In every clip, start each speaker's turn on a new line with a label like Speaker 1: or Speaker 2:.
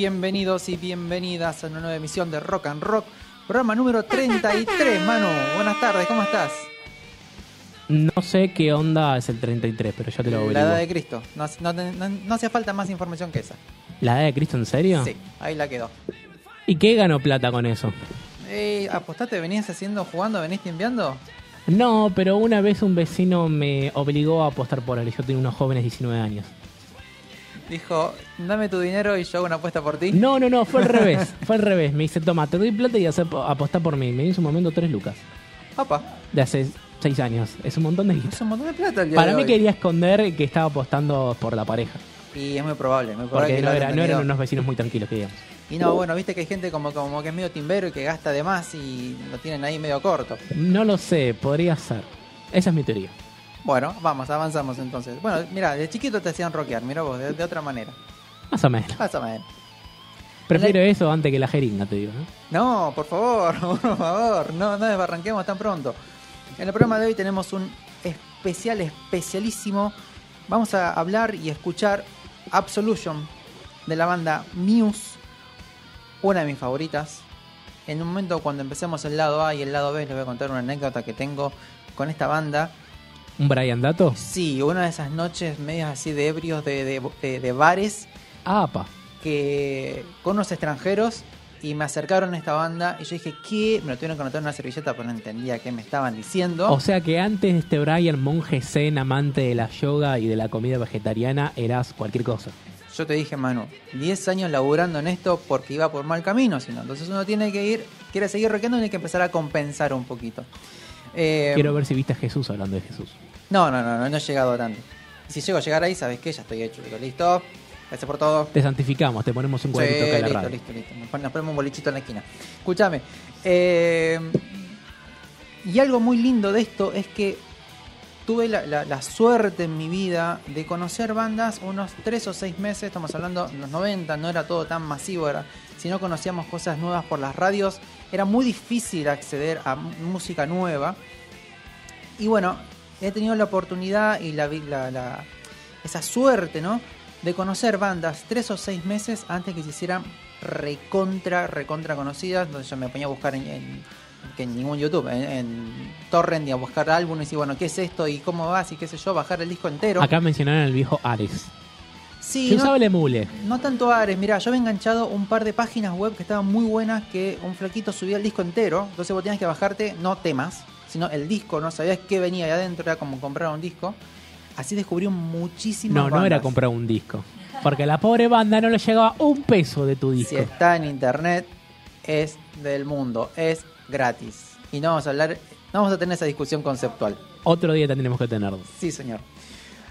Speaker 1: Bienvenidos y bienvenidas a una nueva emisión de Rock and Rock, programa número 33. Manu, buenas tardes, ¿cómo estás?
Speaker 2: No sé qué onda es el 33, pero ya te lo
Speaker 1: La
Speaker 2: averiguo.
Speaker 1: edad de Cristo. No, no, no, no hace falta más información que esa.
Speaker 2: ¿La edad de Cristo en serio?
Speaker 1: Sí, ahí la quedó.
Speaker 2: ¿Y qué ganó plata con eso?
Speaker 1: Eh, ¿Apostaste? ¿Venías haciendo, jugando, venís enviando?
Speaker 2: No, pero una vez un vecino me obligó a apostar por él. Yo tenía unos jóvenes 19 años.
Speaker 1: Dijo, dame tu dinero y yo hago una apuesta por ti.
Speaker 2: No, no, no, fue al revés. Fue al revés. Me dice, toma, te doy plata y hace- apostá por mí. Me dio en su momento 3 lucas.
Speaker 1: Opa,
Speaker 2: De hace 6 años. Es un montón de guita.
Speaker 1: es un montón de plata el día
Speaker 2: Para
Speaker 1: de
Speaker 2: mí
Speaker 1: hoy.
Speaker 2: quería esconder que estaba apostando por la pareja.
Speaker 1: Y es muy probable, muy probable
Speaker 2: Porque
Speaker 1: que
Speaker 2: no,
Speaker 1: lo
Speaker 2: era-
Speaker 1: hayan
Speaker 2: no eran unos vecinos muy tranquilos, que digamos.
Speaker 1: Y no, bueno, viste que hay gente como, como que es medio timbero y que gasta de más y lo tienen ahí medio corto.
Speaker 2: No lo sé, podría ser. Esa es mi teoría.
Speaker 1: Bueno, vamos, avanzamos entonces. Bueno, mira, de chiquito te hacían rockear, mira vos, de, de otra manera.
Speaker 2: Más o menos.
Speaker 1: Más o menos.
Speaker 2: Prefiero eso antes que la jeringa, te digo. ¿no?
Speaker 1: No, por favor, por favor, no, no desbarranquemos tan pronto. En el programa de hoy tenemos un especial, especialísimo. Vamos a hablar y escuchar Absolution de la banda Muse, una de mis favoritas. En un momento cuando empecemos el lado A y el lado B les voy a contar una anécdota que tengo con esta banda.
Speaker 2: ¿Un Brian Dato?
Speaker 1: Sí, una de esas noches medias así de ebrios de, de- de- de bares
Speaker 2: Ah, pa.
Speaker 1: que con unos extranjeros y me acercaron a esta banda y yo dije, ¿qué? Me lo tuvieron que anotar en una servilleta pero no entendía qué me estaban diciendo.
Speaker 2: O sea que antes de este Brian, monje zen, amante de la yoga y de la comida vegetariana, eras cualquier cosa.
Speaker 1: Yo te dije, Manu, 10 años laburando en esto porque iba por mal camino, sino entonces uno tiene que ir, quiere seguir rockeando y tiene que empezar a compensar un poquito. Eh,
Speaker 2: Quiero ver si viste a Jesús hablando de Jesús.
Speaker 1: No, no, no, no, no he llegado tanto. Si llego a llegar ahí, ¿sabes qué? Ya estoy hecho. Digo, listo, gracias por todo.
Speaker 2: Te santificamos, te ponemos un
Speaker 1: Sí,
Speaker 2: cuadrito acá en la
Speaker 1: listo,
Speaker 2: radio.
Speaker 1: listo, listo. Nos pon- Nos ponemos un bolichito en la esquina. Escúchame. eh, y algo muy lindo de esto es que tuve la, la- la suerte en mi vida de conocer bandas unos 3 o 6 meses, estamos hablando de los 90, no era todo tan masivo, era, si no conocíamos cosas nuevas por las radios, era muy difícil acceder a música nueva. Y bueno, he tenido la oportunidad y la, la- la- esa suerte, ¿no? De conocer bandas tres o seis meses antes que se hicieran recontra, recontra conocidas, donde yo me ponía a buscar en, en- que en ningún YouTube, en, en Torrent y a buscar álbumes y bueno, ¿qué es esto? ¿Y cómo vas? Y qué sé yo, bajar el disco entero.
Speaker 2: Acá mencionaron al viejo Ares.
Speaker 1: Sí,
Speaker 2: que
Speaker 1: no-
Speaker 2: usaba el emule.
Speaker 1: no tanto Ares, mira, yo había enganchado un par de páginas web que estaban muy buenas que un flaquito subía el disco entero, entonces vos tenías que bajarte no temas, sino el disco, no sabías qué venía ahí adentro, era como comprar un disco. Así descubrí muchísimas
Speaker 2: No, no era
Speaker 1: bandas.
Speaker 2: comprar un disco. Porque a la pobre banda no le llegaba un peso de tu disco.
Speaker 1: Si está en internet, es del mundo, es gratis. Y no vamos a hablar, no vamos a tener esa discusión conceptual.
Speaker 2: Otro día tendremos que tenerlo.
Speaker 1: Sí, señor.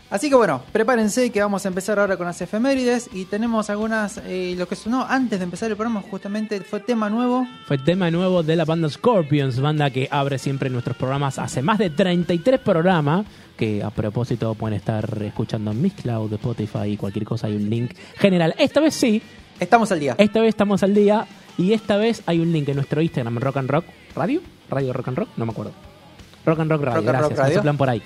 Speaker 1: Así que bueno, prepárense que vamos a empezar ahora con las efemérides y tenemos algunas, eh, lo que sonó antes de empezar el programa justamente fue tema nuevo.
Speaker 2: Fue tema nuevo de la banda Scorpions, banda que abre siempre nuestros programas hace más de 33 programas, que a propósito pueden estar escuchando en Miss Cloud, Spotify y cualquier cosa, hay un link general. Esta vez sí,
Speaker 1: Estamos al día.
Speaker 2: esta vez estamos al día y esta vez hay un link en nuestro Instagram, Rock and Rock Radio, Radio Rock and Rock, no me acuerdo. Rock and Rock Radio,
Speaker 1: Rock Rock
Speaker 2: gracias, me
Speaker 1: Radio.
Speaker 2: soplan por ahí.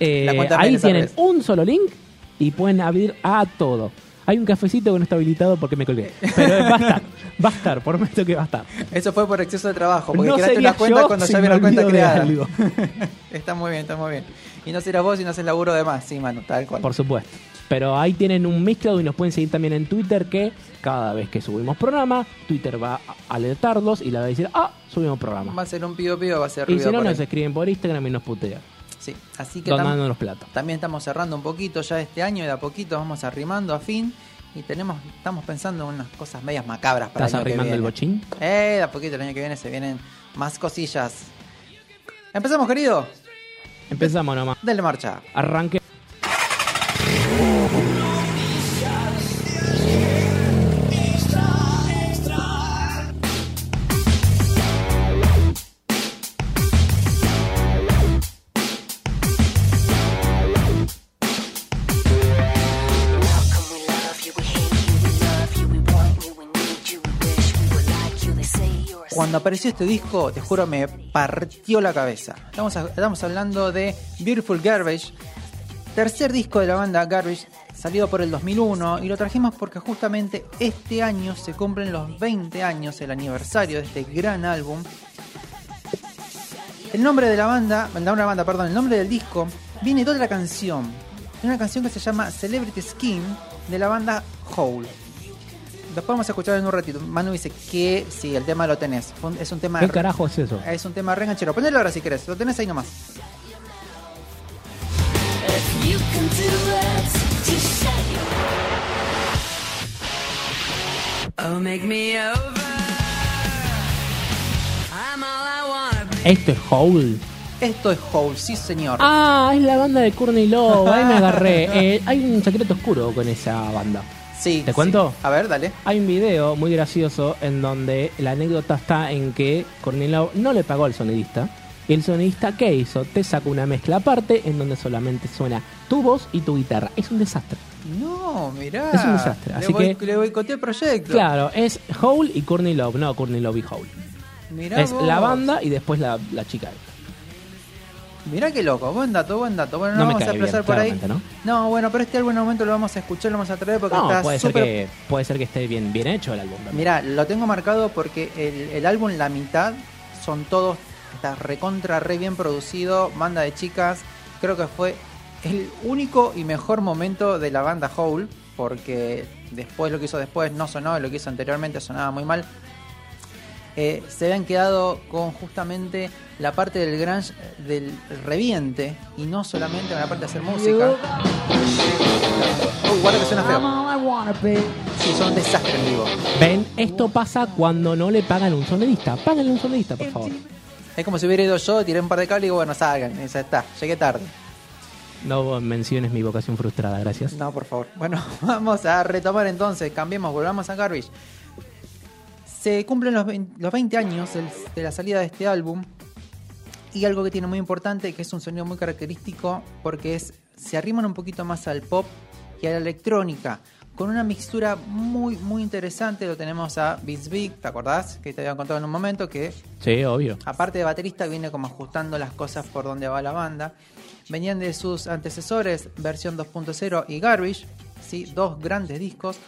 Speaker 2: Eh, ahí tienen un solo link y pueden abrir a todo. Hay un cafecito que no está habilitado porque me colgué. Pero va a estar, va a estar, prometo que va a estar.
Speaker 1: Eso fue por exceso de trabajo, porque
Speaker 2: No
Speaker 1: creaste una cuenta cuando
Speaker 2: si
Speaker 1: ya había la cuenta creada.
Speaker 2: algo.
Speaker 1: está muy bien, está muy bien. Y no serás vos y no haces laburo de más, sí, mano, tal cual.
Speaker 2: Por supuesto. Pero ahí tienen un mezclado y nos pueden seguir también en Twitter que cada vez que subimos programa, Twitter va a alertarlos y le va a decir, ah, subimos programa.
Speaker 1: Va a ser un pido pido, va a ser
Speaker 2: Y
Speaker 1: ruido
Speaker 2: si no,
Speaker 1: por
Speaker 2: nos
Speaker 1: ahí.
Speaker 2: escriben por Instagram y nos putean.
Speaker 1: Sí, así que tam-
Speaker 2: Donando los platos.
Speaker 1: también estamos cerrando un poquito ya este año y de a poquito vamos arrimando a fin y tenemos estamos pensando en unas cosas medias macabras para
Speaker 2: ¿Estás
Speaker 1: el año que
Speaker 2: arrimando el
Speaker 1: viene.
Speaker 2: bochín?
Speaker 1: Eh, de a poquito el año que viene se vienen más cosillas. Empezamos, querido.
Speaker 2: Empezamos nomás.
Speaker 1: Dale marcha.
Speaker 2: Arranque.
Speaker 1: Apareció este disco, te juro, me partió la cabeza. Estamos, hablando de Beautiful Garbage, tercer disco de la banda Garbage, salido por el 2001, y lo trajimos porque justamente este año se cumplen los 20 años, el aniversario de este gran álbum. El nombre de la banda, una banda, perdón, el nombre del disco viene de otra canción. De una canción que se llama Celebrity Skin de la banda Hole. Después vamos a escuchar en un ratito. Manu dice que sí, el tema lo tenés. Es un tema.
Speaker 2: ¿Qué carajo es eso?
Speaker 1: Es un tema re ganchero. Ponelo ahora si querés. Lo tenés ahí nomás.
Speaker 3: Oh.
Speaker 2: Esto es Hole.
Speaker 1: Esto es Hole, sí señor.
Speaker 2: Ah, es la banda de Courtney Love. Ahí me agarré. Eh, hay un secreto oscuro con esa banda.
Speaker 1: Sí.
Speaker 2: ¿te cuento?
Speaker 1: sí. A ver, dale.
Speaker 2: Hay un video muy gracioso en donde la anécdota está en que Courtney Love no le pagó al sonidista. Y el sonidista, ¿qué hizo? Te sacó una mezcla aparte en donde solamente suena tu voz y tu guitarra. Es un desastre.
Speaker 1: No, mirá.
Speaker 2: Es un desastre,
Speaker 1: Le
Speaker 2: así
Speaker 1: voy-
Speaker 2: que-
Speaker 1: Le boicoteé el proyecto.
Speaker 2: Claro, es Hole y Courtney Love, no Courtney Love y Hole.
Speaker 1: Mirá
Speaker 2: Es
Speaker 1: vos.
Speaker 2: la banda y después la, la chica.
Speaker 1: Mirá qué loco. Buen dato, buen dato. Bueno, no,
Speaker 2: No me
Speaker 1: vamos a
Speaker 2: bien,
Speaker 1: por ahí.
Speaker 2: claramente,
Speaker 1: ¿no? bueno, pero este álbum en momento lo vamos a escuchar, lo vamos a traer porque
Speaker 2: No,
Speaker 1: está
Speaker 2: puede ser, que, puede ser que esté bien, bien hecho el álbum. también.
Speaker 1: Mira, lo tengo marcado porque el, el álbum, la mitad, son todos, está recontra, re bien producido, banda de chicas. Creo que fue el único y mejor momento de la banda Hole, porque después lo que hizo después no sonó, lo que hizo anteriormente sonaba muy mal. Eh, se habían quedado con justamente la parte del grunge, eh, del reviente, y no solamente con la parte de hacer música. Uy, guarda que suena feo. Sí, son un desastre en vivo.
Speaker 2: Ven, esto pasa cuando no le pagan un sonidista. Páganle un sonidista, por favor.
Speaker 1: Es como si hubiera ido yo, tiré un par de cables y digo, bueno, salgan. Y ya está, llegué tarde.
Speaker 2: No menciones mi vocación frustrada, gracias.
Speaker 1: No, por favor. Bueno, vamos a retomar entonces, cambiemos, volvamos a Garbage. Se cumplen los 20, los 20 años de la salida de este álbum y algo que tiene muy importante, que es un sonido muy característico, porque es se arriman un poquito más al pop y a la electrónica, con una mixtura muy, muy interesante. Lo tenemos a Beats Big, ¿te acordás? Que te había contado en un momento que
Speaker 2: Sí, obvio.
Speaker 1: aparte de baterista, viene como ajustando las cosas por donde va la banda. Venían de sus antecesores, versión 2.0 y Garbage, ¿sí? dos grandes discos.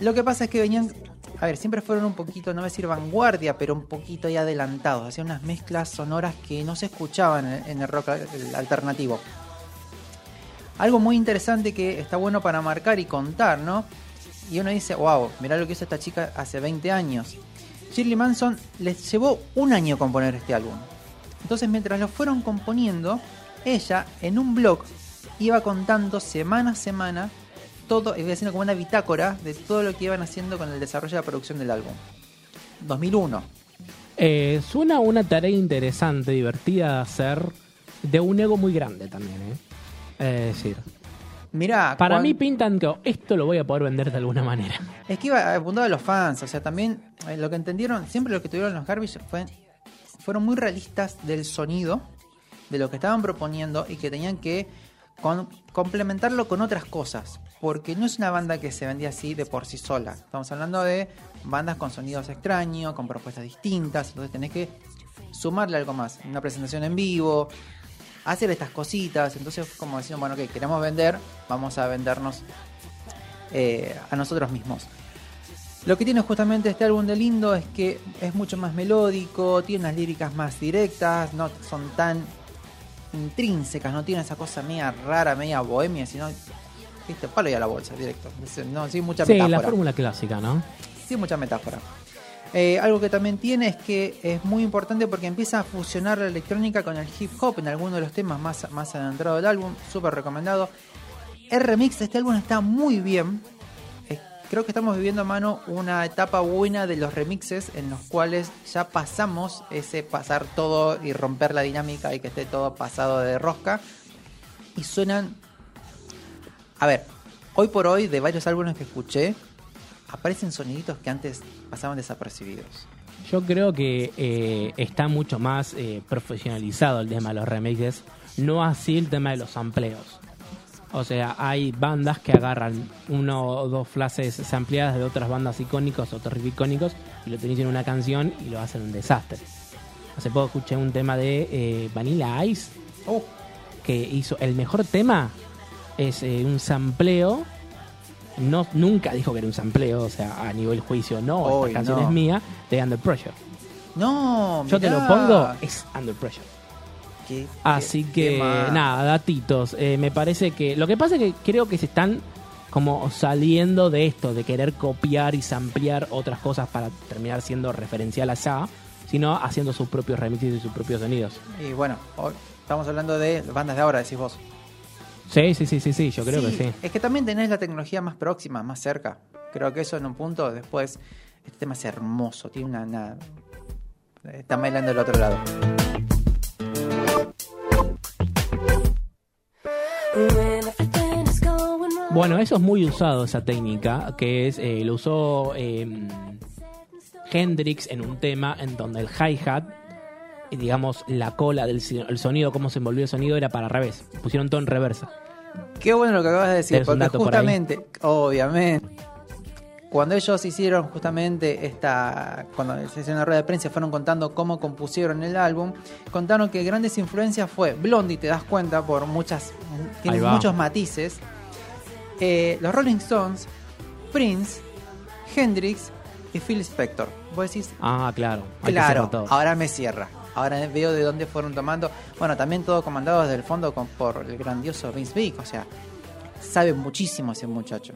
Speaker 1: Lo que pasa es que venían, a ver, siempre fueron un poquito, no voy a decir vanguardia, pero un poquito ya adelantados. Hacían unas mezclas sonoras que no se escuchaban en el rock al- alternativo. Algo muy interesante que está bueno para marcar y contar, ¿no? Y uno dice, wow, mirá lo que hizo esta chica hace 20 años. Shirley Manson les llevó un año componer este álbum. Entonces, mientras lo fueron componiendo, ella en un blog iba contando semana a semana todo, iba haciendo como una bitácora de todo lo que iban haciendo con el desarrollo de la producción del álbum. 2001.
Speaker 2: Eh, suena una tarea interesante, divertida de hacer, de un ego muy grande también, ¿eh? Es decir,
Speaker 1: Mirá,
Speaker 2: Para mí pintan que esto lo voy a poder vender de alguna manera.
Speaker 1: Es que iba apuntado a los fans, o sea, también eh, lo que entendieron, siempre lo que tuvieron los Garbage fue, fueron muy realistas del sonido, de lo que estaban proponiendo y que tenían que con- complementarlo con otras cosas, porque no es una banda que se vendía así de por sí sola. Estamos hablando de bandas con sonidos extraños, con propuestas distintas, entonces tenés que sumarle algo más, una presentación en vivo, hacer estas cositas, entonces como decían, bueno, que queremos vender, vamos a vendernos eh, a nosotros mismos. Lo que tiene justamente este álbum de Lindo es que es mucho más melódico, tiene unas líricas más directas, no son tan intrínsecas, no tiene esa cosa media rara, media bohemia, sino, viste, palo y a la bolsa, directo. No, sí, mucha
Speaker 2: Sí,
Speaker 1: metáfora.
Speaker 2: la fórmula clásica, ¿no?
Speaker 1: Sí, mucha metáfora. Eh, algo que también tiene es que es muy importante porque empieza a fusionar la electrónica con el hip hop en algunos de los temas más, más adentrados del álbum. Súper recomendado. El remix de este álbum está muy bien. Eh, creo que estamos viviendo a mano una etapa buena de los remixes en los cuales ya pasamos ese pasar todo y romper la dinámica y que esté todo pasado de rosca. Y suenan... A ver, hoy por hoy de varios álbumes que escuché, aparecen soniditos que antes pasaban desapercibidos.
Speaker 2: Yo creo que eh, está mucho más eh, profesionalizado el tema de los remixes, no así el tema de los sampleos. O sea, hay bandas que agarran uno o dos frases sampleadas de otras bandas icónicas, otros riff icónicos, y lo utilizan en una canción y lo hacen un desastre. Hace poco escuché un tema de eh, Vanilla Ice, que hizo el mejor tema, es eh, un sampleo. No, nunca dijo que era un sampleo, o sea, a nivel juicio, no,
Speaker 1: Uy,
Speaker 2: esta canción
Speaker 1: no.
Speaker 2: es mía, de Under Pressure.
Speaker 1: No,
Speaker 2: Yo te lo pongo, es Under Pressure.
Speaker 1: Qué-
Speaker 2: Así
Speaker 1: qué-
Speaker 2: que,
Speaker 1: qué
Speaker 2: nada, datitos. Eh, me parece que. Lo que pasa es que creo que se están como saliendo de esto, de querer copiar y samplear otras cosas para terminar siendo referencial allá, sino haciendo sus propios remixes y sus propios sonidos.
Speaker 1: Y bueno, hoy estamos hablando de bandas de ahora, decís vos.
Speaker 2: Sí, sí, sí, sí, sí, yo creo que sí.
Speaker 1: Es que también tenés la tecnología más próxima, más cerca. Creo que eso en un punto después. Este tema es hermoso, tiene una. una- está bailando del otro lado.
Speaker 2: Bueno, eso es muy usado, esa técnica, que es, eh, lo usó eh, Hendrix en un tema en donde el hi-hat, y digamos, la cola del el sonido, cómo se envolvió el sonido, era para revés. Pusieron todo en reversa.
Speaker 1: Qué bueno lo que acabas de decir,
Speaker 2: Tenés
Speaker 1: porque
Speaker 2: por
Speaker 1: justamente, obviamente, cuando ellos hicieron justamente esta, cuando se hicieron la rueda de prensa, fueron contando cómo compusieron el álbum, contaron que grandes influencias fue Blondie, te das cuenta por muchas, tiene muchos matices, eh, los Rolling Stones, Prince, Hendrix y Phil Spector. Vos decís,
Speaker 2: Ah, claro. hay
Speaker 1: Claro,
Speaker 2: todo.
Speaker 1: ahora me cierra. Ahora veo de dónde fueron tomando. Bueno, también todo comandado desde el fondo con- por el grandioso Vince Vick. O sea, sabe muchísimo ese muchacho.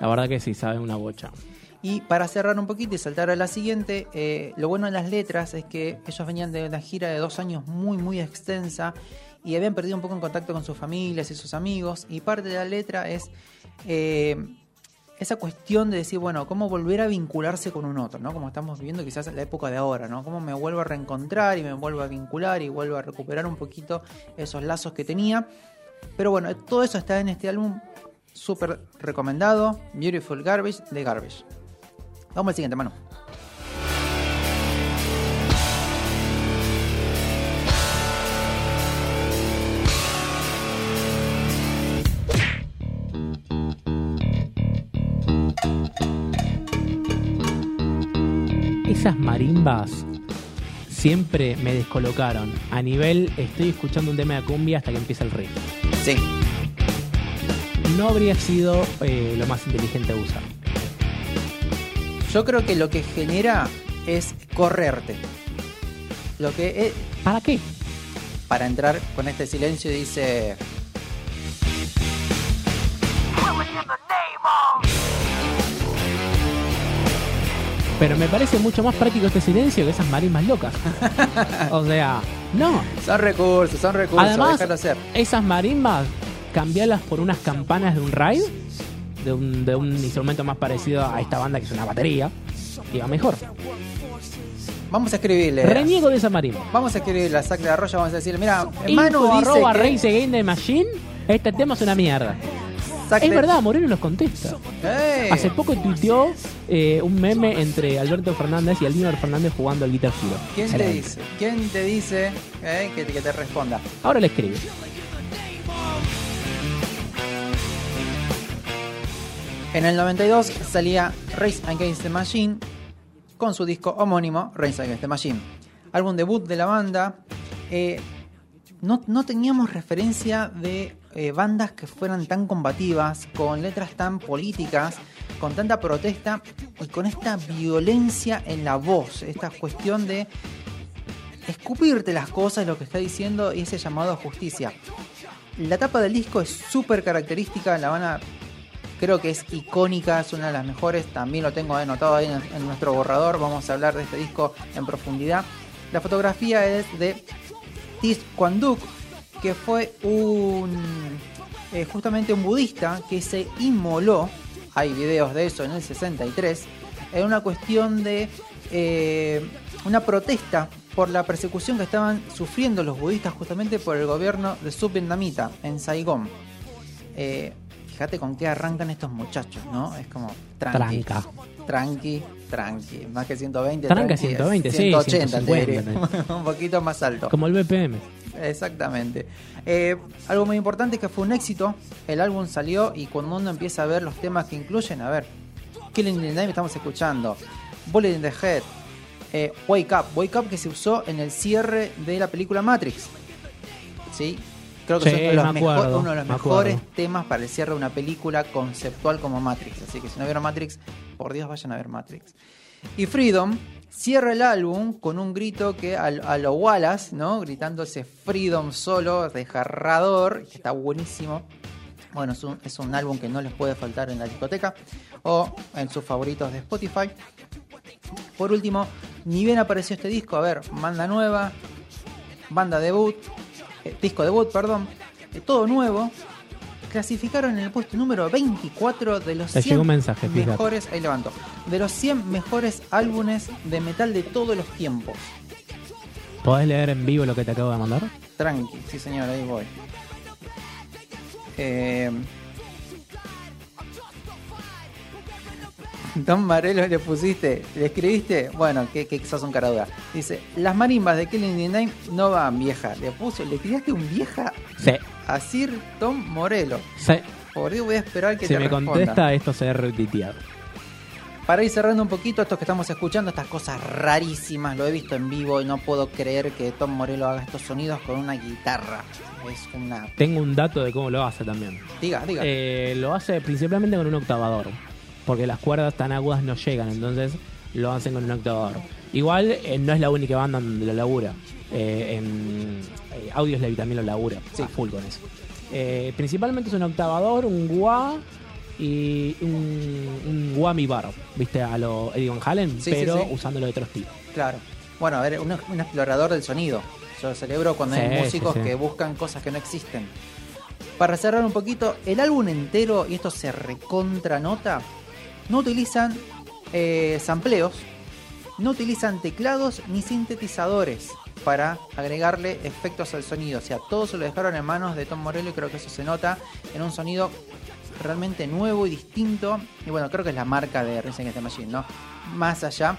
Speaker 2: La verdad que sí, sabe una bocha.
Speaker 1: Y para cerrar un poquito y saltar a la siguiente, eh, lo bueno de las letras es que ellos venían de una gira de dos años muy, muy extensa y habían perdido un poco en contacto con sus familias y sus amigos. Y parte de la letra es eh, esa cuestión de decir, bueno, cómo volver a vincularse con un otro, ¿no? Como estamos viviendo quizás en la época de ahora, ¿no? Cómo me vuelvo a reencontrar y me vuelvo a vincular y vuelvo a recuperar un poquito esos lazos que tenía. Pero bueno, todo eso está en este álbum súper recomendado, Beautiful Garbage de Garbage. Vamos al siguiente, mano.
Speaker 2: Esas marimbas siempre me descolocaron. A nivel, estoy escuchando un tema de cumbia hasta que empieza el ritmo.
Speaker 1: Sí.
Speaker 2: No habría sido eh, lo más inteligente de usar.
Speaker 1: Yo creo que lo que genera es correrte. Lo que es,
Speaker 2: ¿Para qué?
Speaker 1: para entrar con este silencio dice...
Speaker 2: Pero me parece mucho más práctico este silencio que esas marimbas locas. o sea, no.
Speaker 1: Son recursos, son recursos,
Speaker 2: Además,
Speaker 1: hacer.
Speaker 2: esas marimbas, cambiarlas por unas campanas de un raid, de un, de un instrumento más parecido a esta banda que es una batería, iba mejor.
Speaker 1: Vamos a escribirle.
Speaker 2: Reniego de esa marimba.
Speaker 1: Vamos a escribirle a Zack de Arroyo, vamos a decirle, mira, Manu dice
Speaker 2: arroba
Speaker 1: que-
Speaker 2: Race Against the Machine Este tema es una mierda. Es verdad, Moreno los contesta. Hace poco tuiteó eh, un meme entre Alberto Fernández y Aldino Fernández jugando al Guitar Hero.
Speaker 1: ¿Quién te dice? ¿Quién te dice eh, que, que te responda?
Speaker 2: Ahora le escribe.
Speaker 1: En el 92 salía Race Against the Machine con su disco homónimo Race Against the Machine. Álbum debut de la banda. Eh, no, no teníamos referencia de eh, bandas que fueran tan combativas, con letras tan políticas, con tanta protesta y con esta violencia en la voz, esta cuestión de escupirte las cosas, lo que está diciendo y ese llamado a justicia. La tapa del disco es súper característica, la van a creo que es icónica, es una de las mejores, también lo tengo anotado ahí en, en nuestro borrador, vamos a hablar de este disco en profundidad. La fotografía es de Tis Kwanduk, que fue un eh, justamente un budista que se inmoló, hay videos de eso en el 63, en una cuestión de eh, una protesta por la persecución que estaban sufriendo los budistas justamente por el gobierno de subvietnamita en Saigón. Eh, fíjate con qué arrancan estos muchachos, ¿no? Es como tranqui,
Speaker 2: Tranca.
Speaker 1: tranqui, tranqui, más que 120,
Speaker 2: Tranca
Speaker 1: tranqui,
Speaker 2: 120, sí,
Speaker 1: 180 te
Speaker 2: 150,
Speaker 1: diré. un poquito más alto.
Speaker 2: Como el BPM.
Speaker 1: Exactamente. Eh, algo muy importante es que fue un éxito. El álbum salió y cuando uno empieza a ver los temas que incluyen, a ver, Killing in the Name estamos escuchando, Bullet in the Head, eh, Wake Up, Wake Up que se usó en el cierre de la película Matrix. ¿Sí? Creo que
Speaker 2: Sí,
Speaker 1: es uno de los,
Speaker 2: me
Speaker 1: mejo-
Speaker 2: acuerdo,
Speaker 1: uno de los
Speaker 2: me
Speaker 1: mejores
Speaker 2: acuerdo.
Speaker 1: temas para el cierre de una película conceptual como Matrix. Así que si no vieron Matrix, por Dios vayan a ver Matrix. Y Freedom cierra el álbum con un grito que a, a lo Wallace, ¿no? Gritando ese Freedom solo, desgarrador, que está buenísimo. Bueno, es un, es un álbum que no les puede faltar en la discoteca o en sus favoritos de Spotify. Por último, ni bien apareció este disco, a ver, banda nueva, banda debut, eh, disco debut, perdón, eh, todo nuevo. Clasificaron en el puesto número 24 de los
Speaker 2: Te
Speaker 1: 100
Speaker 2: llegó un mensaje, fíjate.
Speaker 1: mejores, ahí levanto, de los 100 mejores álbumes de metal de todos los tiempos.
Speaker 2: ¿Podés leer en vivo lo que te acabo de mandar?
Speaker 1: Tranqui, sí señor, ahí voy. Eh... Tom Marelo le pusiste, le escribiste, bueno, que, que sos un cara dura. Dice, las marimbas de Killing the Name no van vieja. Le puso, le tiraste un vieja
Speaker 2: Sí.
Speaker 1: a Sir Tom Morello.
Speaker 2: sí.
Speaker 1: Por Dios voy a esperar que
Speaker 2: Si
Speaker 1: te
Speaker 2: me
Speaker 1: responda.
Speaker 2: contesta, esto se debe retuitear.
Speaker 1: Para ir cerrando un poquito esto que estamos escuchando, estas cosas rarísimas, lo he visto en vivo y no puedo creer que Tom Morello haga estos sonidos con una guitarra. Es una...
Speaker 2: Tengo un dato de cómo lo hace también.
Speaker 1: Diga, diga.
Speaker 2: Eh, lo hace principalmente con un octavador. Porque las cuerdas tan agudas no llegan, entonces lo hacen con un octavador. Igual eh, no es la única banda donde lo labura. Eh, en eh, Audioslave también lo labura. Sí, full con eso. Eh, principalmente es un octavador, un wah y un, un wah mi bar. ¿Viste? A lo Eddie Van Halen,
Speaker 1: Sí,
Speaker 2: pero
Speaker 1: sí.
Speaker 2: usándolo de otro estilo.
Speaker 1: Claro. Bueno, a ver, un, un explorador del sonido. Yo celebro cuando hay músicos que buscan cosas que no existen. Para cerrar un poquito, el álbum entero, y esto se recontra nota, no utilizan eh, sampleos, no utilizan teclados ni sintetizadores para agregarle efectos al sonido. O sea, todo se lo dejaron en manos de Tom Morello y creo que eso se nota en un sonido realmente nuevo y distinto. Y bueno, creo que es la marca de Against the Machine, ¿no? Más allá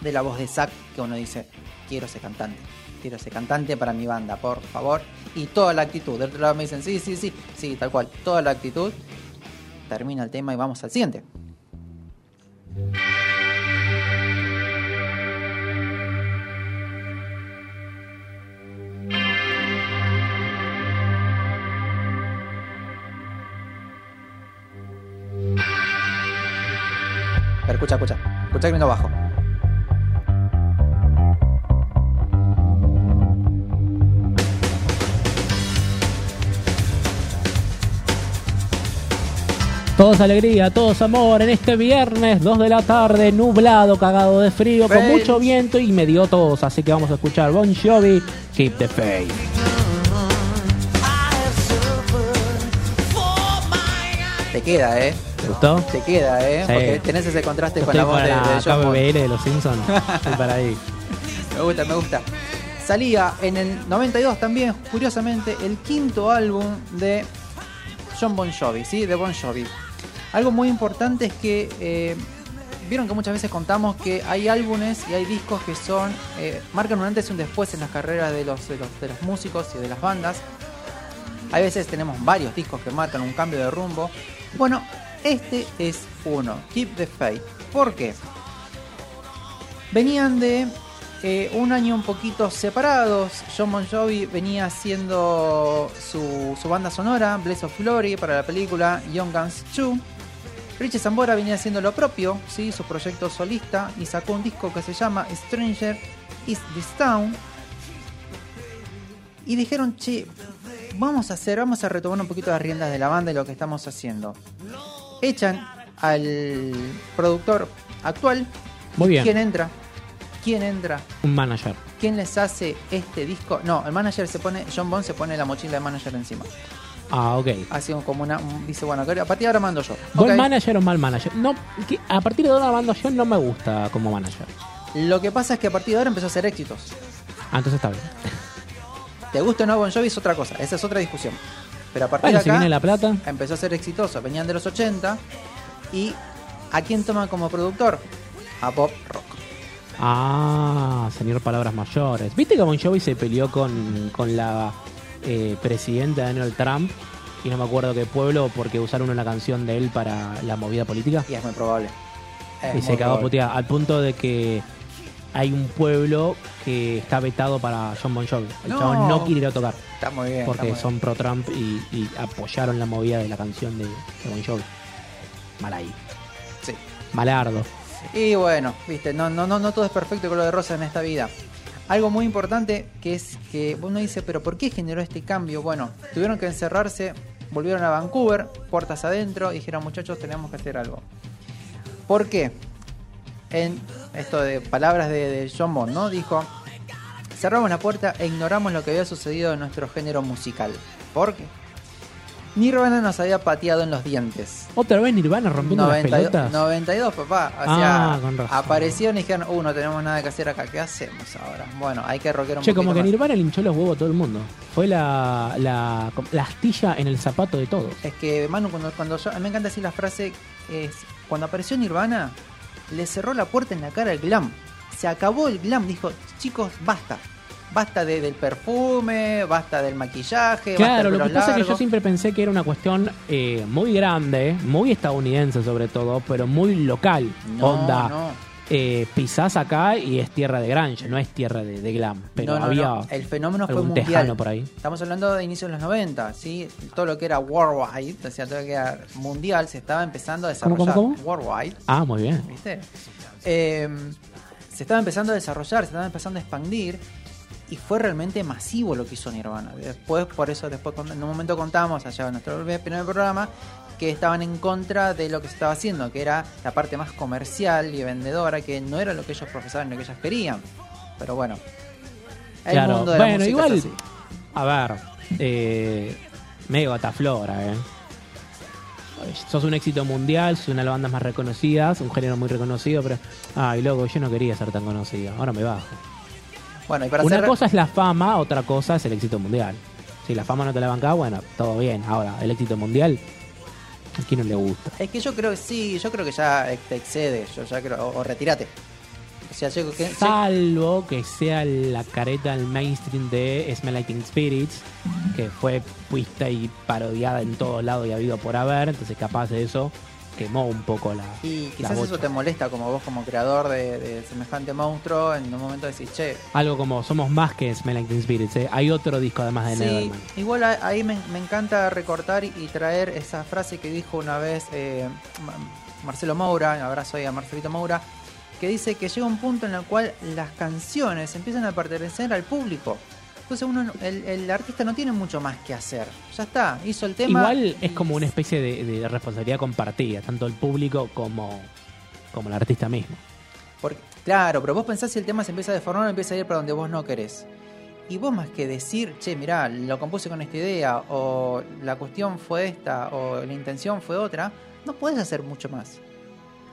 Speaker 1: de la voz de Zack que uno dice, quiero ser cantante. Quiero ser cantante para mi banda, por favor. Y toda la actitud. Del otro lado me dicen, sí, sí, sí, sí, tal cual. Toda la actitud. Termina el tema y vamos al siguiente. Escucha, escucha. Escucha que vino bajo.
Speaker 2: Todos alegría, todos amor en este viernes 2 de la tarde, nublado, cagado de frío, con mucho viento y me dio tos, así que vamos a escuchar Bon Jovi, Keep the Faith.
Speaker 1: Te queda, ¿eh?
Speaker 2: ¿Te gustó?
Speaker 1: Te queda, ¿eh?
Speaker 2: Sí.
Speaker 1: Porque tenés ese contraste con la voz de, de.
Speaker 2: KBL de los Simpsons, estoy para ahí.
Speaker 1: Me gusta, me gusta. salía en el 92 también, curiosamente, el quinto álbum de John Bon Jovi, ¿sí? De Bon Jovi. Algo muy importante es que eh, vieron que muchas veces contamos que hay álbumes y hay discos que son eh, marcan un antes y un después en las carreras de los, de los de los músicos y de las bandas. Hay veces tenemos varios discos que marcan un cambio de rumbo. Bueno, este es uno, Keep the Faith. ¿Por qué? Venían de eh, un año un poquito separados. John Bon venía haciendo su, su banda sonora, Blaze of Glory, para la película Young Guns 2. Richie Zambora venía haciendo lo propio, ¿sí? su proyecto solista, y sacó un disco que se llama Stranger is This Town. Y dijeron, che, vamos a hacer, vamos a retomar un poquito las riendas de la banda y lo que estamos haciendo. Echan al productor actual.
Speaker 2: Muy bien.
Speaker 1: ¿Quién entra? ¿Quién entra?
Speaker 2: Un manager.
Speaker 1: ¿Quién les hace este disco? No, el manager se pone, John Bond se pone la mochila de manager encima.
Speaker 2: Ah, ok.
Speaker 1: Así como una, un- dice, bueno, a partir de ahora mando yo.
Speaker 2: ¿Buen
Speaker 1: Ok.
Speaker 2: manager o mal manager? No, que a partir de ahora mando yo no me gusta como manager.
Speaker 1: Lo que pasa es que a partir de ahora empezó a hacer éxitos.
Speaker 2: Ah, entonces está bien.
Speaker 1: Te gusta o no Bon Jovi es otra cosa, esa es otra discusión. Pero a partir
Speaker 2: Bueno,
Speaker 1: de
Speaker 2: si
Speaker 1: acá
Speaker 2: viene la plata.
Speaker 1: empezó a ser exitoso. Venían de los 80 y ¿a quién toma como productor? A Bob Rock.
Speaker 2: Ah, señor palabras mayores. ¿Viste que Bon Jovi se peleó con, con la eh, presidenta Donald Trump? Y no me acuerdo qué pueblo porque usaron una canción de él para la movida política.
Speaker 1: Y es muy probable. Es
Speaker 2: y
Speaker 1: muy
Speaker 2: se cagó a
Speaker 1: probable.
Speaker 2: putear al punto de que hay un pueblo que está vetado para John Bon Jovi. El
Speaker 1: No.
Speaker 2: chabón no quiere ir a tocar
Speaker 1: Está muy bien.
Speaker 2: porque
Speaker 1: muy
Speaker 2: son pro Trump y, y apoyaron la movida de la canción de, de Bon Jovi. Mal ahí.
Speaker 1: Sí.
Speaker 2: Malardo.
Speaker 1: Y bueno, viste, no, no, no, no todo es perfecto con lo de Rosa en esta vida. Algo muy importante que es que uno dice, pero ¿por qué generó este cambio? Bueno, tuvieron que encerrarse, volvieron a Vancouver, puertas adentro, y dijeron muchachos, tenemos que hacer algo. ¿Por qué? En esto de palabras de, John Bond, ¿no? Dijo, cerramos la puerta e ignoramos lo que había sucedido en nuestro género musical. ¿Por qué? Nirvana nos había pateado en los dientes.
Speaker 2: Otra vez Nirvana rompiendo las
Speaker 1: 92,
Speaker 2: pelotas.
Speaker 1: 92, papá. O
Speaker 2: Ah,
Speaker 1: sea,
Speaker 2: con razón.
Speaker 1: aparecieron y dijeron, uh, no tenemos nada que hacer acá. ¿Qué hacemos ahora? Bueno, hay que rockear un
Speaker 2: Che, como que
Speaker 1: más.
Speaker 2: Nirvana le hinchó los huevos a todo el mundo. Fue la, la, la astilla en el zapato de todos.
Speaker 1: Es que, Manu, cuando, cuando yo, a mí me encanta decir la frase, es, cuando apareció Nirvana, le cerró la puerta en la cara al glam. Se acabó el glam. Dijo, chicos, basta. Basta de- del perfume, basta del maquillaje. basta
Speaker 2: Claro,
Speaker 1: del
Speaker 2: lo que pasa es que yo siempre pensé que era una cuestión eh, muy grande, muy estadounidense sobre todo, pero muy local.
Speaker 1: No,
Speaker 2: Onda,
Speaker 1: no.
Speaker 2: eh, pisás acá y es tierra de grunge, no es tierra de, de glam. Pero
Speaker 1: No,
Speaker 2: había.
Speaker 1: El fenómeno fue mundial.
Speaker 2: tejano por ahí.
Speaker 1: Estamos hablando de inicios de los 90, ¿sí? Todo lo que era worldwide, o sea, todo lo que era mundial, se estaba empezando a
Speaker 2: ¿Cómo,
Speaker 1: desarrollar.
Speaker 2: cómo, cómo?
Speaker 1: Worldwide,
Speaker 2: Ah, muy bien.
Speaker 1: ¿viste? Eh, se estaba empezando a desarrollar, se estaba empezando a expandir y fue realmente masivo lo que hizo Nirvana. Después, por eso, después en un momento contamos, allá en nuestro primer programa, que estaban en contra de lo que se estaba haciendo, que era la parte más comercial y vendedora, que no era lo que ellos profesaban, lo que ellos querían. Pero bueno, el
Speaker 2: Claro.
Speaker 1: mundo de la
Speaker 2: Bueno, igual,
Speaker 1: es así.
Speaker 2: a ver, eh, medio gataflora, ¿eh? Sos un éxito mundial, sos una de las bandas más reconocidas, un género muy reconocido, pero. Ay, loco, yo no quería ser tan conocido, ahora me bajo.
Speaker 1: Bueno, y para
Speaker 2: Una cosa es la fama, otra cosa es el éxito mundial. Si la fama no te la bancás, bueno, todo bien. Ahora, el éxito mundial, ¿a quién no le gusta?
Speaker 1: Es que yo creo que sí, yo creo que ya te excede, yo ya creo, o, o retírate. O sea, yo creo que...
Speaker 2: Salvo que sea la careta del mainstream de Smell Like Teen Spirits, que fue puesta y parodiada en todos lados y habido por haber, entonces capaz de eso quemó un poco la.
Speaker 1: y
Speaker 2: la
Speaker 1: quizás eso te molesta como vos como creador de, de semejante monstruo, en un momento decís, che,
Speaker 2: Algo como somos más que Smell Like Teen Spirits, ¿eh? hay otro disco además de
Speaker 1: sí, igual ahí me, me encanta recortar y, traer esa frase que dijo una vez eh, Ma- Marcelo Moura, abrazo ahí a Marcelito Moura, que dice que llega un punto en el cual las canciones empiezan a pertenecer al público. Entonces uno, no- el, el artista no tiene mucho más que hacer. Ya está, hizo el tema.
Speaker 2: Igual es como una especie de, de responsabilidad compartida, tanto el público como, como el artista mismo.
Speaker 1: Porque, claro, pero vos pensás si el tema se empieza a deformar o empieza a ir para donde vos no querés. Y vos más que decir, che, mirá, lo compuse con esta idea, o la cuestión fue esta, o la intención fue otra, no puedes hacer mucho más.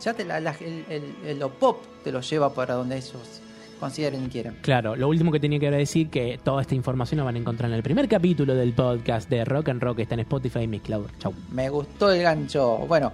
Speaker 1: Ya te la, la- el, el- el- lo pop te lo lleva para donde ellos consideren y quieran.
Speaker 2: Claro, lo último que tenía que decir que toda esta información la van a encontrar en el primer capítulo del podcast de Rock and Rock que está en Spotify y Mixcloud. Chau.
Speaker 1: Me gustó el gancho. Bueno,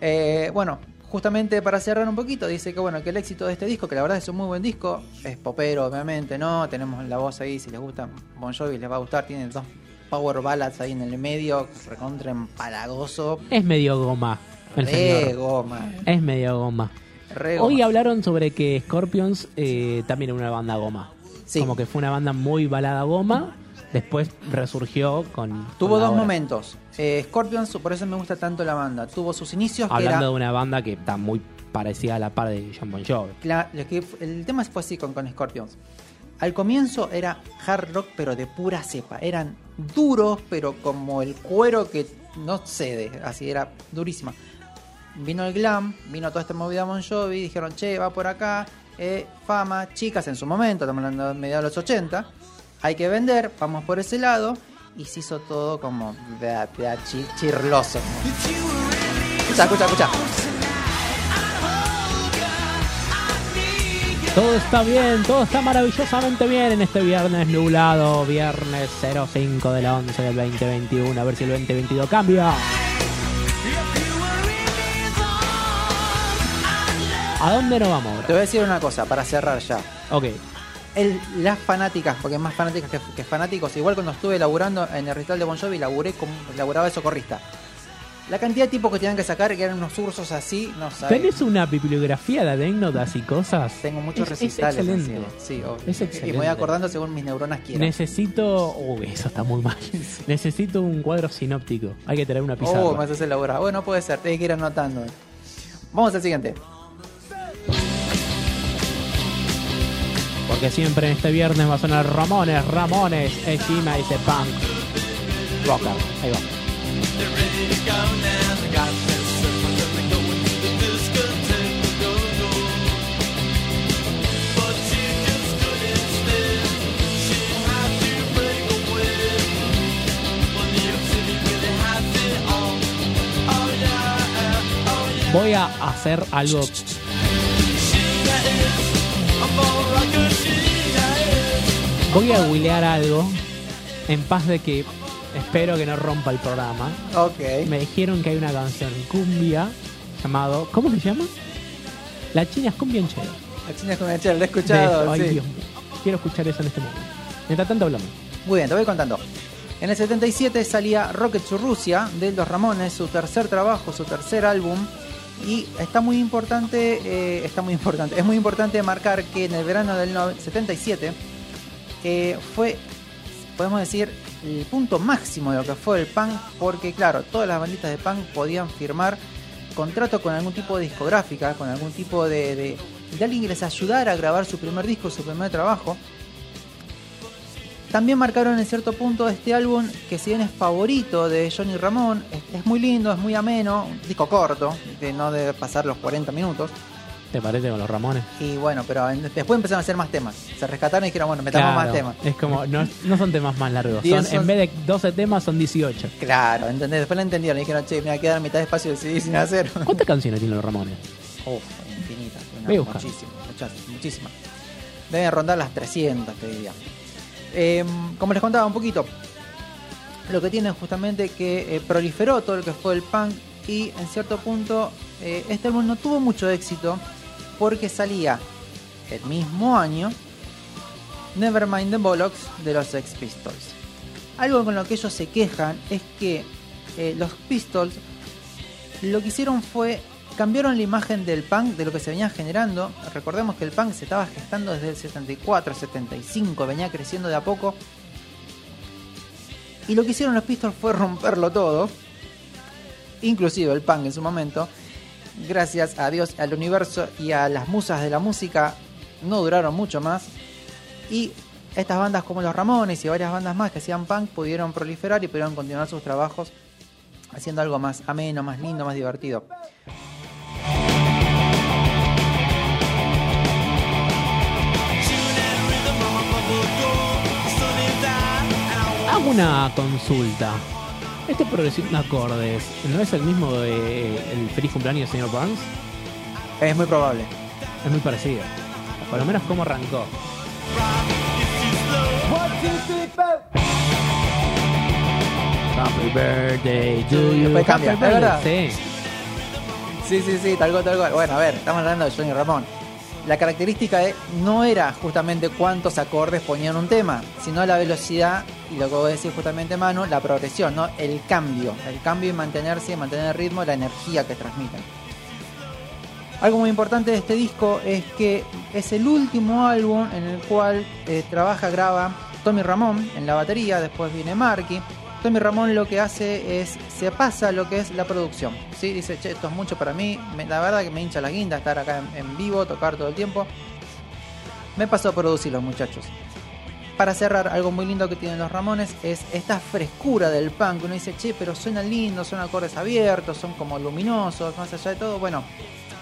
Speaker 1: eh, bueno, justamente para cerrar un poquito, dice que bueno, que el éxito de este disco, que la verdad es un muy buen disco, es popero, obviamente, ¿no? Tenemos la voz ahí, si les gusta Bon Jovi les va a gustar, tiene dos power ballads ahí en el medio, recontra empalagoso,
Speaker 2: Es medio goma. El señor.
Speaker 1: goma,
Speaker 2: Es medio goma.
Speaker 1: Re
Speaker 2: Hoy
Speaker 1: goma.
Speaker 2: hablaron sobre que Scorpions eh, también era una banda goma.
Speaker 1: Sí.
Speaker 2: Como que fue una banda muy balada goma. Después resurgió con.
Speaker 1: Tuvo
Speaker 2: con la
Speaker 1: dos momentos. Eh, Scorpions, por eso me gusta tanto la banda. Tuvo sus inicios que
Speaker 2: Hablando
Speaker 1: era
Speaker 2: de una banda que está muy parecida a la par de John Bon Jovi.
Speaker 1: Que f- el tema fue así con, con Scorpions. Al comienzo era hard rock, pero de pura cepa. Eran duros, pero como el cuero que no cede. Así era durísima. Vino el glam, vino toda esta movida Bon Jovi. Dijeron, che, va por acá. eh, fama, chicas en su momento, estamos hablando de mediados de los 80. Hay que vender, vamos por ese lado. Y se hizo todo como chi- chirloso. Escucha, escucha, escucha.
Speaker 2: Todo está bien, todo está maravillosamente bien en este viernes nublado, viernes 05 del 11 del 2021. A ver si el 2022 cambia. ¿A dónde nos vamos
Speaker 1: Te voy a decir una cosa para cerrar ya.
Speaker 2: Ok,
Speaker 1: El- las fanáticas, porque más fanáticas que, que fanáticos, igual cuando estuve laburando en el recital de Bon Jovi, laburé como, laburaba de socorrista. La cantidad de tipos que tenían que sacar, que eran unos ursos así, no sabes.
Speaker 2: ¿tenés una bibliografía de anécdotas y cosas?
Speaker 1: Tengo muchos
Speaker 2: Es- es
Speaker 1: recitales.
Speaker 2: excelente.
Speaker 1: encima. Sí, obvio.
Speaker 2: Es
Speaker 1: Y
Speaker 2: excelente.
Speaker 1: me voy acordando según mis neuronas quieran.
Speaker 2: Necesito. Uy, eso está muy mal. Necesito un cuadro sinóptico. Hay que tener una pizarra.
Speaker 1: Oh, me haces elaborar. Bueno, puede ser, tengo que ir anotando. Vamos al siguiente.
Speaker 2: Porque siempre en este viernes va a sonar Ramones, Ramones, Eshima dice punk. Rocker, ahí va. Voy a hacer algo Voy a googlear algo en paz de que espero que no rompa el programa.
Speaker 1: Ok.
Speaker 2: Me dijeron que hay una canción cumbia llamado ¿Cómo se llama? La China es cumbia en chelo.
Speaker 1: La China con el chelo, lo he escuchado.
Speaker 2: Ay,
Speaker 1: sí.
Speaker 2: Dios mío. Quiero escuchar eso en este momento. Mientras tanto hablamos.
Speaker 1: Muy bien, te voy contando. En el 77 salía Rocket to Rusia de Los Ramones, su tercer trabajo, su tercer álbum. Y está muy importante, eh, está muy importante, es muy importante marcar que en el verano del no- 77 eh, fue, podemos decir, el punto máximo de lo que fue el punk, porque claro, todas las banditas de punk podían firmar contrato con algún tipo de discográfica, con algún tipo de, de, de alguien que les ayudara a grabar su primer disco, su primer trabajo. También marcaron en cierto punto este álbum que si bien es favorito de Johnny Ramón, es, muy lindo, es muy ameno, un disco corto, de no debe pasar los 40 minutos.
Speaker 2: ¿Te parece con los Ramones?
Speaker 1: Y bueno, pero después empezaron a hacer más temas. Se rescataron y dijeron, bueno, metamos
Speaker 2: Claro,
Speaker 1: más temas.
Speaker 2: Es como, no, no son temas más largos. Son,
Speaker 1: son-
Speaker 2: en vez de 12 temas, son 18.
Speaker 1: Claro, ¿entendés? Después lo entendieron y dijeron, che, me va a quedar mitad de espacio del CD sin hacer.
Speaker 2: ¿Cuántas canciones tienen los Ramones?
Speaker 1: Uf, infinitas. Muchísimas, muchas, muchísimas. Deben rondar las 300, te diría. Eh, como les contaba un poquito, lo que tiene justamente que eh, proliferó todo lo que fue el punk y en cierto punto eh, este álbum no tuvo mucho éxito porque salía el mismo año Nevermind the Bollocks de los Sex Pistols. Algo con lo que ellos se quejan es que eh, los Pistols lo que hicieron fue cambiaron la imagen del punk de lo que se venía generando. Recordemos que el punk se estaba gestando desde el 74, 75, venía creciendo de a poco. Y lo que hicieron los Pistols fue romperlo todo, inclusive el punk en su momento. Gracias a Dios, al universo y a las musas de la música, no duraron mucho más. Y estas bandas como los Ramones y varias bandas más que hacían punk pudieron proliferar y pudieron continuar sus trabajos haciendo algo más ameno, más lindo, más divertido.
Speaker 2: Hago una consulta. Este progresivo de acordes, ¿no es el mismo de el feliz cumpleaños del señor Burns?
Speaker 1: Es muy probable.
Speaker 2: Es muy parecido. Por lo menos cómo arrancó. Happy birthday to you.
Speaker 1: Después cambia,
Speaker 2: Happy
Speaker 1: ¿es verdad?
Speaker 2: Sí.
Speaker 1: Sí, sí, sí, tal cual, tal cual. Bueno, a ver, estamos hablando de Johnny Ramón. La característica no era justamente cuántos acordes ponían un tema, sino la velocidad y lo que vos decís justamente, Manu, la progresión. El cambio. El cambio y mantenerse, mantener el ritmo, la energía que transmiten. Algo muy importante de este disco es que es el último álbum en el cual eh, trabaja, graba Tommy Ramón en la batería, después viene Marky. Tommy Ramón lo que hace es, se pasa lo que es la producción. ¿sí? Dice, che, esto es mucho para mí, la verdad que me hincha la guinda estar acá en, vivo, tocar todo el tiempo. Me pasó a producir los muchachos. Para cerrar, algo muy lindo que tienen los Ramones es esta frescura del punk. Uno dice, che, pero suena lindo, son acordes abiertos, son como luminosos, más allá de todo. Bueno,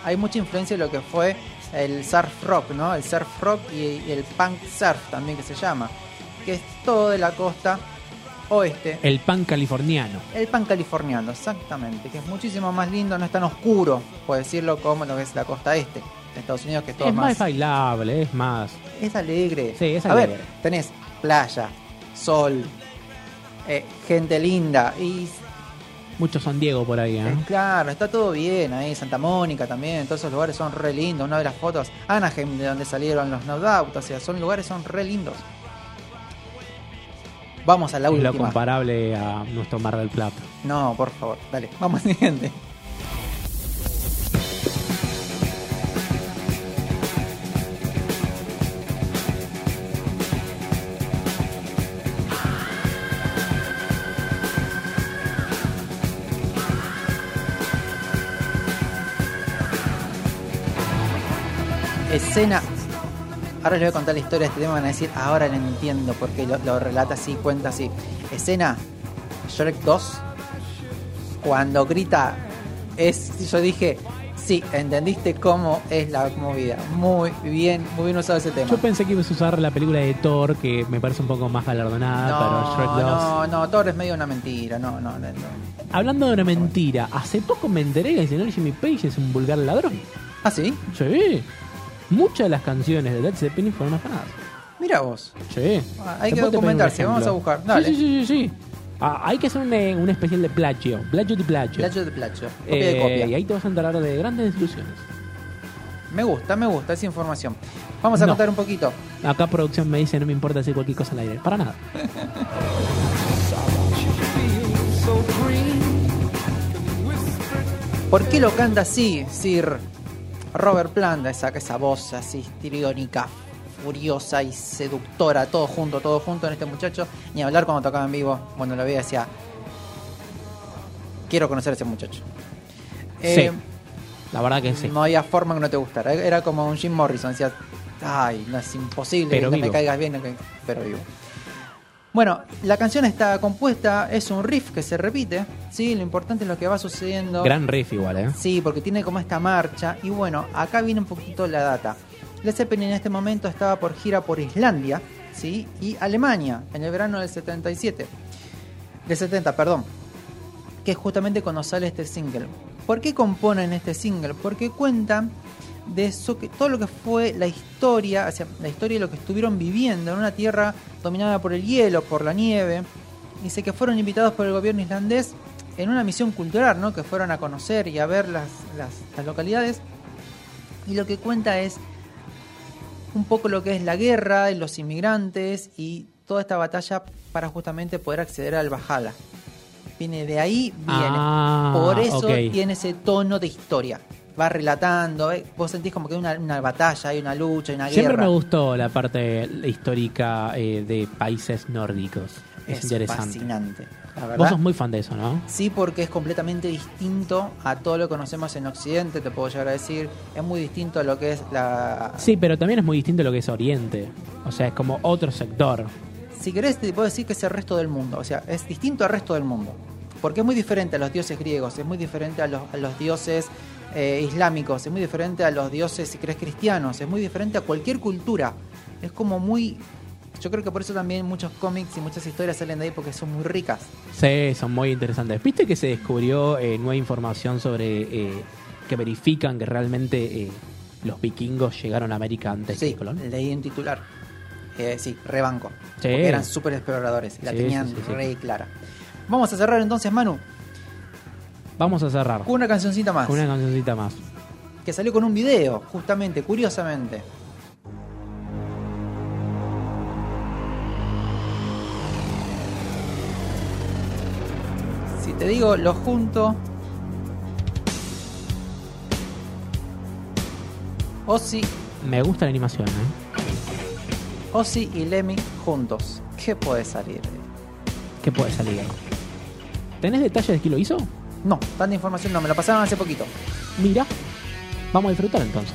Speaker 1: hay mucha influencia de lo que fue el surf rock, ¿no? El surf rock y el punk surf también que se llama. Que es todo de la costa oeste.
Speaker 2: El pan californiano.
Speaker 1: El pan californiano, exactamente. Que es muchísimo más lindo, no es tan oscuro, por decirlo, como lo que es la costa este de Estados Unidos, que es todo
Speaker 2: Es más
Speaker 1: más...
Speaker 2: bailable, es más.
Speaker 1: Es alegre.
Speaker 2: Sí, es
Speaker 1: A
Speaker 2: alegre.
Speaker 1: ver, tenés playa, sol, eh, gente linda y
Speaker 2: Mucho San Diego por ahí, ¿eh?
Speaker 1: eh, claro, está todo bien ahí, Santa Mónica también, todos esos lugares son re lindos. Una de las fotos, Anaheim, de donde salieron los No Doubt, o sea, son lugares son re lindos. Vamos a la
Speaker 2: Es lo
Speaker 1: última.
Speaker 2: comparable a nuestro Mar del Plata.
Speaker 1: No, por favor, dale, vamos al siguiente. Escena. Ahora les voy a contar la historia de este tema. Van a decir, ahora lo entiendo porque lo, lo relata así, cuenta así. Escena Shrek 2 cuando grita es yo dije sí entendiste cómo es la movida muy bien muy bien usado ese tema
Speaker 2: Yo pensé que ibas a usar la película de Thor, que me parece un poco más galardonada, pero Shrek 2.
Speaker 1: no no Thor es medio una mentira no no, no, no.
Speaker 2: Hablando de una mentira, hace poco me enteré que el señor Jimmy Page es un vulgar ladrón.
Speaker 1: ah sí
Speaker 2: Sí. Muchas de las canciones de Led Zeppelin fueron afanadas.
Speaker 1: mira vos
Speaker 2: Sí.
Speaker 1: Ah, hay que documentarse, vamos a buscar,
Speaker 2: Sí,
Speaker 1: dale.
Speaker 2: Sí, sí, sí. sí. Ah, hay que hacer un, eh, un especial de plagio. Plagio de plagio.
Speaker 1: placho de placho copia
Speaker 2: Eh,
Speaker 1: de copia
Speaker 2: Y ahí te vas a enterar de grandes desilusiones.
Speaker 1: me gusta me gusta esa información vamos a
Speaker 2: No.
Speaker 1: contar un poquito
Speaker 2: Acá producción me dice no me importa decir cualquier cosa al aire. Para nada.
Speaker 1: ¿Por qué lo canta así, Sir Robert Plant? Esa, esa voz así histriónica, furiosa y seductora, todo junto, todo junto en este muchacho. Ni hablar cuando tocaba en vivo, cuando lo veía decía, quiero conocer a ese muchacho. Eh,
Speaker 2: Sí. La verdad que sí.
Speaker 1: No había forma que no te gustara. Era como un Jim Morrison, decía, ay, no es imposible
Speaker 2: Pero
Speaker 1: que me caigas bien, pero vivo. Bueno, la canción está compuesta, es un riff que se repite, ¿sí? Lo importante es lo que va sucediendo.
Speaker 2: Gran riff igual, ¿eh?
Speaker 1: Sí, porque tiene como esta marcha. Y bueno, acá viene un poquito la data. Led Zeppelin en este momento estaba por gira por Islandia, ¿sí? Y Alemania, en el verano del 77. Del 70, perdón. Que es justamente cuando sale este single. ¿Por qué componen este single? Porque cuentan de eso que todo lo que fue la historia, sea, la historia de lo que estuvieron viviendo en una tierra dominada por el hielo, por la nieve. Dice que fueron invitados por el gobierno islandés en una misión cultural, ¿no? Que fueron a conocer y a ver las, las, las localidades. Y lo que cuenta es un poco lo que es la guerra, y los inmigrantes y toda esta batalla para justamente poder acceder al Valhalla. Viene de ahí, viene.
Speaker 2: Ah,
Speaker 1: Por eso tiene ese tono de historia. Va relatando, ¿eh? vos sentís como que hay una, una batalla, hay una lucha, hay una
Speaker 2: Siempre
Speaker 1: guerra.
Speaker 2: me gustó la parte histórica eh, de países nórdicos. Es,
Speaker 1: es
Speaker 2: interesante.
Speaker 1: fascinante. La
Speaker 2: Vos sos muy fan de eso, ¿no?
Speaker 1: Sí, porque es completamente distinto a todo lo que conocemos en Occidente, te puedo llegar a decir. Es muy distinto a lo que es la...
Speaker 2: Sí, pero también es muy distinto lo que es Oriente. O sea, es como otro sector.
Speaker 1: Si querés, te puedo decir que es el resto del mundo. O sea, es distinto al resto del mundo. Porque es muy diferente a los dioses griegos, es muy diferente a los, a los dioses eh, islámicos, es muy diferente a los dioses, si crees, cristianos, es muy diferente a cualquier cultura. Es como muy... Yo creo que por eso también muchos cómics y muchas historias salen de ahí porque son muy ricas.
Speaker 2: Sí, son muy interesantes. ¿Viste que se descubrió eh, nueva información sobre... Eh, que verifican que realmente eh,
Speaker 4: los vikingos llegaron a América antes
Speaker 1: sí,
Speaker 4: que Colón?
Speaker 1: leí en titular. sí, rebanco. Porque eran súper exploradores la
Speaker 4: sí,
Speaker 1: tenían re clara. Vamos a cerrar entonces, Manu.
Speaker 4: Vamos a cerrar.
Speaker 1: Con una cancioncita más.
Speaker 4: Con una cancioncita más.
Speaker 1: Que salió con un video, justamente, curiosamente. Si te digo, lo junto. Ozzy.
Speaker 4: Me gusta la animación, ¿eh?
Speaker 1: Ozzy y Lemmy juntos. ¿Qué puede salir?
Speaker 4: ¿Qué puede salir? ¿Tenés detalles de quién lo hizo?
Speaker 1: No, tanta información no, me la pasaron hace poquito.
Speaker 4: Mira, vamos a disfrutar entonces.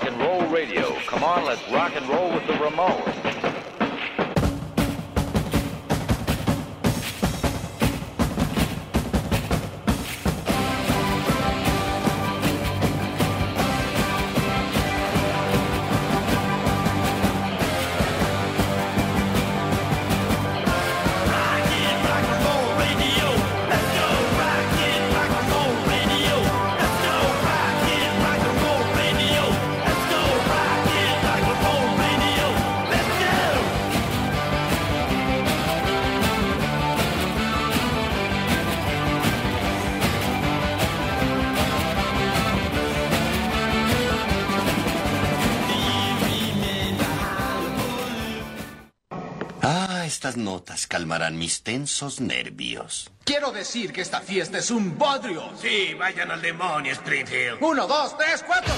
Speaker 5: Rock and roll
Speaker 6: radio. Come on, let's rock and roll with the Ramones.
Speaker 7: Mis tensos nervios.
Speaker 8: Quiero decir que esta fiesta es un bodrio.
Speaker 9: Sí, vayan al demonio, Springfield.
Speaker 8: Uno, dos, tres, cuatro.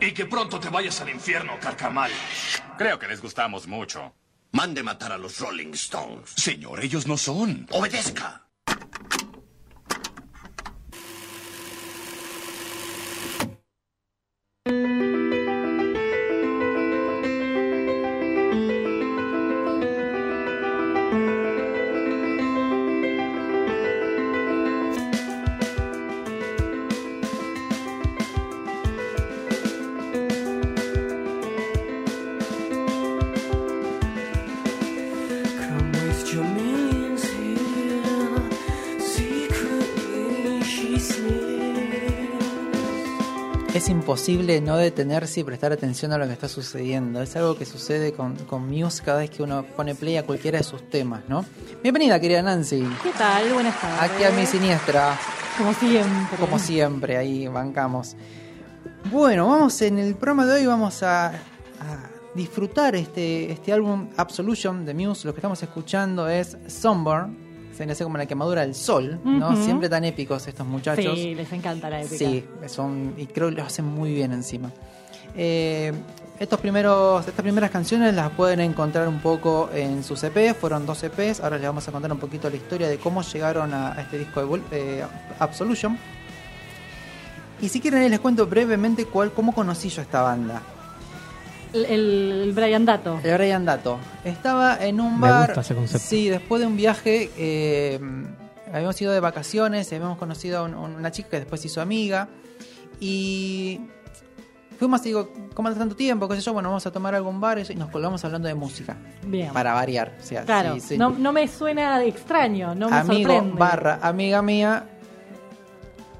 Speaker 9: Y que pronto te vayas al infierno, carcamal.
Speaker 8: Creo que les gustamos mucho.
Speaker 7: Mande matar a los Rolling Stones.
Speaker 8: Señor, ellos no son.
Speaker 7: Obedezca.
Speaker 1: Imposible no detenerse y prestar atención a lo que está sucediendo. Es algo que sucede con, con Muse cada vez que uno pone play a cualquiera de sus temas, ¿no? Bienvenida, querida Nancy.
Speaker 10: ¿Qué tal? Buenas tardes.
Speaker 1: Aquí a mi siniestra,
Speaker 10: Como siempre.
Speaker 1: como siempre, ahí bancamos. Bueno, vamos en el programa de hoy vamos a, a disfrutar este, este álbum Absolution de Muse. Lo que estamos escuchando es Sunburn, le hace como la quemadura del sol, ¿no? Siempre tan épicos estos muchachos.
Speaker 10: Sí, les encanta la épica.
Speaker 1: Sí, son, y creo que lo hacen muy bien encima. Eh, estos primeros, estas primeras canciones las pueden encontrar un poco en sus EP, fueron dos EPs, ahora les vamos a contar un poquito la historia de cómo llegaron a, a este disco de eh, Absolution. Y si quieren les cuento brevemente cuál, cómo conocí yo esta banda.
Speaker 10: El, el- Brian Dato.
Speaker 1: El Brian Dato. Estaba en un
Speaker 2: Me
Speaker 1: bar.
Speaker 2: gusta ese concepto.
Speaker 1: Sí, después de un viaje, eh, habíamos ido de vacaciones, y habíamos conocido a un- una chica que después se hizo amiga. Y fuimos, digo, ¿cómo hace tanto tiempo? ¿Qué sé yo? Bueno, vamos a tomar algún bar y nos colgamos hablando de música.
Speaker 10: Bien.
Speaker 1: Para variar. O sea,
Speaker 10: Claro,
Speaker 1: sí, sí.
Speaker 10: No, no me suena extraño, no me
Speaker 1: Amigo
Speaker 10: sorprende.
Speaker 1: barra amiga mía,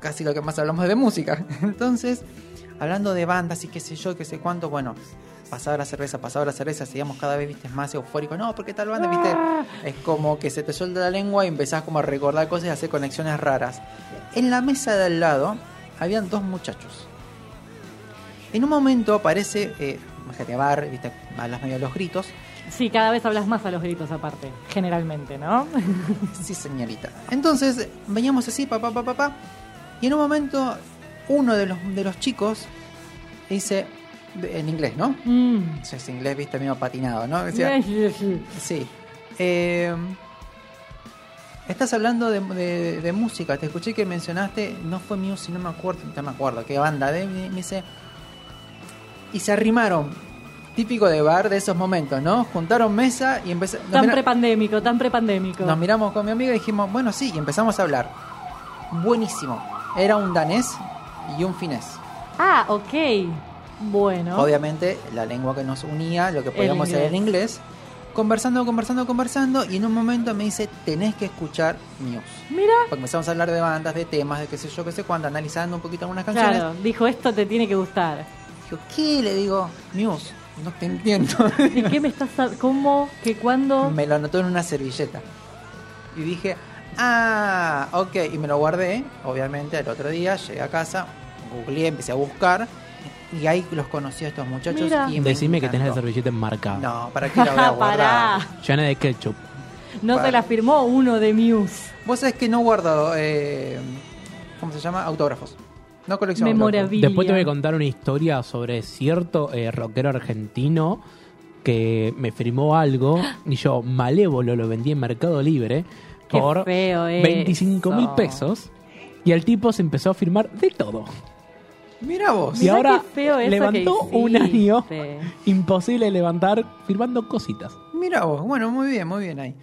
Speaker 1: casi lo que más hablamos es de música. Entonces, hablando de bandas y qué sé yo, qué sé cuánto, bueno, pasaba la cerveza, pasaba la cerveza, seguíamos cada vez, viste, más eufóricos. No, porque tal banda, viste,
Speaker 10: Ah.
Speaker 1: es como que se te suelta la lengua y empezás como a recordar cosas y a hacer conexiones raras. En la mesa de al lado habían dos muchachos. En un momento aparece, eh, imagínate, bar, viste, hablas medio a los gritos.
Speaker 10: Sí, cada vez hablas más a los gritos aparte, generalmente, ¿no?
Speaker 1: Sí, señorita. Entonces, veníamos así, papá, papá, papá. Y en un momento, uno de los, de los chicos dice, en inglés, ¿no?
Speaker 10: Mm.
Speaker 1: Ese inglés, viste, medio patinado, ¿no? Sí. eh, estás hablando de, de- de música. Te escuché que mencionaste, no fue Muse, no me acuerdo, no me acuerdo qué banda. De, me dice, y se arrimaron. Típico de bar de esos momentos, ¿no? Juntaron mesa y empezaron.
Speaker 10: Tan prepandémico, tan prepandémico.
Speaker 1: Nos miramos con mi amiga y dijimos, bueno, sí, y empezamos a hablar. Buenísimo. Era un danés y un finés.
Speaker 10: Ah, ok. Bueno.
Speaker 1: Obviamente, la lengua que nos unía, lo que podíamos hacer en
Speaker 10: inglés.
Speaker 1: Conversando, conversando, conversando, y en un momento me dice, tenés que escuchar Muse.
Speaker 10: Mira,
Speaker 1: Porque empezamos a hablar de bandas, de temas, de qué sé yo, qué sé cuándo, analizando un poquito algunas canciones.
Speaker 10: claro, dijo esto te tiene que gustar.
Speaker 1: Digo, ¿qué? Le digo, Muse, no te entiendo.
Speaker 10: ¿De qué me estás ¿Cómo? ¿Que cuándo?
Speaker 1: me lo anotó en una servilleta. Y dije, ah, ok. Y me lo guardé, obviamente, el otro día, llegué a casa, googleé, empecé a buscar. Y ahí los conocí a estos muchachos.
Speaker 10: Mira.
Speaker 1: Y me
Speaker 2: Decime que tenés la servilleta enmarcada.
Speaker 1: No, ¿para qué la voy a guardar?
Speaker 2: Llena de ketchup.
Speaker 10: No
Speaker 1: Para.
Speaker 10: te la firmó uno de Muse.
Speaker 1: Vos sabés que no guardo eh, ¿cómo se llama? Autógrafos. No
Speaker 10: Memorabilia.
Speaker 2: Después te voy a contar una historia sobre cierto eh, rockero argentino que me firmó algo y yo malévolo lo vendí en Mercado Libre
Speaker 10: Qué
Speaker 2: por
Speaker 10: feo
Speaker 2: 25 mil
Speaker 10: eso.
Speaker 2: pesos y el tipo se empezó a firmar de todo.
Speaker 1: Mira vos.
Speaker 2: Y
Speaker 10: Mirá
Speaker 2: ahora
Speaker 10: qué feo eso
Speaker 2: levantó
Speaker 10: que
Speaker 2: un año imposible de levantar firmando cositas.
Speaker 1: Mira vos. Bueno, muy bien, muy bien ahí.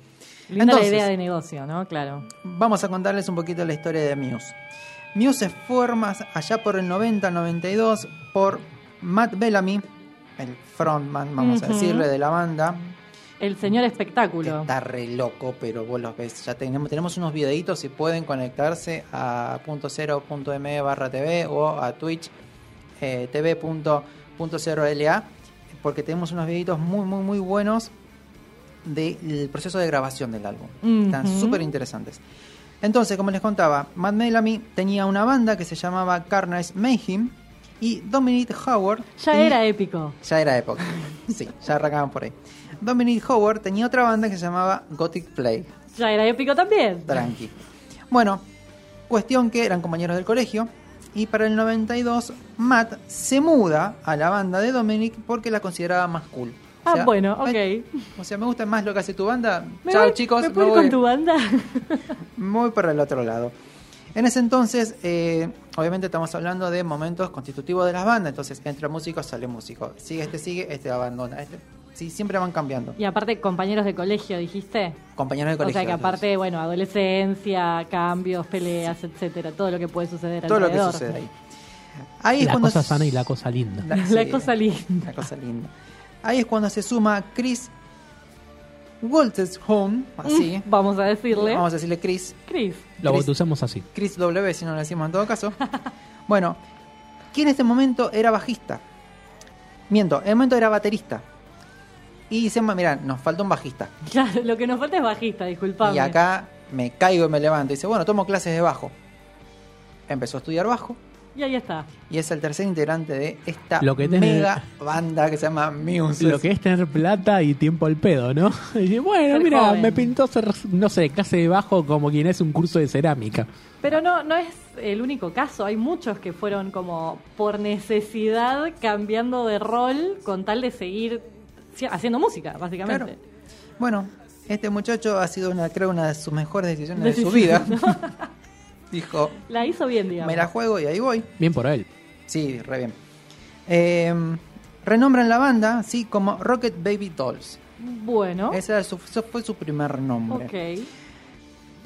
Speaker 10: Linda
Speaker 1: Entonces,
Speaker 10: la idea de negocio, ¿no? Claro.
Speaker 1: vamos a contarles un poquito la historia de Muse. Muse se forma allá por el 90-92 por Matt Bellamy, el frontman, vamos a decirle, de la banda.
Speaker 10: El señor espectáculo.
Speaker 1: Está re loco, pero vos los ves. Ya tenemos, tenemos unos videitos si pueden conectarse a .0.me barra TV o a Twitch eh, tv.0la porque tenemos unos videitos muy, muy, muy buenos del proceso de grabación del álbum. Están
Speaker 10: Ujú.
Speaker 1: súper interesantes. Entonces, como les contaba, Matt Bellamy tenía una banda que se llamaba Carnage Mayhem y Dominic Howard
Speaker 10: Ya
Speaker 1: tenía-
Speaker 10: era épico.
Speaker 1: ya era época. Sí, ya arrancaban por ahí. Dominic Howard tenía otra banda que se llamaba Gothic Plague.
Speaker 10: Ya era épico también.
Speaker 1: Tranqui. Bueno, cuestión que eran compañeros del colegio. Y para el 92, Matt se muda a la banda de Dominic porque la consideraba más cool. O
Speaker 10: Ah, bueno, ok.
Speaker 1: ay, O sea, me gusta más lo que hace tu banda.
Speaker 10: ¿Me
Speaker 1: Chao,
Speaker 10: voy-
Speaker 1: chicos.
Speaker 10: ¿Me
Speaker 1: me
Speaker 10: ir
Speaker 1: voy-
Speaker 10: con tu banda?
Speaker 1: muy por el otro lado. En ese entonces, eh, obviamente estamos hablando de momentos constitutivos de las bandas. Entonces, entra músico, sale músico. Sigue este, sigue, este abandona. Este, sí, siempre van cambiando.
Speaker 10: Y aparte, compañeros de colegio, dijiste.
Speaker 1: Compañeros de
Speaker 10: O
Speaker 1: colegio.
Speaker 10: sea que aparte, bueno, adolescencia, cambios, peleas, etcétera, todo lo que puede suceder
Speaker 1: todo lo que
Speaker 10: alrededor.
Speaker 1: sucede ahí. Ahí es
Speaker 2: la
Speaker 1: cuando
Speaker 2: cosa
Speaker 1: se-
Speaker 2: sana y la cosa linda.
Speaker 1: La,
Speaker 10: La
Speaker 1: sí,
Speaker 10: cosa linda.
Speaker 1: La cosa linda. Ahí es cuando se suma Chris Home, así.
Speaker 10: Mm, Vamos a decirle.
Speaker 1: Vamos a decirle Chris.
Speaker 10: Chris.
Speaker 2: Lo bautizamos así.
Speaker 1: Chris W, si no lo decimos en todo caso. bueno, que en este momento era bajista. Miento, en el momento era baterista. Y dice, mira, nos falta un bajista.
Speaker 10: Claro, lo que nos falta es bajista, disculpame.
Speaker 1: Y acá me caigo y me levanto. Y dice, bueno, tomo clases de bajo. Empezó a estudiar bajo.
Speaker 10: Y ahí está.
Speaker 1: Y es el tercer integrante de esta
Speaker 2: Lo que
Speaker 1: mega banda que se llama Muse.
Speaker 2: Lo que es tener plata y tiempo al pedo, ¿no? Y dice, bueno,
Speaker 10: Ser
Speaker 2: mira,
Speaker 10: joven.
Speaker 2: me pintó ser, no sé, clase de bajo como quien es un curso de cerámica.
Speaker 10: Pero no, no es el único caso. Hay muchos que fueron como por necesidad cambiando de rol con tal de seguir haciendo música, básicamente.
Speaker 1: Claro. Bueno, este muchacho ha sido una, creo, una de sus mejores decisiones de su vida. Dijo,
Speaker 10: La hizo bien, digamos.
Speaker 1: me la juego y ahí voy.
Speaker 2: Bien por él.
Speaker 1: Sí, re bien. Eh, renombran la banda, sí, como Rocket Baby Dolls.
Speaker 10: Bueno,
Speaker 1: Ese, era su- ese fue su primer nombre.
Speaker 10: ok.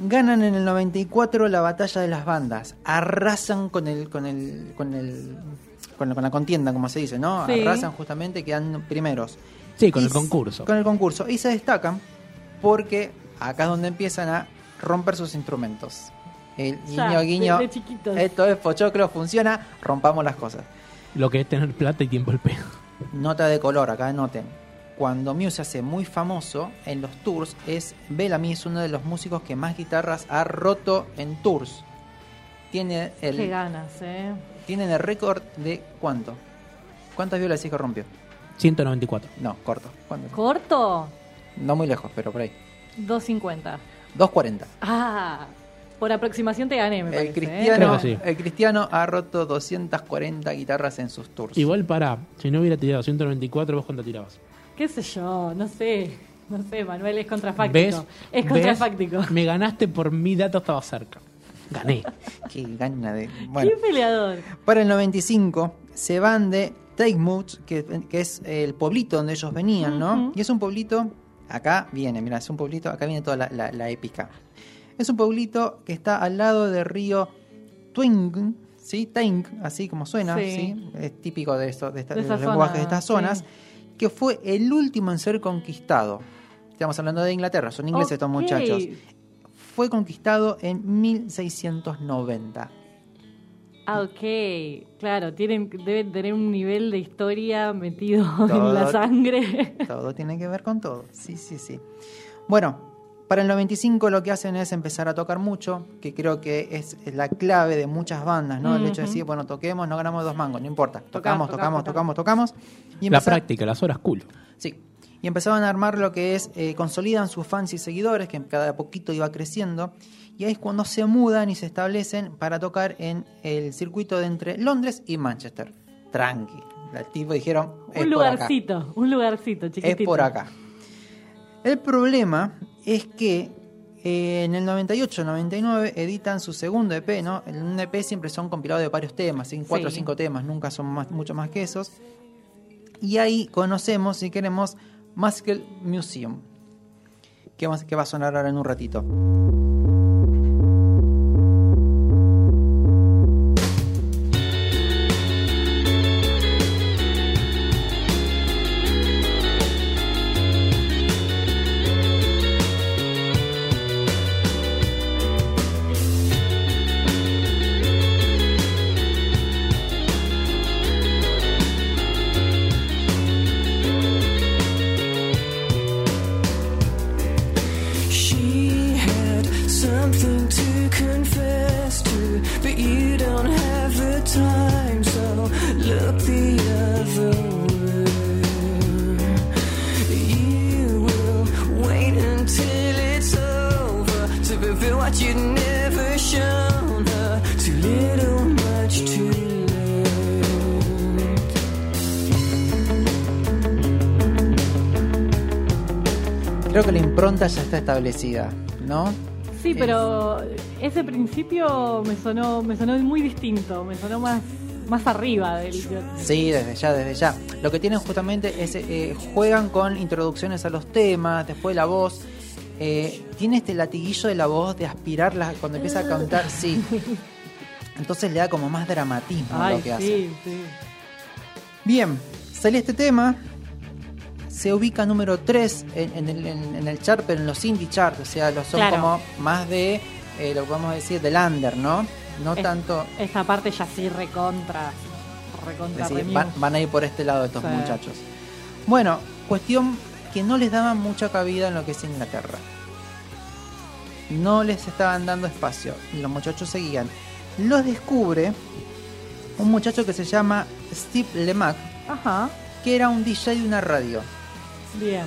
Speaker 1: Ganan en el 94 la batalla de las bandas. Arrasan con el, con el, con el, con, la- con la contienda, como se dice, ¿no?
Speaker 10: Sí.
Speaker 1: Arrasan justamente, quedan primeros.
Speaker 2: Sí, con
Speaker 1: Y
Speaker 2: el concurso.
Speaker 1: Con el concurso. Y se destacan porque acá es donde empiezan a romper sus instrumentos. El
Speaker 10: Ya,
Speaker 1: guiño,
Speaker 10: de-
Speaker 1: guiño. Esto es pochoclo, funciona, rompamos las cosas.
Speaker 2: Lo que es tener plata y tiempo al pedo.
Speaker 1: Nota de color, acá noten. Cuando Muse se hace muy famoso en los tours, es Bellamy es uno de los músicos que más guitarras ha roto en tours. Tiene
Speaker 10: Qué
Speaker 1: el,
Speaker 10: ganas, ¿eh?
Speaker 1: tienen el récord de cuánto. ¿Cuántas violas que rompió?
Speaker 2: 194.
Speaker 1: No, corto.
Speaker 10: Corto,
Speaker 1: No muy lejos, pero por ahí.
Speaker 10: 250.
Speaker 1: 240.
Speaker 10: Ah, por aproximación te gané, me
Speaker 1: El
Speaker 10: parece. ¿eh?
Speaker 1: cristiano,
Speaker 2: que sí.
Speaker 1: el cristiano ha roto 240 guitarras en sus tours.
Speaker 2: Igual para, si no hubiera tirado 194, vos cuánto tirabas.
Speaker 10: ¿Qué sé yo? No sé. No sé, Manuel, es
Speaker 2: ¿Ves?
Speaker 10: contrafáctico. Es
Speaker 2: ¿Ves?
Speaker 10: contrafáctico.
Speaker 2: Me ganaste por mi dato, estaba cerca. Gané.
Speaker 1: Qué gana de. Bueno.
Speaker 10: ¿Qué peleador?
Speaker 1: Para el 95 se van de Takemouth, que, que es el pueblito donde ellos venían, ¿no? Y es un pueblito, acá viene, mira, es un pueblito, acá viene toda la, la- la épica. Es un pueblito que está al lado del río Twing, ¿sí? Taing, así como suena,
Speaker 10: Sí.
Speaker 1: ¿sí? Es típico de, esto, de, esta-
Speaker 10: De
Speaker 1: de
Speaker 10: esa
Speaker 1: los lenguajes de estas zonas,
Speaker 10: sí.
Speaker 1: que fue el último en ser conquistado. Estamos hablando de Inglaterra, son ingleses estos muchachos. Fue conquistado en 1690.
Speaker 10: Ah, ok. Claro, tienen, deben tener un nivel de historia metido en la sangre.
Speaker 1: Todo tiene que ver con todo. Sí, sí, sí. Bueno, para el 95 lo que hacen es empezar a tocar mucho, que creo que es la clave de muchas bandas, ¿no? El hecho de decir, bueno, toquemos, no ganamos dos mangos, no importa. Tocamos, tocamos,
Speaker 10: tocar.
Speaker 1: tocamos, tocamos. Y
Speaker 2: La práctica, las horas culo.
Speaker 1: Sí. Y empezaban a armar lo que es, eh, consolidan sus fans y seguidores, que cada poquito iba creciendo, Y ahí es cuando se mudan y se establecen para tocar en el circuito de entre Londres y Manchester. Tranqui. El tipo dijeron, es
Speaker 10: Un
Speaker 1: por acá.
Speaker 10: lugarcito, un lugarcito chiquitito.
Speaker 1: Es por acá. El problema es que eh, en el 98-99 editan su segundo EP, ¿no? En un EP siempre son compilados de varios temas, ¿sí? cuatro o cinco temas, nunca son más, mucho más que esos. Y ahí conocemos, si queremos, Muscle Museum, que va a sonar ahora en un ratito. Ya está establecida, ¿no?
Speaker 10: Sí, pero ese principio me sonó, me sonó muy distinto, me sonó más, más arriba del.
Speaker 1: Sí, desde ya, desde ya. Lo que tienen justamente es, eh, juegan con introducciones a los temas, después la voz. Eh, tiene este latiguillo de la voz de aspirarla cuando empieza a cantar, sí. Entonces le da como más dramatismo a lo que hace.
Speaker 10: sí.
Speaker 1: Bien, sale este tema. Se ubica número 3 en, en el, en- en el chart, pero en los indie charts. O sea, los son
Speaker 10: Claro.
Speaker 1: como más de, eh, lo que podemos decir, del under, ¿no? No
Speaker 10: Es-
Speaker 1: tanto.
Speaker 10: Esta parte ya sí recontra. Recontra
Speaker 1: decir, van, van a ir por este lado estos
Speaker 10: Sí.
Speaker 1: muchachos. Bueno, cuestión que no les daban mucha cabida en lo que es Inglaterra. No les estaban dando espacio y los muchachos seguían. Los descubre un muchacho que se llama Steve Lemack,
Speaker 10: Ajá,
Speaker 1: que era un DJ de una radio.
Speaker 10: Bien.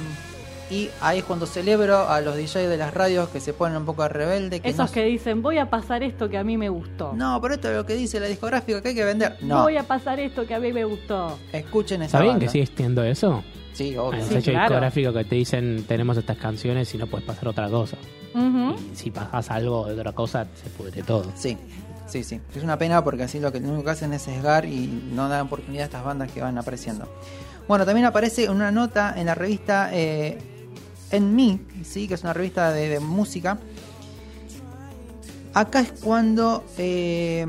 Speaker 1: Y ahí es cuando celebro a los DJs de las radios que se ponen un poco rebelde. Que
Speaker 10: Esos
Speaker 1: no,
Speaker 10: que dicen, voy a pasar esto que a mí me gustó.
Speaker 1: no, pero esto es lo que dice la discográfica que hay que vender. No,
Speaker 10: Voy a pasar esto que a mí me gustó.
Speaker 1: escuchen esa
Speaker 2: ¿Está bien
Speaker 1: banda.
Speaker 2: que sigue siendo eso?
Speaker 1: Sí, obvio.
Speaker 2: Sello
Speaker 10: claro.
Speaker 2: discográfico que te dicen tenemos estas canciones y no puedes pasar otra cosa. Y si pasas algo de otra cosa, se pudre todo.
Speaker 1: Sí, sí, sí. Es una pena porque así lo que lo único que hacen es sesgar y no dan oportunidad a estas bandas que van apareciendo. Bueno, también aparece una nota en la revista eh, En Me, ¿sí? que es una revista de, de música. Acá es cuando eh,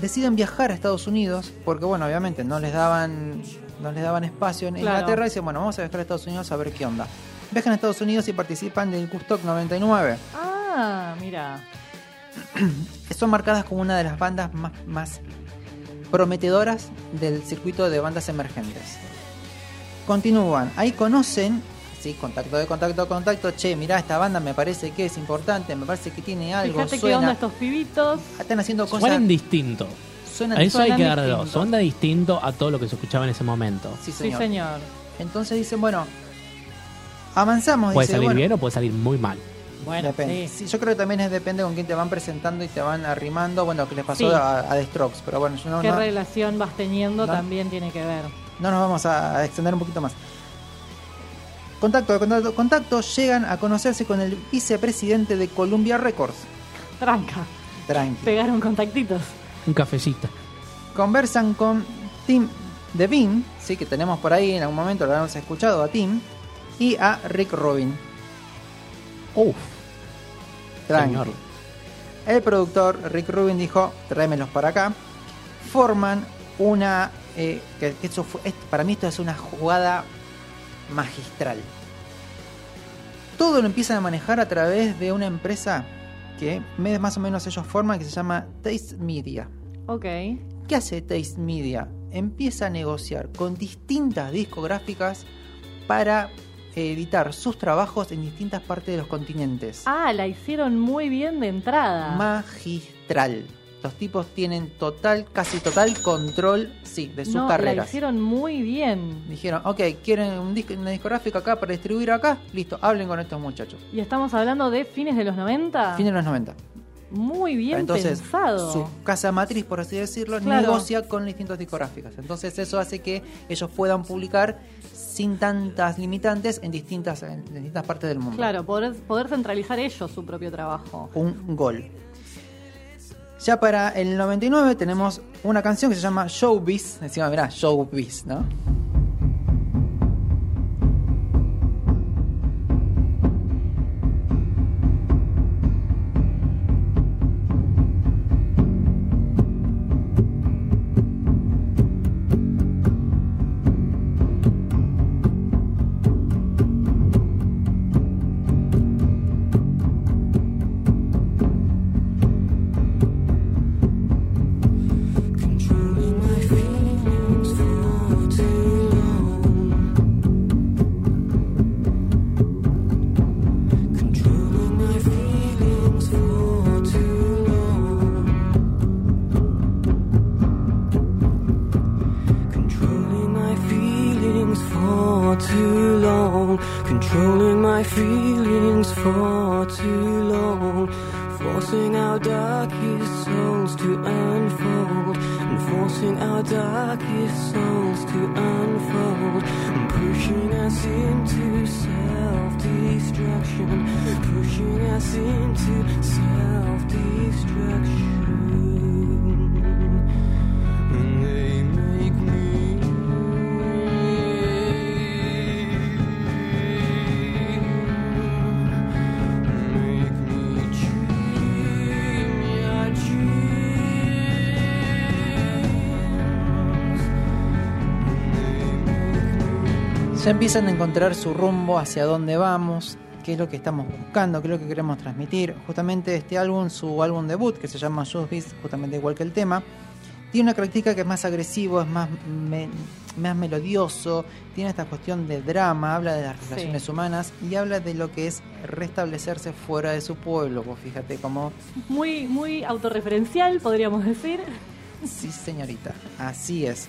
Speaker 1: deciden viajar a Estados Unidos, porque bueno, obviamente no les daban, no les daban espacio en
Speaker 10: Claro.
Speaker 1: Inglaterra y dicen, bueno, vamos a viajar a Estados Unidos a ver qué onda. Viajan a Estados Unidos y participan del Gustock 99.
Speaker 10: Ah, mira.
Speaker 1: son marcadas como una de las bandas más, más prometedoras del circuito de bandas emergentes. Continúan, ahí conocen, sí, contacto de contacto contacto, che, mirá, esta banda me parece que es importante, me parece que tiene algo,
Speaker 10: Fíjate qué
Speaker 1: suena,
Speaker 10: onda estos pibitos.
Speaker 1: están haciendo cosas,
Speaker 2: Suenan distinto.
Speaker 1: suenan
Speaker 2: A eso hay que darlo.
Speaker 10: distinto.
Speaker 2: Suena distinto a todo lo que se escuchaba en ese momento.
Speaker 1: sí,
Speaker 10: Sí,
Speaker 1: señor.
Speaker 10: señor.
Speaker 1: Entonces dicen, bueno, avanzamos,
Speaker 2: Puede
Speaker 1: dice,
Speaker 2: salir
Speaker 1: bueno,
Speaker 2: bien o puede salir muy mal.
Speaker 10: Bueno,
Speaker 1: Depende.
Speaker 10: sí.
Speaker 1: Sí, yo creo que también es depende con quién te van presentando y te van arrimando, bueno, que les pasó
Speaker 10: Sí.
Speaker 1: a, a The Strokes, pero bueno, yo no,
Speaker 10: ¿Qué
Speaker 1: no-
Speaker 10: relación vas teniendo
Speaker 1: No.
Speaker 10: también tiene que ver?
Speaker 1: No nos vamos a extender un poquito más. Contacto, contacto, contacto, llegan a conocerse con el vicepresidente de Columbia Records.
Speaker 10: Tranca.
Speaker 1: Tranqui.
Speaker 10: Pegaron contactitos.
Speaker 2: Un cafecito.
Speaker 1: Conversan con Tim Devine, sí, que tenemos por ahí en algún momento, lo hemos escuchado a Tim, y a Rick Rubin.
Speaker 2: Uf,
Speaker 1: Tranqui.
Speaker 2: señor.
Speaker 1: El productor Rick Rubin dijo, tráemelos para acá. Forman una... eh, que, que eso fue- para mí esto es una jugada magistral. Todo lo empiezan a manejar a través de una empresa que más o menos ellos forman, que se llama Taste Media.
Speaker 10: Ok.
Speaker 1: ¿Qué hace Taste Media? Empieza a negociar con distintas discográficas para editar sus trabajos en distintas partes de los continentes.
Speaker 10: Ah, la hicieron muy bien de entrada.
Speaker 1: Magistral. Los tipos tienen total, casi total control, sí, de sus
Speaker 10: no, la
Speaker 1: carreras.
Speaker 10: hicieron muy bien.
Speaker 1: Dijeron, ok, ¿quieren un disco, una discográfica acá para distribuir acá? Listo, hablen con estos muchachos.
Speaker 10: Y estamos hablando de fines de los 90.
Speaker 1: Fin de los 90.
Speaker 10: Muy bien
Speaker 1: Entonces,
Speaker 10: pensado.
Speaker 1: su casa matriz, por así decirlo,
Speaker 10: Claro.
Speaker 1: negocia con distintas discográficas. Entonces, eso hace que ellos puedan publicar sin tantas limitantes en distintas, en distintas partes del mundo.
Speaker 10: Claro, poder, poder centralizar ellos su propio trabajo.
Speaker 1: Un gol. Ya para el 99 tenemos una canción que se llama Showbiz. Encima, mirá, Showbiz, ¿no? Empiezan a encontrar su rumbo hacia dónde vamos, qué es lo que estamos buscando, qué es lo que queremos transmitir. Justamente este álbum, su álbum debut, que se llama Showbiz, justamente igual que el tema, tiene una característica que es más agresivo, es más, me- más melodioso, tiene esta cuestión de drama, habla de las
Speaker 10: Sí.
Speaker 1: relaciones humanas y habla de lo que es restablecerse fuera de su pueblo. Vos fíjate cómo,
Speaker 10: Muy, muy autorreferencial, podríamos decir.
Speaker 1: sí señorita, así es.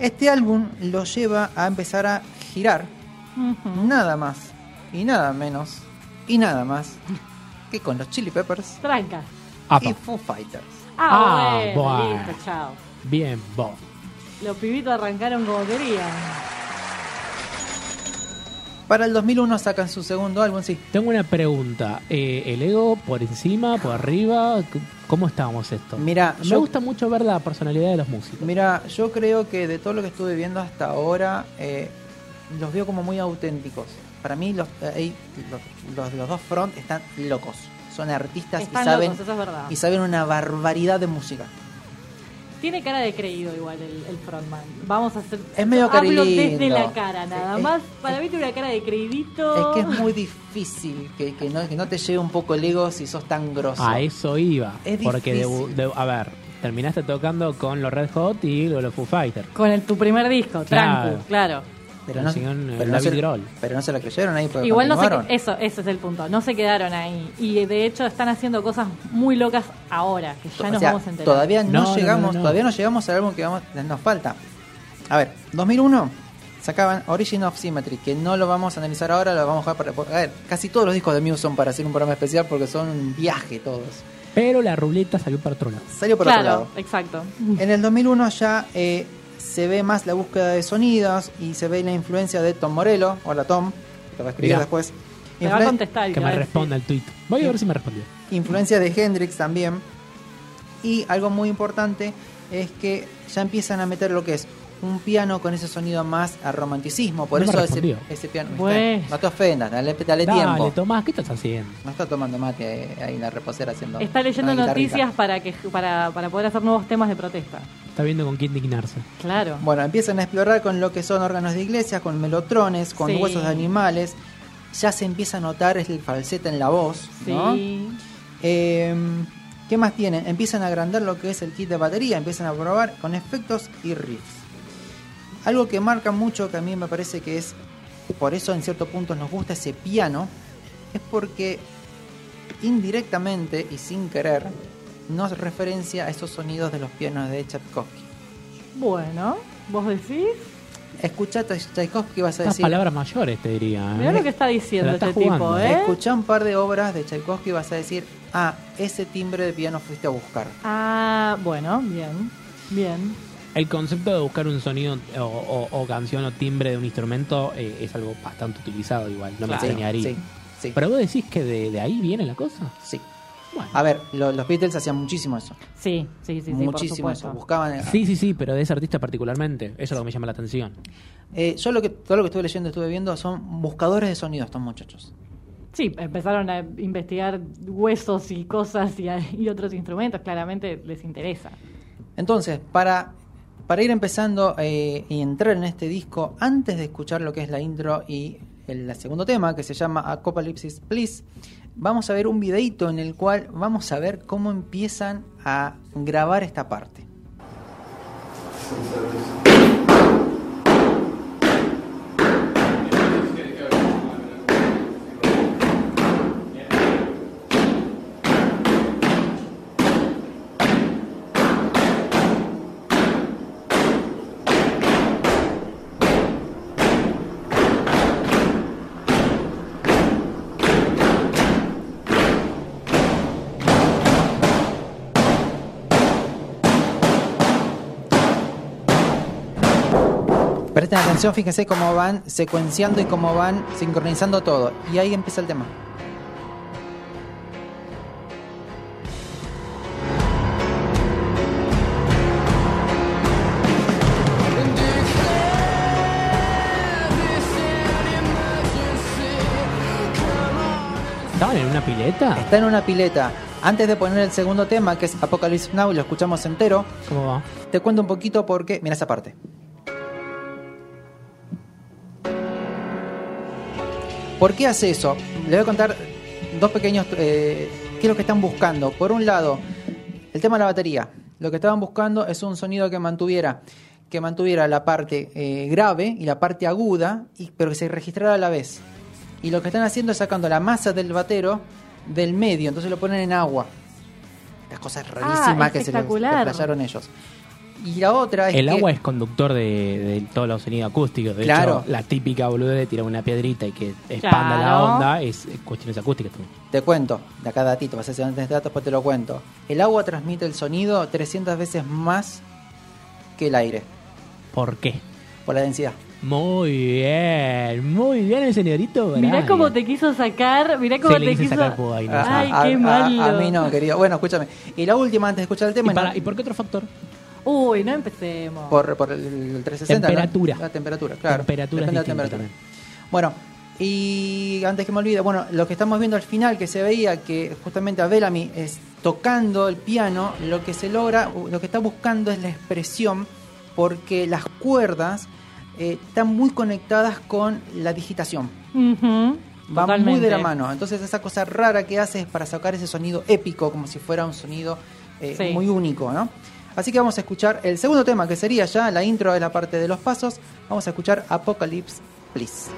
Speaker 1: Este álbum lo lleva a empezar a girar nada más y nada menos y nada más que con los Chili Peppers
Speaker 10: Tranca.
Speaker 2: Apa.
Speaker 1: y Foo Fighters.
Speaker 10: Ah,
Speaker 2: Ah,
Speaker 10: bueno, listo, chao.
Speaker 2: Bien, vos.
Speaker 10: Los pibitos arrancaron como querían.
Speaker 1: Para el 2001 sacan su segundo álbum, sí.
Speaker 2: Tengo una pregunta. Eh, ¿El ego por encima, por arriba? ¿Cómo estábamos esto?
Speaker 1: Mira,
Speaker 2: Me
Speaker 1: yo-
Speaker 2: gusta mucho ver la personalidad de los músicos.
Speaker 1: Mira, yo creo que de todo lo que estuve viendo hasta ahora, eh, los veo como muy auténticos. Para mí los, eh, los, los- los dos front están locos. Son artistas
Speaker 10: Están
Speaker 1: y saben
Speaker 10: locos, eso es verdad.
Speaker 1: y saben una barbaridad de música.
Speaker 10: Tiene cara de creído igual el, el frontman. Vamos a hacer...
Speaker 1: Es medio
Speaker 10: Hablo
Speaker 1: carilindo.
Speaker 10: desde la cara, nada
Speaker 1: Es-
Speaker 10: más. Para mí tiene una cara de creidito.
Speaker 1: Es que es muy difícil que, que no, que no te lleve un poco el ego si sos tan grosso.
Speaker 2: A eso iba.
Speaker 1: Es
Speaker 2: porque, de-
Speaker 1: difícil.
Speaker 2: de- a ver, terminaste tocando con los Red Hot y los Foo Fighters.
Speaker 10: Con el, tu primer disco,
Speaker 2: Claro.
Speaker 10: tranqui, claro.
Speaker 1: Pero, no,
Speaker 2: eh,
Speaker 1: pero, no
Speaker 2: David
Speaker 1: se,
Speaker 2: Grohl.
Speaker 1: pero no se la creyeron ahí. porque
Speaker 10: Igual no se, eso, ese es el punto. No se quedaron ahí. Y de hecho están haciendo cosas muy locas ahora, que ya
Speaker 1: O
Speaker 10: nos
Speaker 1: sea,
Speaker 10: vamos a enterar.
Speaker 1: Todavía no,
Speaker 2: No,
Speaker 1: llegamos,
Speaker 2: no, no.
Speaker 1: todavía no llegamos al álbum que vamos, nos falta. A ver, 2001 sacaban Origin of Symmetry, que no lo vamos a analizar ahora, lo vamos a dejar para. A ver, casi todos los discos de Muse son para hacer un programa especial porque son un viaje todos.
Speaker 2: Pero la ruleta salió para otro lado.
Speaker 1: Salió por otro
Speaker 10: claro,
Speaker 1: lado.
Speaker 10: exacto.
Speaker 1: En el 2001 ya eh, se ve más la búsqueda de sonidos y se ve la influencia de Tom Morello. Hola Tom, te lo voy a escribir
Speaker 2: Mirá.
Speaker 1: después.
Speaker 10: Me va a contestar.
Speaker 2: Que
Speaker 10: te va
Speaker 2: me responda el tweet. Voy a ver si me respondió.
Speaker 1: influencia de Hendrix también. Y algo muy importante es que ya empiezan a meter lo que es un piano con ese sonido más a romanticismo. Por
Speaker 2: No
Speaker 1: eso ese, piano. No te ofendas, dale, dale
Speaker 2: Dale,
Speaker 1: tiempo.
Speaker 2: Tomás, ¿qué estás haciendo?
Speaker 1: No está tomando mate eh, ahí en la reposera haciendo.
Speaker 10: Está leyendo noticias para que para, para poder hacer nuevos temas de protesta.
Speaker 2: Está viendo con quién indignarse.
Speaker 10: Claro.
Speaker 1: Bueno, empiezan a explorar con lo que son órganos de iglesia, con melotrones, con
Speaker 10: Sí.
Speaker 1: huesos de animales. Ya se empieza a notar el falsete en la voz. ¿no?
Speaker 10: Sí.
Speaker 1: Eh, ¿Qué más tienen? Empiezan a agrandar lo que es el kit de batería, empiezan a probar con efectos y riffs. Algo que marca mucho, que a mí me parece que es, por eso en cierto punto nos gusta ese piano, es porque indirectamente y sin querer nos referencia a esos sonidos de los pianos de Tchaikovsky.
Speaker 10: Bueno, vos decís.
Speaker 1: Escuchá a Tchaikovsky y vas a
Speaker 2: Estas
Speaker 1: decir...
Speaker 2: palabras mayores, te diría. ¿eh?
Speaker 10: Mirá lo que está diciendo este
Speaker 2: jugando,
Speaker 10: tipo, ¿eh?
Speaker 1: Escuchá un par de obras de Tchaikovsky y vas a decir, ah, ese timbre de piano fuiste a buscar.
Speaker 10: Ah, bueno, bien. Bien.
Speaker 2: El concepto de buscar un sonido o, o- o canción o timbre de un instrumento eh, es algo bastante utilizado igual, no me
Speaker 1: Sí,
Speaker 2: extrañaría.
Speaker 1: sí, sí.
Speaker 2: Pero vos decís que de, de ahí viene la cosa.
Speaker 1: Sí.
Speaker 2: Bueno.
Speaker 1: A ver, lo- los Beatles hacían muchísimo eso.
Speaker 10: Sí, sí, sí, sí.
Speaker 1: muchísimo
Speaker 10: por
Speaker 1: eso. Buscaban.
Speaker 2: Sí, sí, sí, pero de ese artista particularmente. Eso es lo que me llama la atención.
Speaker 1: Eh, yo lo que, todo lo que estuve leyendo, estuve viendo, son buscadores de sonido estos muchachos.
Speaker 10: Sí, empezaron a investigar huesos y cosas y, y otros instrumentos. Claramente les interesa.
Speaker 1: Entonces, para, para ir empezando eh, y entrar en este disco, antes de escuchar lo que es la intro y el segundo tema, que se llama Apocalypse Please, vamos a ver un videito en el cual vamos a ver cómo empiezan a grabar esta parte. Presten atención, fíjense cómo van secuenciando y cómo van sincronizando todo. Y ahí empieza el tema.
Speaker 2: ¿Estaban en una pileta?
Speaker 1: Está en una pileta. Antes de poner el segundo tema, que es Apocalypse Now, lo escuchamos entero,
Speaker 2: ¿Cómo va?
Speaker 1: te cuento un poquito porque. Mira esa parte. ¿Por qué hace eso? Les voy a contar dos pequeños. eh, ¿Qué es lo que están buscando? Por un lado, el tema de la batería. Lo que estaban buscando es un sonido que mantuviera que mantuviera la parte eh, grave y la parte aguda, y, pero que se registrara a la vez. Y lo que están haciendo es sacando la masa del batero del medio, entonces lo ponen en agua. Las cosas rarísimas que se les playaron ellos. Y la otra es
Speaker 2: El
Speaker 1: que-
Speaker 2: agua es conductor de, de todos los sonidos acústicos. De
Speaker 1: Claro.
Speaker 2: hecho, la típica boludez de tirar una piedrita y que expanda la onda es es cuestiones acústicas también.
Speaker 1: Te cuento, de acá datito, vas a hacer antes de datos, después te lo cuento. El agua transmite el sonido 300 veces más que el aire,
Speaker 2: ¿Por qué?
Speaker 1: por la densidad.
Speaker 2: Muy bien, muy bien el señorito.
Speaker 10: Mirá
Speaker 2: Brian.
Speaker 10: cómo te quiso sacar, mirá cómo te quiso.
Speaker 2: sacar ahí, no.
Speaker 10: Ay,
Speaker 1: a,
Speaker 10: qué
Speaker 1: a-
Speaker 10: malo.
Speaker 1: a mí no, querido. Bueno, escúchame. Y la última, antes de escuchar el tema,
Speaker 2: ¿Y,
Speaker 1: no-
Speaker 2: para- ¿Y por qué otro factor?
Speaker 10: Uy, no empecemos.
Speaker 1: por, por el, el 360. ¿no?
Speaker 2: Temperatura.
Speaker 1: La temperatura, claro.
Speaker 2: Temperatura
Speaker 1: Depende de la temperatura. Bueno, y antes que me olvide, bueno, lo que estamos viendo al final, que se veía que justamente a Bellamy es tocando el piano, lo que se logra, lo que está buscando es la expresión, porque las cuerdas eh, están muy conectadas con la digitación.
Speaker 10: Ujú,
Speaker 1: Va muy de la mano. Entonces esa cosa rara que hace es para sacar ese sonido épico, como si fuera un sonido eh,
Speaker 10: Sí.
Speaker 1: muy único, ¿no? Así que vamos a escuchar el segundo tema, que sería ya la intro de la parte de los pasos. Vamos a escuchar Apocalypse, please.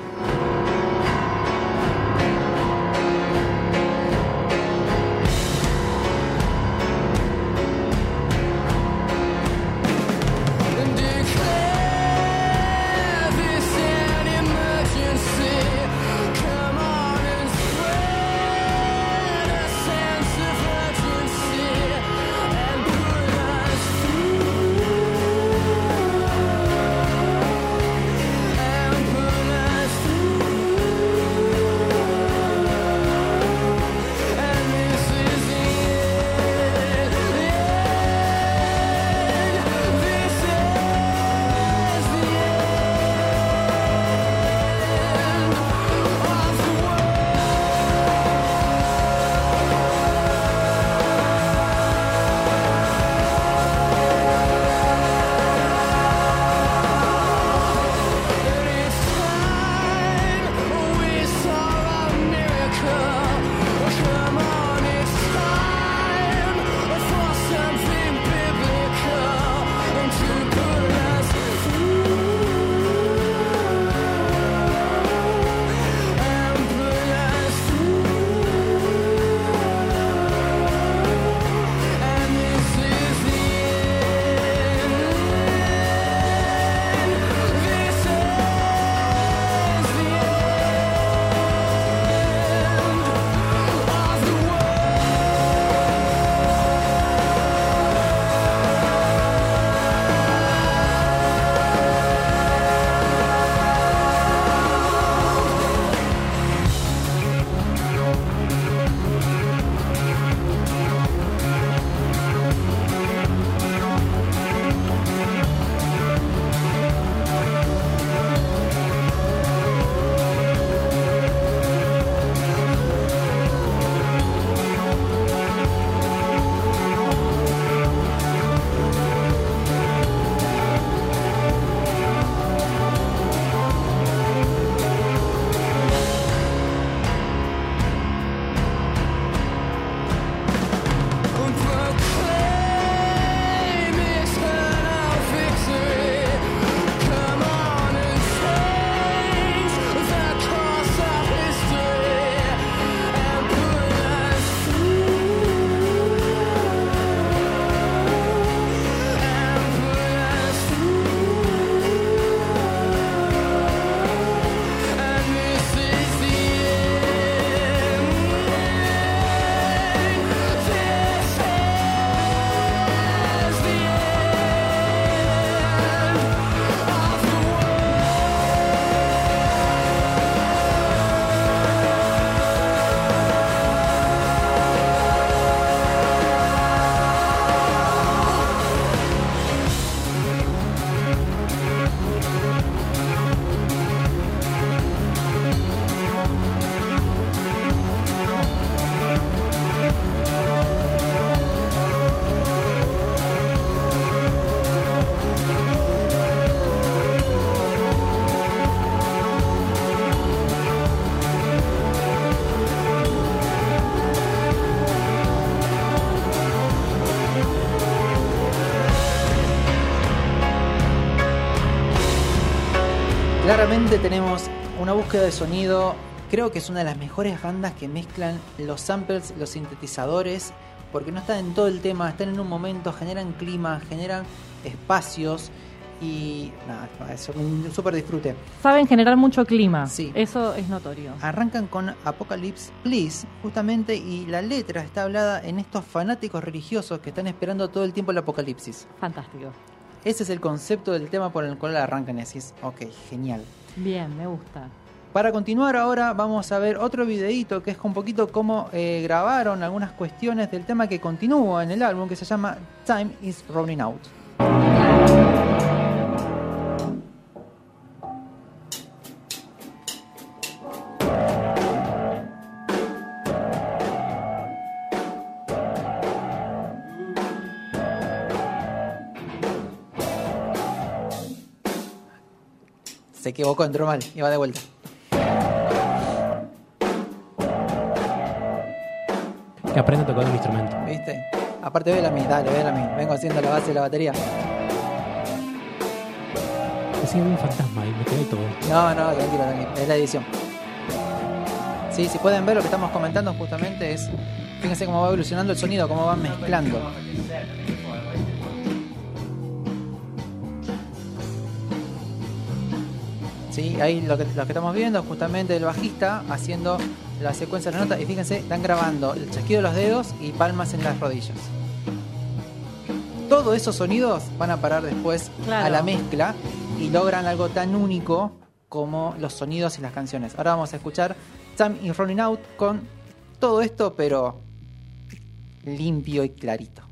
Speaker 1: Tenemos una búsqueda de sonido. Creo que es una de las mejores bandas que mezclan los samples, los sintetizadores, porque no están en todo el tema, están en un momento, generan clima, generan espacios y nada, es un súper disfrute.
Speaker 10: Saben generar mucho clima.
Speaker 1: Sí.
Speaker 10: Eso es notorio.
Speaker 1: Arrancan con Apocalypse Please, justamente, y la letra está hablada en estos fanáticos religiosos que están esperando todo el tiempo el apocalipsis.
Speaker 10: Fantástico.
Speaker 1: Ese es el concepto del tema por el cual arrancan y decís, ok, genial.
Speaker 10: Bien, me gusta.
Speaker 1: Para continuar ahora vamos a ver otro videíto que es un poquito cómo eh, grabaron algunas cuestiones del tema que continúa en el álbum que se llama Time is Running Out. Se equivocó, entró mal, iba de vuelta.
Speaker 2: Que aprenda a tocar un instrumento.
Speaker 1: ¿Viste? Aparte, ve la mí, dale, ve la mí. Vengo haciendo la base de la batería.
Speaker 2: Sigue un fantasma y me quedé todo.
Speaker 1: No, no, tranquilo, tranquilo. Es la edición. Sí, si pueden ver lo que estamos comentando justamente es. Fíjense cómo va evolucionando el sonido, cómo van mezclando. Sí, ahí lo que, lo que estamos viendo es justamente el bajista haciendo la secuencia de las notas y fíjense, están grabando el chasquido de los dedos y palmas en las rodillas. Todos esos sonidos van a parar después
Speaker 10: Claro.
Speaker 1: a la mezcla y logran algo tan único como los sonidos y las canciones. Ahora vamos a escuchar Time is Running Out con todo esto, pero limpio y clarito.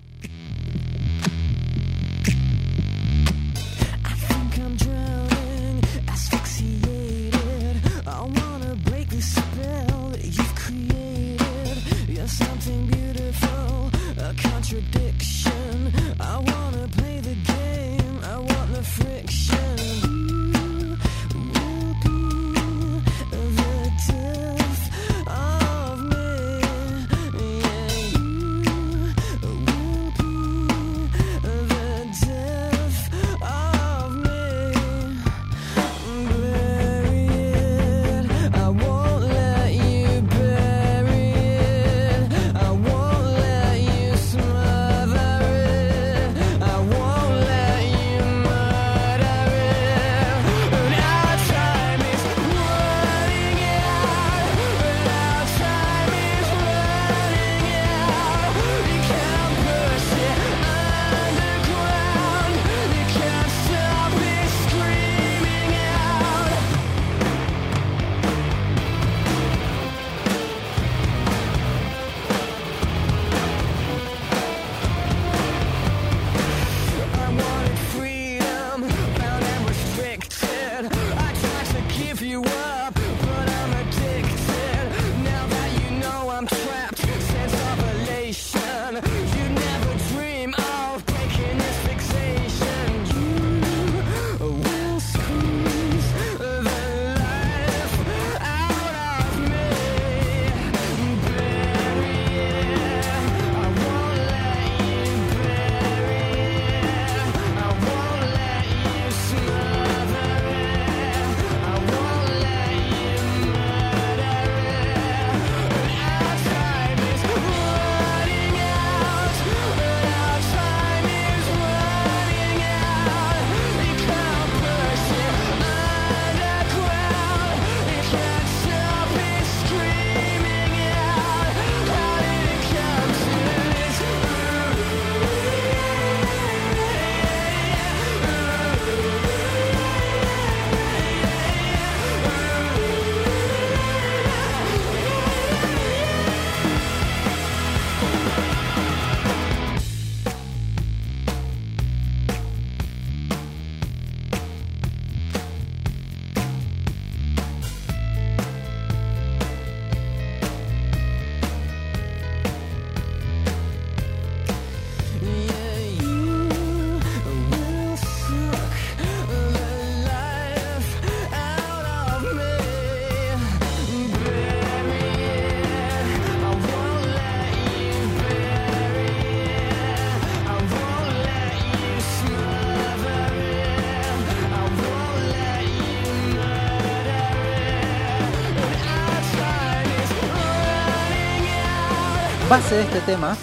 Speaker 1: Base de este tema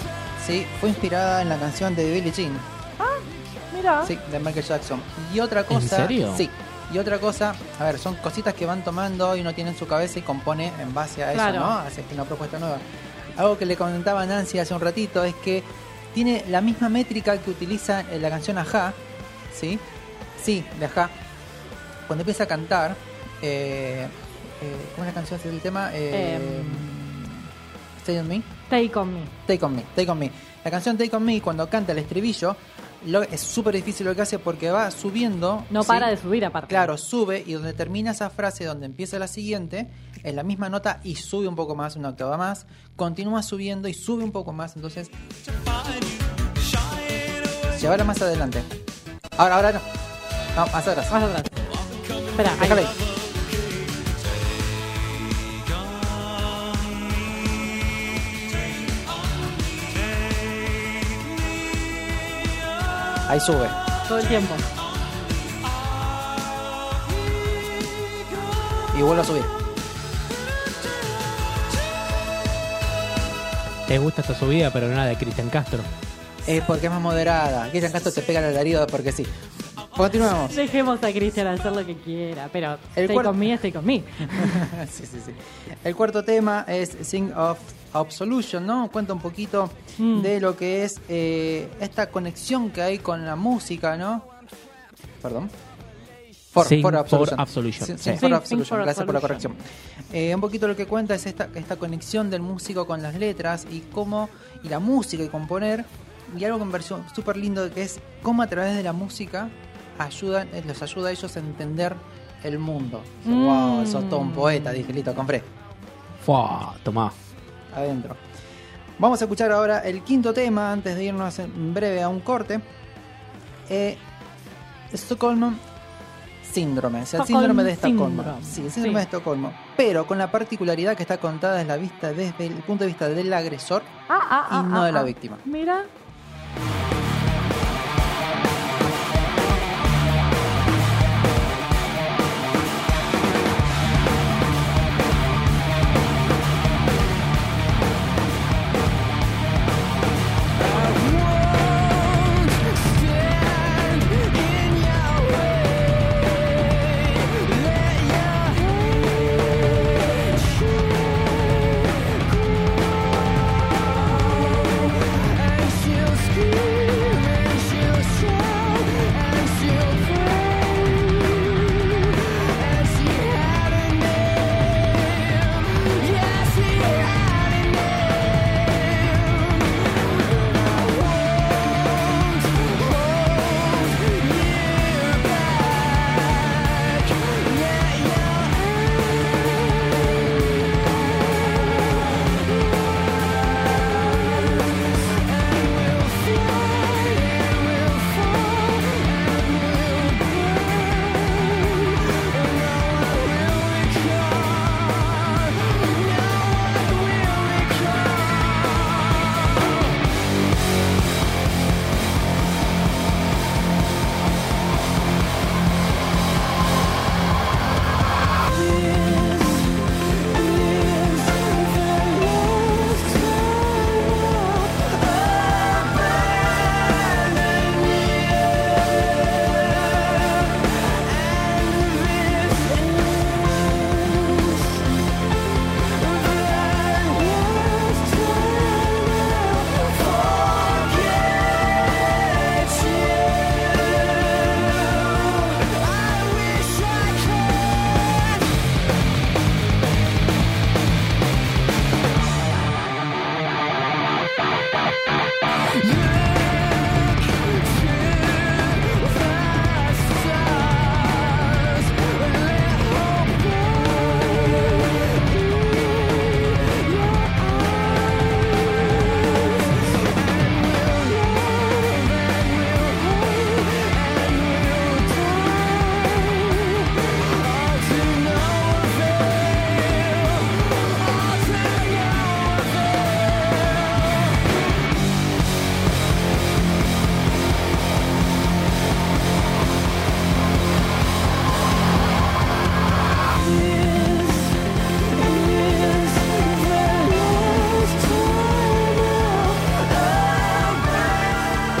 Speaker 1: sí, fue inspirada en la canción de Billie Jean,
Speaker 10: Mira.
Speaker 1: sí, de Michael Jackson. Y otra cosa,
Speaker 2: serio?
Speaker 1: sí. Y otra cosa, a ver, son cositas que van tomando y uno tiene en su cabeza y compone en base a
Speaker 10: Claro.
Speaker 1: eso, ¿no? Hace una propuesta nueva. Algo que le comentaba Nancy hace un ratito es que tiene la misma métrica que utiliza en la canción Aja, ¿sí? Sí, de Aja. Cuando empieza a cantar, eh, eh, ¿cómo es la canción del tema? Eh,
Speaker 10: Em.
Speaker 1: Stay on Me.
Speaker 10: Take on me.
Speaker 1: Take on Me, Take on Me. La canción Take on Me, cuando canta el estribillo, lo- es súper difícil lo que hace porque va subiendo.
Speaker 10: No
Speaker 1: ¿sí?
Speaker 10: para de subir aparte.
Speaker 1: Claro, sube y donde termina esa frase, donde empieza la siguiente, es la misma nota y sube un poco más, una octava más. Continúa subiendo y sube un poco más. Entonces, llevarla más adelante. Ahora, ahora no. No, más atrás.
Speaker 10: Más atrás. Espera, ahí.
Speaker 1: Ahí. Sube.
Speaker 10: Todo el tiempo.
Speaker 1: Y vuelve a subir.
Speaker 2: Te gusta esta subida, pero no la de Cristian Castro.
Speaker 1: Es porque es más moderada. Cristian Castro te pega el alarido porque sí. Continuamos.
Speaker 10: Dejemos a Cristian hacer lo que quiera, pero
Speaker 1: El
Speaker 10: stay
Speaker 1: cuarto-
Speaker 10: con me, stay con me.
Speaker 1: sí, sí, sí. El cuarto tema es Sing of Absolution, ¿no? Cuenta un poquito
Speaker 10: Mm.
Speaker 1: de lo que es eh, esta conexión que hay con la música, ¿no? Perdón. For,
Speaker 2: Sing
Speaker 1: for
Speaker 2: for
Speaker 1: Absolution.
Speaker 2: Absolution,
Speaker 1: Sing-
Speaker 2: sí.
Speaker 1: Sing
Speaker 10: Sí,
Speaker 1: for Absolution.
Speaker 10: for
Speaker 1: Gracias por la
Speaker 10: Absolution.
Speaker 1: corrección. Eh, un poquito lo que cuenta es esta, esta conexión del músico con las letras y cómo, y la música y componer. Y algo que me pareció súper lindo que es cómo a través de la música ayudan, eh, los ayuda a ellos a entender el mundo.
Speaker 10: Mm.
Speaker 1: Wow, sos todo un poeta, dije, listo, compré.
Speaker 2: Fua, tomá.
Speaker 1: Adentro. Vamos a escuchar ahora el quinto tema antes de irnos en breve a un corte. Eh, Stockholm Síndrome, o sea, el síndrome de Estocolmo. Sí, el síndrome
Speaker 10: Sí.
Speaker 1: de Estocolmo. Pero con la particularidad que está contada desde la vista desde el punto de vista del agresor
Speaker 10: Ah, ah,
Speaker 1: y
Speaker 10: ah,
Speaker 1: no de la víctima.
Speaker 10: Mira.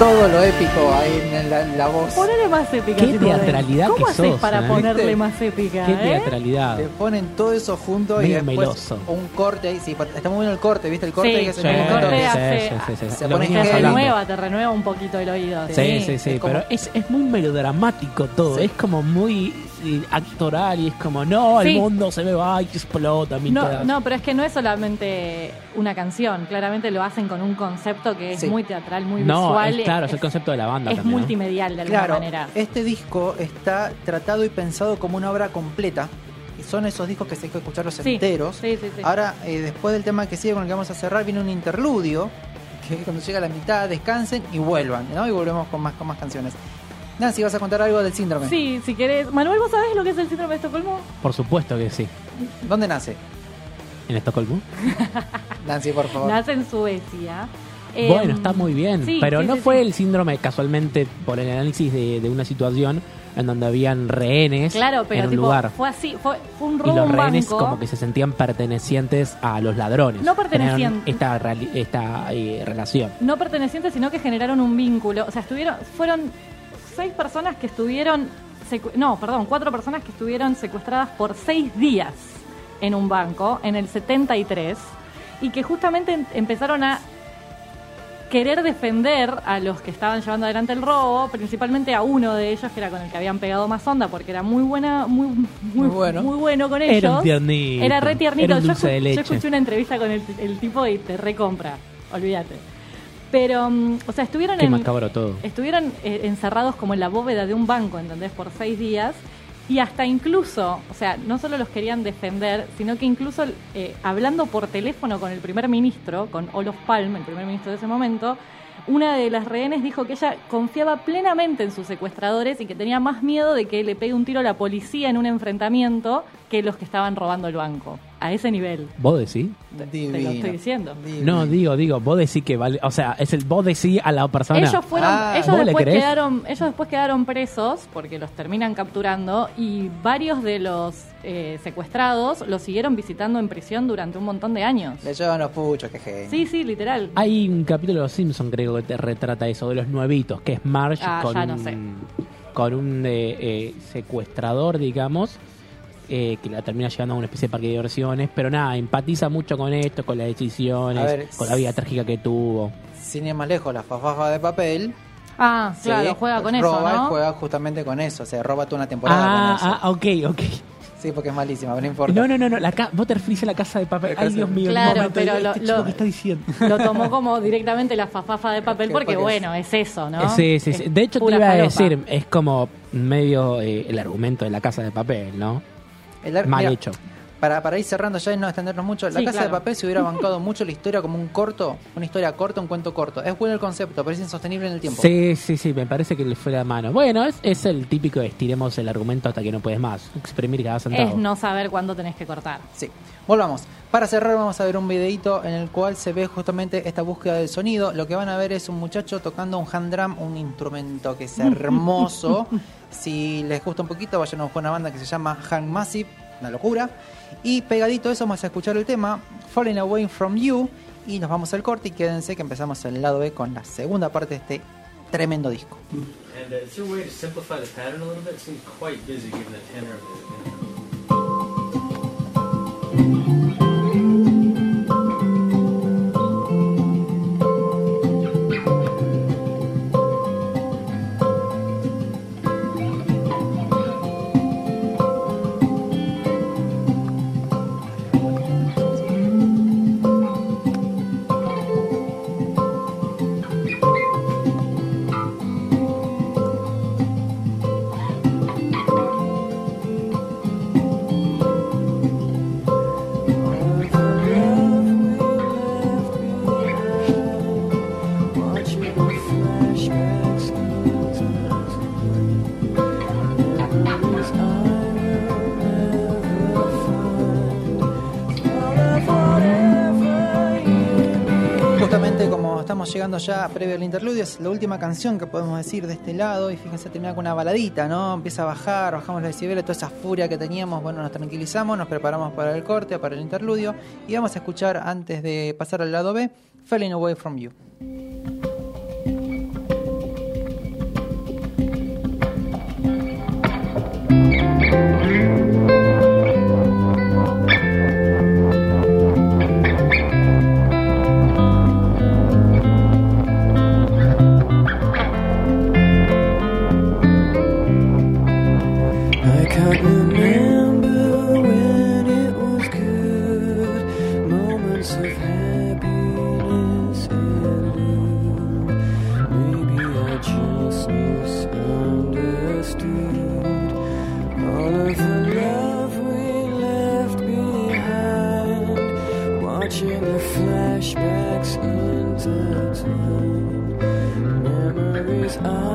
Speaker 1: Todo lo épico ahí en la, la voz.
Speaker 10: Ponele más épica.
Speaker 2: Qué
Speaker 10: si
Speaker 2: teatralidad
Speaker 10: ¿Cómo
Speaker 2: que
Speaker 10: haces
Speaker 2: sos,
Speaker 10: para
Speaker 2: eh?
Speaker 10: ponerle
Speaker 1: ¿Viste?
Speaker 10: más épica?
Speaker 2: Qué
Speaker 10: eh?
Speaker 2: teatralidad.
Speaker 1: Te ponen todo eso junto y después
Speaker 2: meloso.
Speaker 1: un corte ahí. Sí, está muy bien el corte, ¿viste? El corte
Speaker 10: Sí,
Speaker 1: que hace
Speaker 10: sí, el corte hace-
Speaker 2: sí, sí, sí.
Speaker 1: se pone
Speaker 10: Te renueva, te renueva un poquito el oído.
Speaker 2: Sí,
Speaker 1: Sí,
Speaker 2: sí, sí,
Speaker 1: es como-
Speaker 2: pero es, es muy melodramático todo,
Speaker 1: Sí.
Speaker 2: es como muy actoral y es como, no, el
Speaker 10: Sí.
Speaker 2: mundo se me va y explota. mi
Speaker 10: No, no, pero es que no es solamente una canción, claramente lo hacen con un concepto que es
Speaker 1: Sí.
Speaker 10: muy teatral, muy
Speaker 2: No,
Speaker 10: visual.
Speaker 2: es, claro, es, el concepto de la banda
Speaker 10: es
Speaker 2: también, ¿no?
Speaker 10: multimedial de alguna
Speaker 1: Claro,
Speaker 10: manera.
Speaker 1: este disco está tratado y pensado como una obra completa. Y son esos discos que se hay que escucharlos
Speaker 10: Sí,
Speaker 1: enteros.
Speaker 10: sí, sí, sí.
Speaker 1: Ahora, eh, después del tema que sigue con el que vamos a cerrar, viene un interludio. Que cuando llega a la mitad descansen y vuelvan, ¿no? Y volvemos con más, con más canciones. Nancy, vas a contar algo del síndrome.
Speaker 10: Sí, si querés. Manuel, ¿vos sabés lo que es el síndrome de Estocolmo?
Speaker 2: Por supuesto que sí.
Speaker 1: ¿Dónde nace?
Speaker 2: ¿En Estocolmo?
Speaker 1: Nancy, por favor.
Speaker 10: Nace en Suecia.
Speaker 2: Bueno,
Speaker 10: Em,
Speaker 2: está muy bien,
Speaker 10: sí,
Speaker 2: pero
Speaker 10: sí,
Speaker 2: no
Speaker 10: sí,
Speaker 2: fue
Speaker 10: sí.
Speaker 2: el síndrome casualmente por el análisis de, de una situación en donde habían rehenes
Speaker 10: Claro, pero
Speaker 2: en un
Speaker 10: tipo,
Speaker 2: lugar.
Speaker 10: fue así, fue, fue un
Speaker 2: Y
Speaker 10: robo a
Speaker 2: los
Speaker 10: un
Speaker 2: rehenes
Speaker 10: banco.
Speaker 2: como que se sentían pertenecientes a los ladrones.
Speaker 10: No pertenecientes.
Speaker 2: Esta, esta eh, relación.
Speaker 10: no pertenecientes, sino que generaron un vínculo. O sea, estuvieron, fueron seis personas que estuvieron, secu- no, perdón, cuatro personas que estuvieron secuestradas por seis días en un banco en el 73 y que justamente em- empezaron a querer defender a los que estaban llevando adelante el robo, principalmente a uno de ellos que era con el que habían pegado más onda porque era muy buena, muy, muy,
Speaker 1: Muy bueno.
Speaker 10: muy bueno con ellos.
Speaker 2: Era un tiernito.
Speaker 10: Era re tiernito.
Speaker 2: Era un
Speaker 10: yo,
Speaker 2: dulce
Speaker 10: escu-
Speaker 2: de
Speaker 10: yo
Speaker 2: leche.
Speaker 10: escuché una entrevista con el, el tipo y te recompra. Olvídate. Pero, mm, o sea, estuvieron
Speaker 2: Qué
Speaker 10: en,
Speaker 2: macabro todo.
Speaker 10: estuvieron eh, encerrados como en la bóveda de un banco, ¿entendés? Por seis días. Y hasta incluso, o sea, no solo los querían defender, sino que incluso eh, hablando por teléfono con el primer ministro, con Olof Palme, el primer ministro de ese momento, una de las rehenes dijo que ella confiaba plenamente en sus secuestradores y que tenía más miedo de que le pegue un tiro a la policía en un enfrentamiento que los que estaban robando el banco. A ese nivel.
Speaker 2: ¿Vos decís?
Speaker 10: Te lo estoy diciendo.
Speaker 1: Divino.
Speaker 2: No, digo, digo, vos decís que vale. O sea, es el vos decís a la persona.
Speaker 10: Ellos fueron,
Speaker 1: Ah,
Speaker 10: ellos
Speaker 2: ¿vos le
Speaker 10: después quedaron, ellos después quedaron presos porque los terminan capturando y varios de los eh, secuestrados los siguieron visitando en prisión durante un montón de años.
Speaker 1: Le llevan los puchos, qué genio.
Speaker 10: Sí, sí, literal.
Speaker 2: Hay un capítulo de Los Simpsons, creo que te retrata eso, de los nuevitos, que es Marge
Speaker 10: Ah,
Speaker 2: con,
Speaker 10: ya no sé.
Speaker 2: con un eh, eh, secuestrador, digamos, eh, que la termina llevando a una especie de parque de diversiones, pero nada, empatiza mucho con esto, con las decisiones,
Speaker 1: ver,
Speaker 2: con la vida trágica que tuvo.
Speaker 1: Sin ir más lejos, la fafafa de papel.
Speaker 10: Ah,
Speaker 1: ¿sí?
Speaker 10: claro, juega con eso,
Speaker 1: roba,
Speaker 10: ¿no?
Speaker 1: juega justamente con eso. O sea, roba toda una temporada
Speaker 2: Ah,
Speaker 1: con eso.
Speaker 2: ah, ok, ok.
Speaker 1: Sí, porque es malísima, pero no importa.
Speaker 2: No, no, no, no, la ca vos te referís a la casa de papel. Ay, Dios mío,
Speaker 10: Claro,
Speaker 2: momento,
Speaker 10: pero
Speaker 2: este
Speaker 10: lo- lo-
Speaker 2: que está diciendo.
Speaker 10: Lo tomó como directamente la fafafa de papel porque, bueno, es eso, ¿no?
Speaker 2: Sí, sí, sí. De hecho, te iba a decir, es como medio eh, el argumento de la casa de papel, ¿no?
Speaker 1: El ar-
Speaker 2: Mal
Speaker 1: mira,
Speaker 2: hecho.
Speaker 1: Para, para ir cerrando ya y no extendernos mucho, la
Speaker 10: Sí,
Speaker 1: casa
Speaker 10: claro.
Speaker 1: de papel se hubiera bancado mucho la historia como un corto, una historia corta, un cuento corto. Es bueno el concepto, pero es insostenible en el tiempo.
Speaker 2: Sí, sí, sí, me parece que le fue la mano. Bueno, es, es el típico estiremos el argumento hasta que no puedes más. Exprimir cada centavo.
Speaker 10: Es no saber cuándo tenés que cortar.
Speaker 1: Sí. Volvamos. Para cerrar vamos a ver un videito en el cual se ve justamente esta búsqueda del sonido. Lo que van a ver es un muchacho tocando un hand drum, un instrumento que es hermoso. Si les gusta un poquito, vayan a buscar una banda que se llama Hand Massive, una locura. Y pegadito eso vamos a escuchar el tema Falling Away From You y nos vamos al corte y quédense que empezamos el lado B con la segunda parte de este tremendo disco.
Speaker 11: And uh,
Speaker 1: llegando ya previo al interludio, es la última canción que podemos decir de este lado y fíjense termina con una baladita, ¿no? Empieza a bajar, bajamos la decibeles, toda esa furia que teníamos, bueno, nos tranquilizamos, nos preparamos para el corte, para el interludio y vamos a escuchar antes de pasar al lado B, Falling Away From You.
Speaker 12: Memories I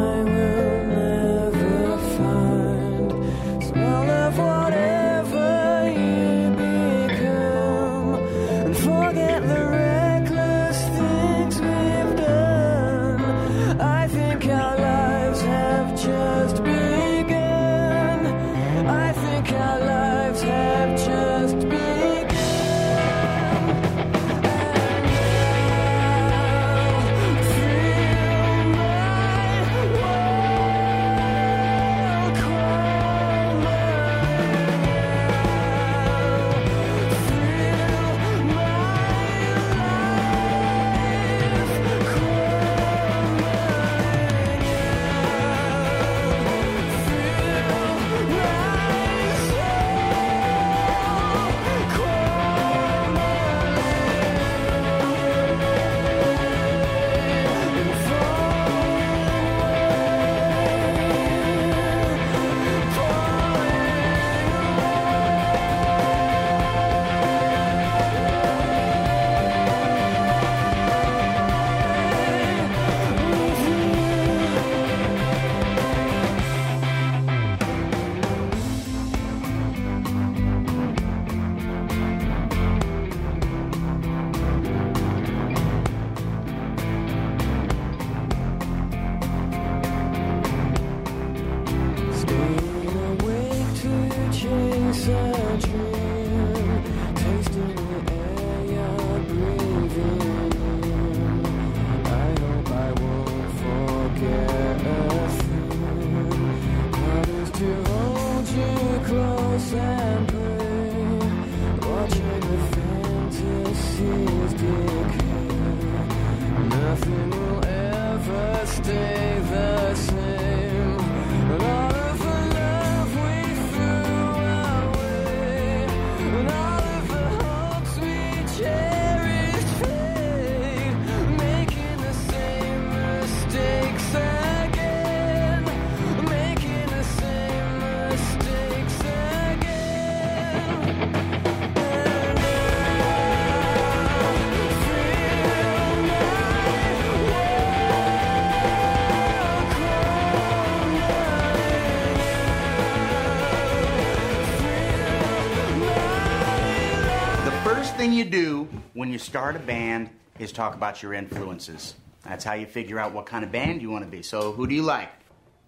Speaker 13: when you start a band is talk about your influences. That's how you figure out what kind of band you want to be. So, who do you like?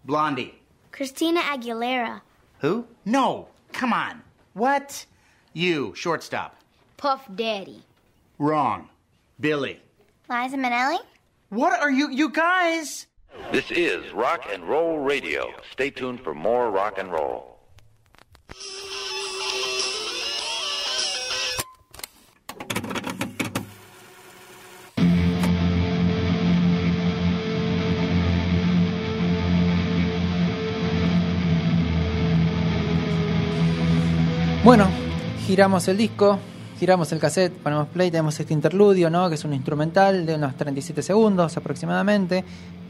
Speaker 13: Blondie.
Speaker 14: Christina Aguilera.
Speaker 13: Who? No. Come on. What? You, shortstop.
Speaker 14: Puff Daddy.
Speaker 13: Wrong. Billy.
Speaker 14: Liza Minnelli?
Speaker 13: What are you, you guys?
Speaker 6: This is Rock and Roll Radio. Stay tuned for more rock and roll.
Speaker 1: Bueno, giramos el disco, giramos el cassette, ponemos play, tenemos este interludio, ¿no? Que es un instrumental de unos 37 segundos aproximadamente.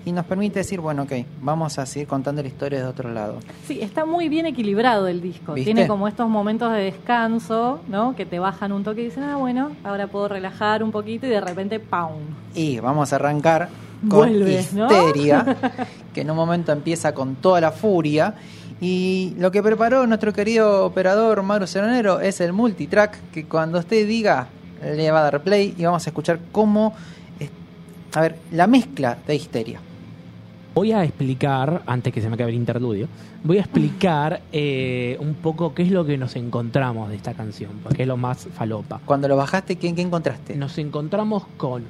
Speaker 1: Y nos permite decir, bueno, ok, vamos a seguir contando la historia de otro lado.
Speaker 10: Sí, está muy bien equilibrado el disco.
Speaker 1: ¿Viste?
Speaker 10: Tiene como estos momentos de descanso, ¿no? Que te bajan un toque y dicen, ah, bueno, ahora puedo relajar un poquito y de repente, ¡pum!
Speaker 1: Y vamos a arrancar con
Speaker 10: Vuelve, ¿no?
Speaker 1: Histeria, que en un momento empieza con toda la furia. Y lo que preparó nuestro querido operador Mauro Seronero es el multitrack, que cuando usted diga le va a dar play y vamos a escuchar cómo, es- a ver, la mezcla de Histeria.
Speaker 2: Voy a explicar, antes que se me acabe el interludio, voy a explicar eh, un poco qué es lo que nos encontramos de esta canción, porque es lo más falopa.
Speaker 1: Cuando lo bajaste, ¿quién, qué encontraste?
Speaker 2: Nos encontramos con,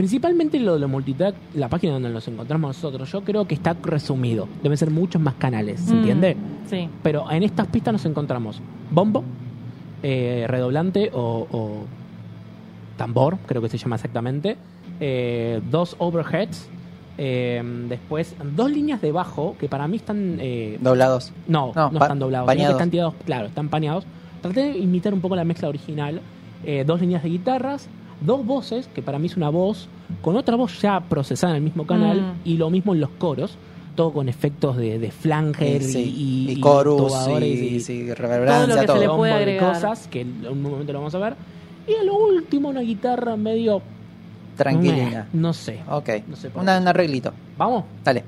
Speaker 2: principalmente lo de lo multitrack, la página donde nos encontramos nosotros, yo creo que está resumido. Deben ser muchos más canales, ¿se
Speaker 10: Mm,
Speaker 2: entiende?
Speaker 10: Sí.
Speaker 2: Pero en estas pistas nos encontramos bombo, eh, redoblante o, o tambor, creo que se llama exactamente, eh, dos overheads, Eh, después, dos líneas de bajo que para mí están. eh,
Speaker 1: Doblados.
Speaker 2: no, no, están doblados. Están tirados, claro, están paneados. Traté de imitar un poco la mezcla original. Eh, dos líneas de guitarras, dos voces, que para mí es una voz, con otra voz ya procesada en el mismo canal,
Speaker 1: Mm.
Speaker 2: y lo mismo en los coros, todo con efectos de, de flanger
Speaker 1: Sí,
Speaker 2: y,
Speaker 1: y
Speaker 2: y
Speaker 1: chorus,
Speaker 2: tubadores
Speaker 1: y- sí, reverberancia,
Speaker 10: Todo lo que se le
Speaker 1: todo.
Speaker 10: puede
Speaker 2: cosas, que en un momento lo vamos a ver. Y a lo último, una guitarra medio.
Speaker 1: Tranquilina.
Speaker 2: Meh, no sé.
Speaker 1: Ok.
Speaker 2: No sé por
Speaker 1: Una-
Speaker 2: qué.
Speaker 1: un arreglito.
Speaker 2: Vamos.
Speaker 1: Dale.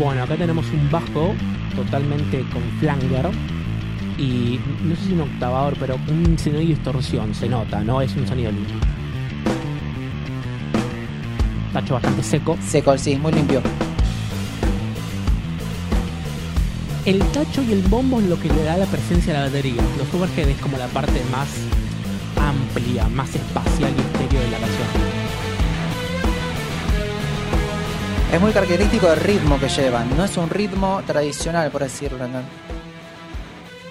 Speaker 2: Bueno, acá tenemos un bajo totalmente con flanger. Y no sé si un octavador, pero un sonido de distorsión, se nota, ¿no? Es un sonido limpio. Tacho bastante seco.
Speaker 1: Seco, sí, muy limpio.
Speaker 2: El tacho y el bombo es lo que le da la presencia a la batería. Los overhead es como la parte más amplia, más espacial y estéreo de la canción.
Speaker 1: Es muy característico del ritmo que llevan. No es un ritmo tradicional, por decirlo. ¿no?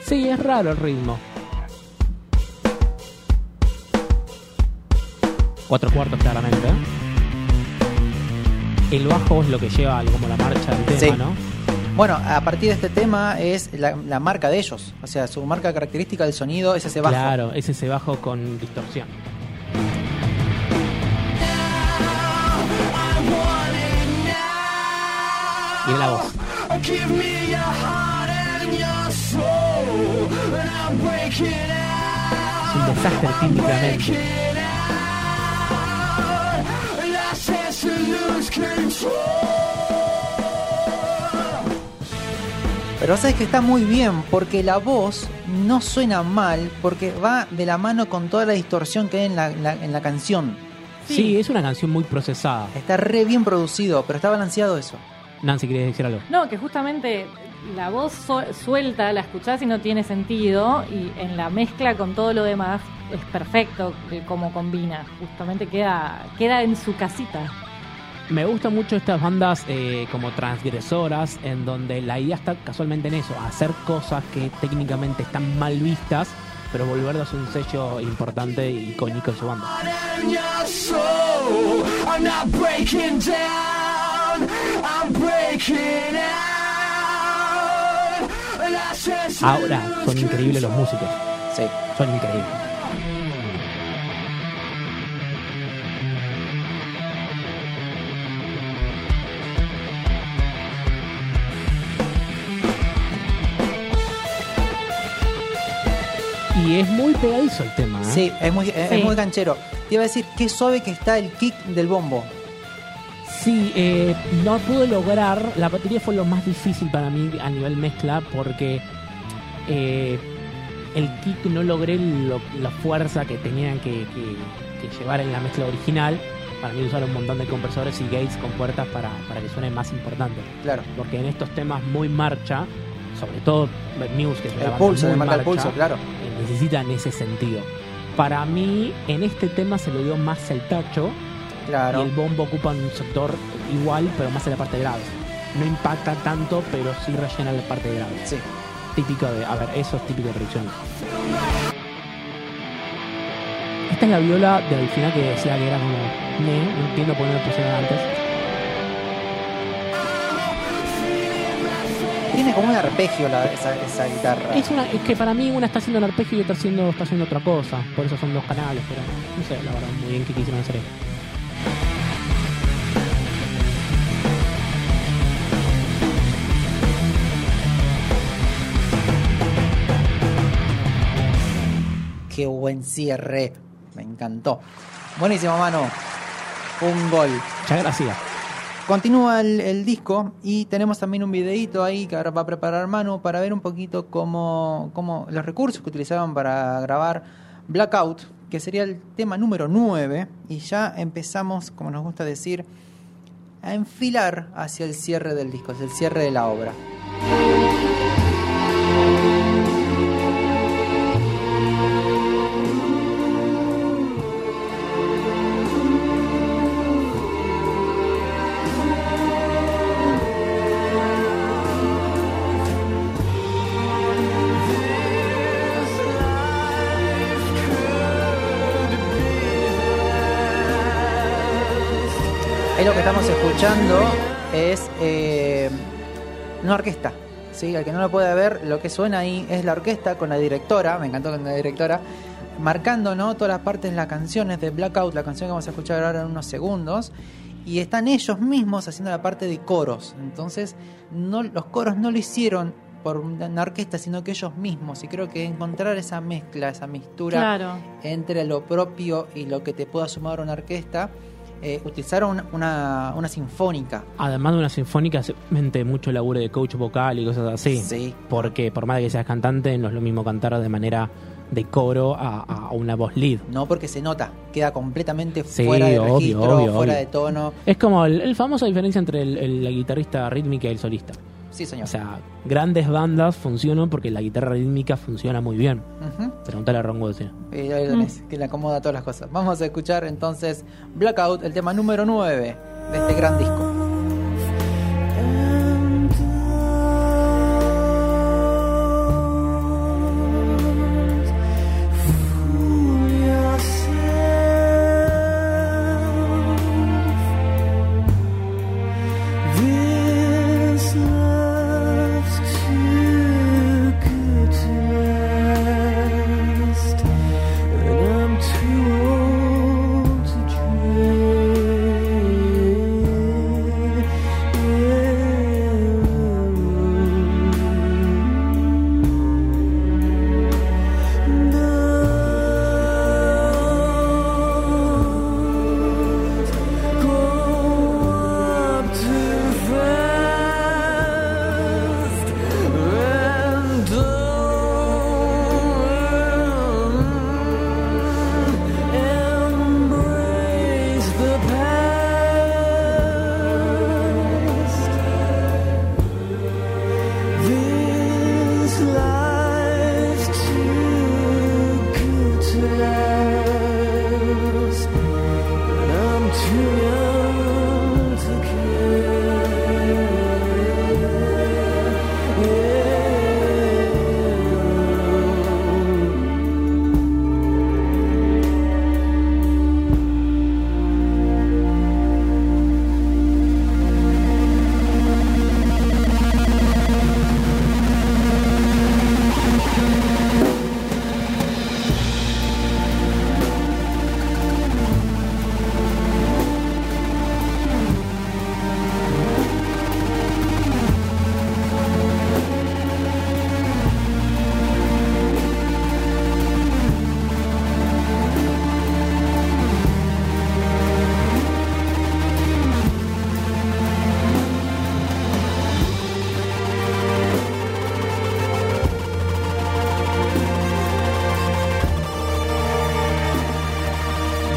Speaker 2: Sí, es raro el ritmo. Cuatro cuartos claramente. ¿eh? El bajo es lo que lleva como la marcha del tema,
Speaker 1: Sí.
Speaker 2: ¿no?
Speaker 1: Bueno, a partir de este tema es la, la marca de ellos. O sea, su marca característica del sonido es ese bajo.
Speaker 2: Claro, es ese bajo con distorsión. Y la voz.
Speaker 12: Give me your heart and your soul, and I'm breaking out.
Speaker 2: Es un desastre típicamente.
Speaker 1: Pero sabes que está muy bien porque la voz no suena mal porque va de la mano con toda la distorsión que hay en la, en la- en la canción.
Speaker 2: Sí. es una canción muy procesada.
Speaker 1: Está re bien producido, pero está balanceado eso.
Speaker 2: Nancy, ¿querías decir algo?
Speaker 10: No, que justamente la voz su- suelta, la escuchás y no tiene sentido, y en la mezcla con todo lo demás es perfecto cómo combina. Justamente queda, queda en su casita.
Speaker 2: Me gustan mucho estas bandas eh, como transgresoras, en donde la idea está casualmente en eso, hacer cosas que técnicamente están mal vistas, pero volverlas un sello importante y icónico en su banda. Ahora son increíbles los músicos.
Speaker 1: Sí.
Speaker 2: Son increíbles. Y es muy pegadizo el tema. ¿eh?
Speaker 1: Sí, es muy, es-
Speaker 10: Sí.
Speaker 1: es muy canchero. Te iba a decir qué suave que está el kick del bombo.
Speaker 2: Sí, eh, no pude lograr. La batería fue lo más difícil para mí a nivel mezcla porque eh, el kick no logré lo- la fuerza que tenían que, que- que llevar en la mezcla original. Para mí usar un montón de compresores y gates con puertas para, para que suene más importante.
Speaker 1: Claro.
Speaker 2: Porque en estos temas muy marcha, sobre todo Bad News, que es
Speaker 1: El pulso,
Speaker 2: muy
Speaker 1: marca el
Speaker 2: marcha,
Speaker 1: pulso, claro.
Speaker 2: eh, necesitan ese sentido. Para mí, en este tema se le dio más el tacho
Speaker 1: Claro.
Speaker 2: y el bombo ocupa un sector igual, pero más en la parte de graves. No impacta tanto, pero sí rellena la parte de graves.
Speaker 1: Sí.
Speaker 2: Típico de. A ver, eso es típico de producción. Esta es la viola del final que decía que era como. Ne, no entiendo por qué no pusieron antes.
Speaker 1: Tiene como un arpegio la- esa, esa guitarra.
Speaker 2: Es, una, es que para mí una está haciendo el arpegio y otra haciendo, está haciendo otra cosa. Por eso son dos canales, pero no sé, la verdad, muy bien que quisieron hacer esto.
Speaker 1: Qué buen cierre. Me encantó. Buenísimo, mano. Un gol.
Speaker 2: Muchas gracias.
Speaker 1: Continúa el, el disco y tenemos también un videito ahí que ahora va a preparar Manu para ver un poquito cómo, cómo los recursos que utilizaban para grabar Blackout, que sería el tema número 9, y ya empezamos, como nos gusta decir, a enfilar hacia el cierre del disco, hacia el cierre de la obra. Escuchando es eh, una orquesta. ¿sí? Al que no lo puede ver, lo que suena ahí es la orquesta con la directora, me encantó con la directora, marcando ¿no? todas las partes de las canciones de Blackout, la canción que vamos a escuchar ahora en unos segundos. Y están ellos mismos haciendo la parte de coros. Entonces, no, los coros no lo hicieron por una orquesta, sino que ellos mismos. Y creo que encontrar esa mezcla, esa mistura
Speaker 10: Claro.
Speaker 1: entre lo propio y lo que te pueda sumar una orquesta, eh, utilizaron una, una, sinfónica.
Speaker 2: Además de una sinfónica, se mente mucho laburo de coach vocal y cosas así.
Speaker 1: Sí.
Speaker 2: Porque por más de que seas cantante, no es lo mismo cantar de manera de coro a, a una voz lead.
Speaker 1: No porque se nota, queda completamente
Speaker 2: Sí,
Speaker 1: fuera de
Speaker 2: obvio,
Speaker 1: registro,
Speaker 2: obvio,
Speaker 1: fuera
Speaker 2: obvio.
Speaker 1: de tono.
Speaker 2: Es como el, el famosa diferencia entre el, el- la guitarrista rítmica y el solista.
Speaker 1: Sí, señor.
Speaker 2: O sea, grandes bandas funcionan porque la guitarra rítmica funciona muy bien.
Speaker 1: Ujú.
Speaker 2: Preguntale a Ron Wood,
Speaker 1: Eh, ahí lo tenés, que le acomoda todas las cosas. Vamos a escuchar entonces Blackout, el tema número 9 de este gran disco.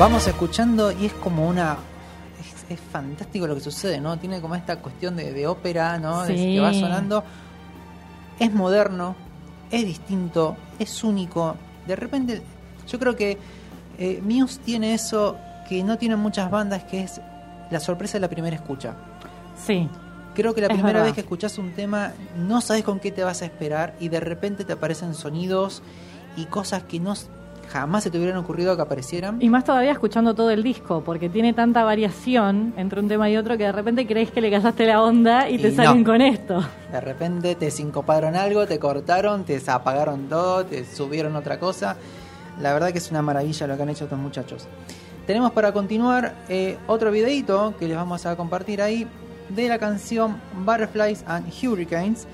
Speaker 1: Vamos escuchando y es como una. Es, es fantástico lo que sucede, ¿no? Tiene como esta cuestión de, de ópera, ¿no? De- que va sonando. Es moderno, es distinto, es único. De repente, yo creo que eh, Muse tiene eso que no tienen muchas bandas, que es la sorpresa de la primera escucha.
Speaker 10: Sí.
Speaker 1: Creo que la primera
Speaker 10: verdad.
Speaker 1: vez que escuchas un tema no sabes con qué te vas a esperar y de repente te aparecen sonidos y cosas que no jamás se te hubieran ocurrido que aparecieran.
Speaker 10: Y más todavía escuchando todo el disco, porque tiene tanta variación entre un tema y otro que de repente crees que le casaste la onda y, te salen con esto.
Speaker 1: De repente te sincoparon algo, te cortaron, te apagaron todo, te subieron otra cosa. La verdad que es una maravilla lo que han hecho estos muchachos. Tenemos para continuar eh, otro videito que les vamos a compartir ahí de la canción Butterflies and Hurricanes,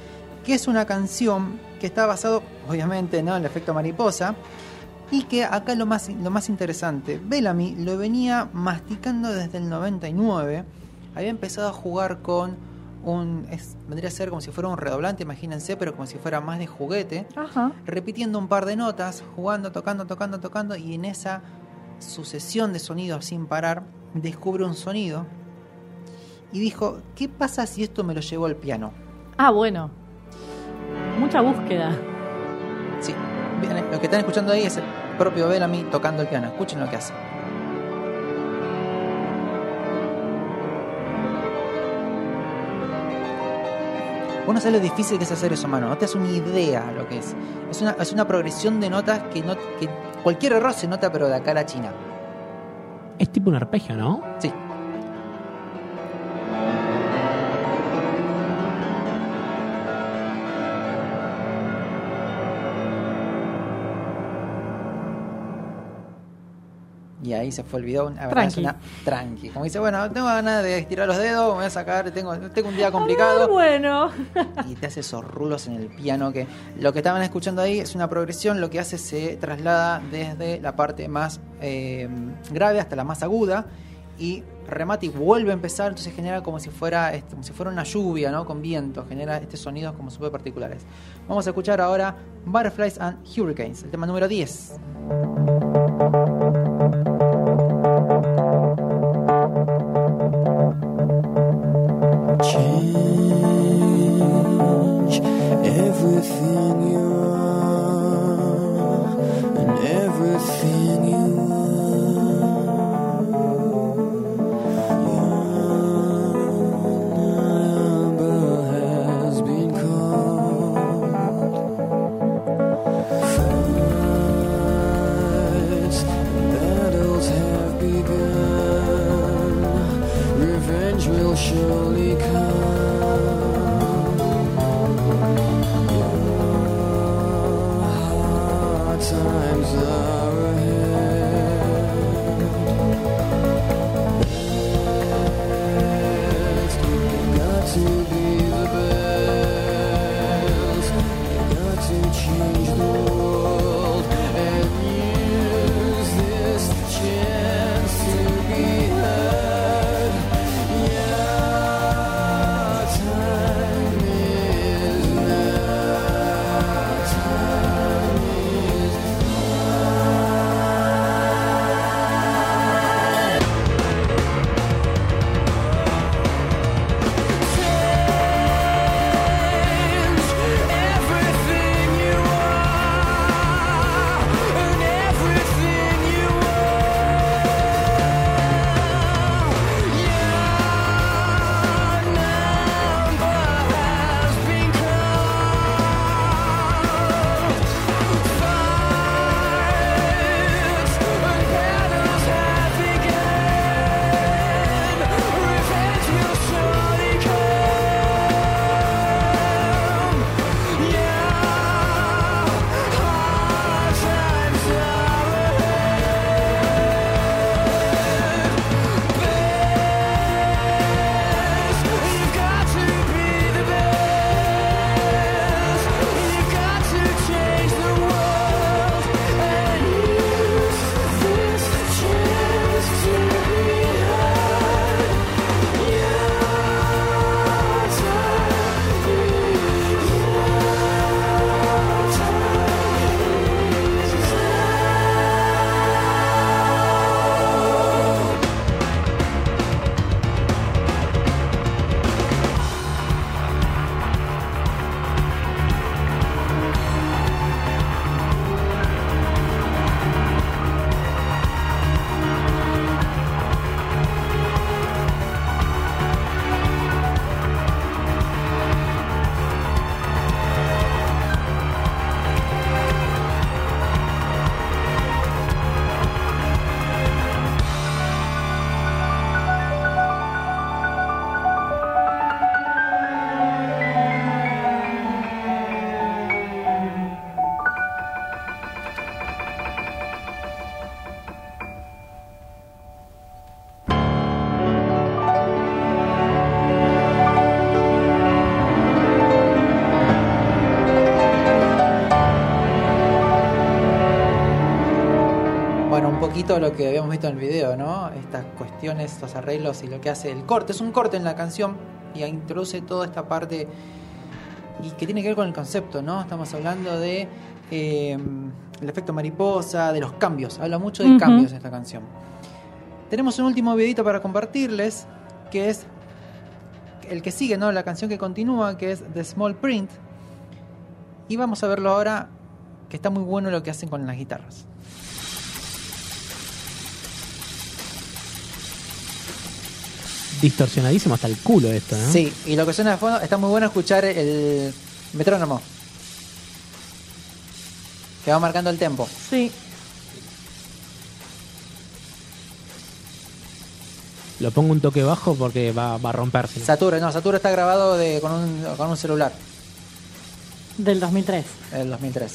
Speaker 1: que es una canción que está basado, obviamente, ¿no? en el efecto mariposa. Y que acá lo más, lo más interesante, Bellamy lo venía masticando desde el 99. Había empezado a jugar con un. es- vendría a ser como si fuera un redoblante, imagínense, pero como si fuera más de juguete.
Speaker 10: Ajá.
Speaker 1: Repitiendo un par de notas, jugando, tocando, tocando, tocando. Y en esa sucesión de sonidos sin parar, descubre un sonido. Y dijo: ¿Qué pasa si esto me lo llevo al piano?
Speaker 10: Ah, bueno. Mucha búsqueda.
Speaker 1: Sí, lo que están escuchando ahí es el propio Bellamy tocando el piano. Escuchen lo que hace. Vos no sabés lo difícil que es hacer eso, mano. No te das una idea lo que es. Es una, es una progresión de notas que, no, que cualquier error se nota, pero de acá a la China.
Speaker 2: Es tipo un arpegio, ¿no?
Speaker 1: Sí.
Speaker 12: Ahí se fue el video. La verdad
Speaker 10: Tranqui.
Speaker 12: una tranqui. Como dice, bueno, tengo ganas de estirar los dedos, me voy a sacar, tengo, tengo un día complicado.
Speaker 10: bueno.
Speaker 12: y te hace esos rulos en el piano que lo que estaban escuchando ahí es una progresión, lo que hace se traslada desde la parte más eh, grave hasta la más aguda y remata y vuelve a empezar, entonces genera como si fuera este, como si fuera una lluvia, ¿no? Con viento, genera estos sonidos como súper particulares. Vamos a escuchar ahora Butterflies and Hurricanes, el tema número 10. Poquito lo que habíamos visto en el video, ¿no? Estas cuestiones, estos arreglos y lo que hace el corte. Es un corte en la canción y introduce toda esta parte y que tiene que ver con el concepto, ¿no? Estamos hablando de eh, el efecto mariposa, de los cambios. Habla mucho de cambios esta canción. Tenemos un último videito para compartirles, que es el que sigue, ¿no? La canción que continúa, que es The Small Print. Y vamos a verlo ahora, que está muy bueno lo que hacen con las guitarras.
Speaker 2: Distorsionadísimo hasta el culo esto, ¿no?
Speaker 12: Sí, y lo que suena de fondo, está muy bueno escuchar el metrónomo. Que va marcando el tempo.
Speaker 10: Sí.
Speaker 2: Lo pongo un toque bajo porque va, va a romperse.
Speaker 12: Satura, no, Satura está grabado de, con, un, con un celular,
Speaker 10: Del 2003.
Speaker 12: el 2003.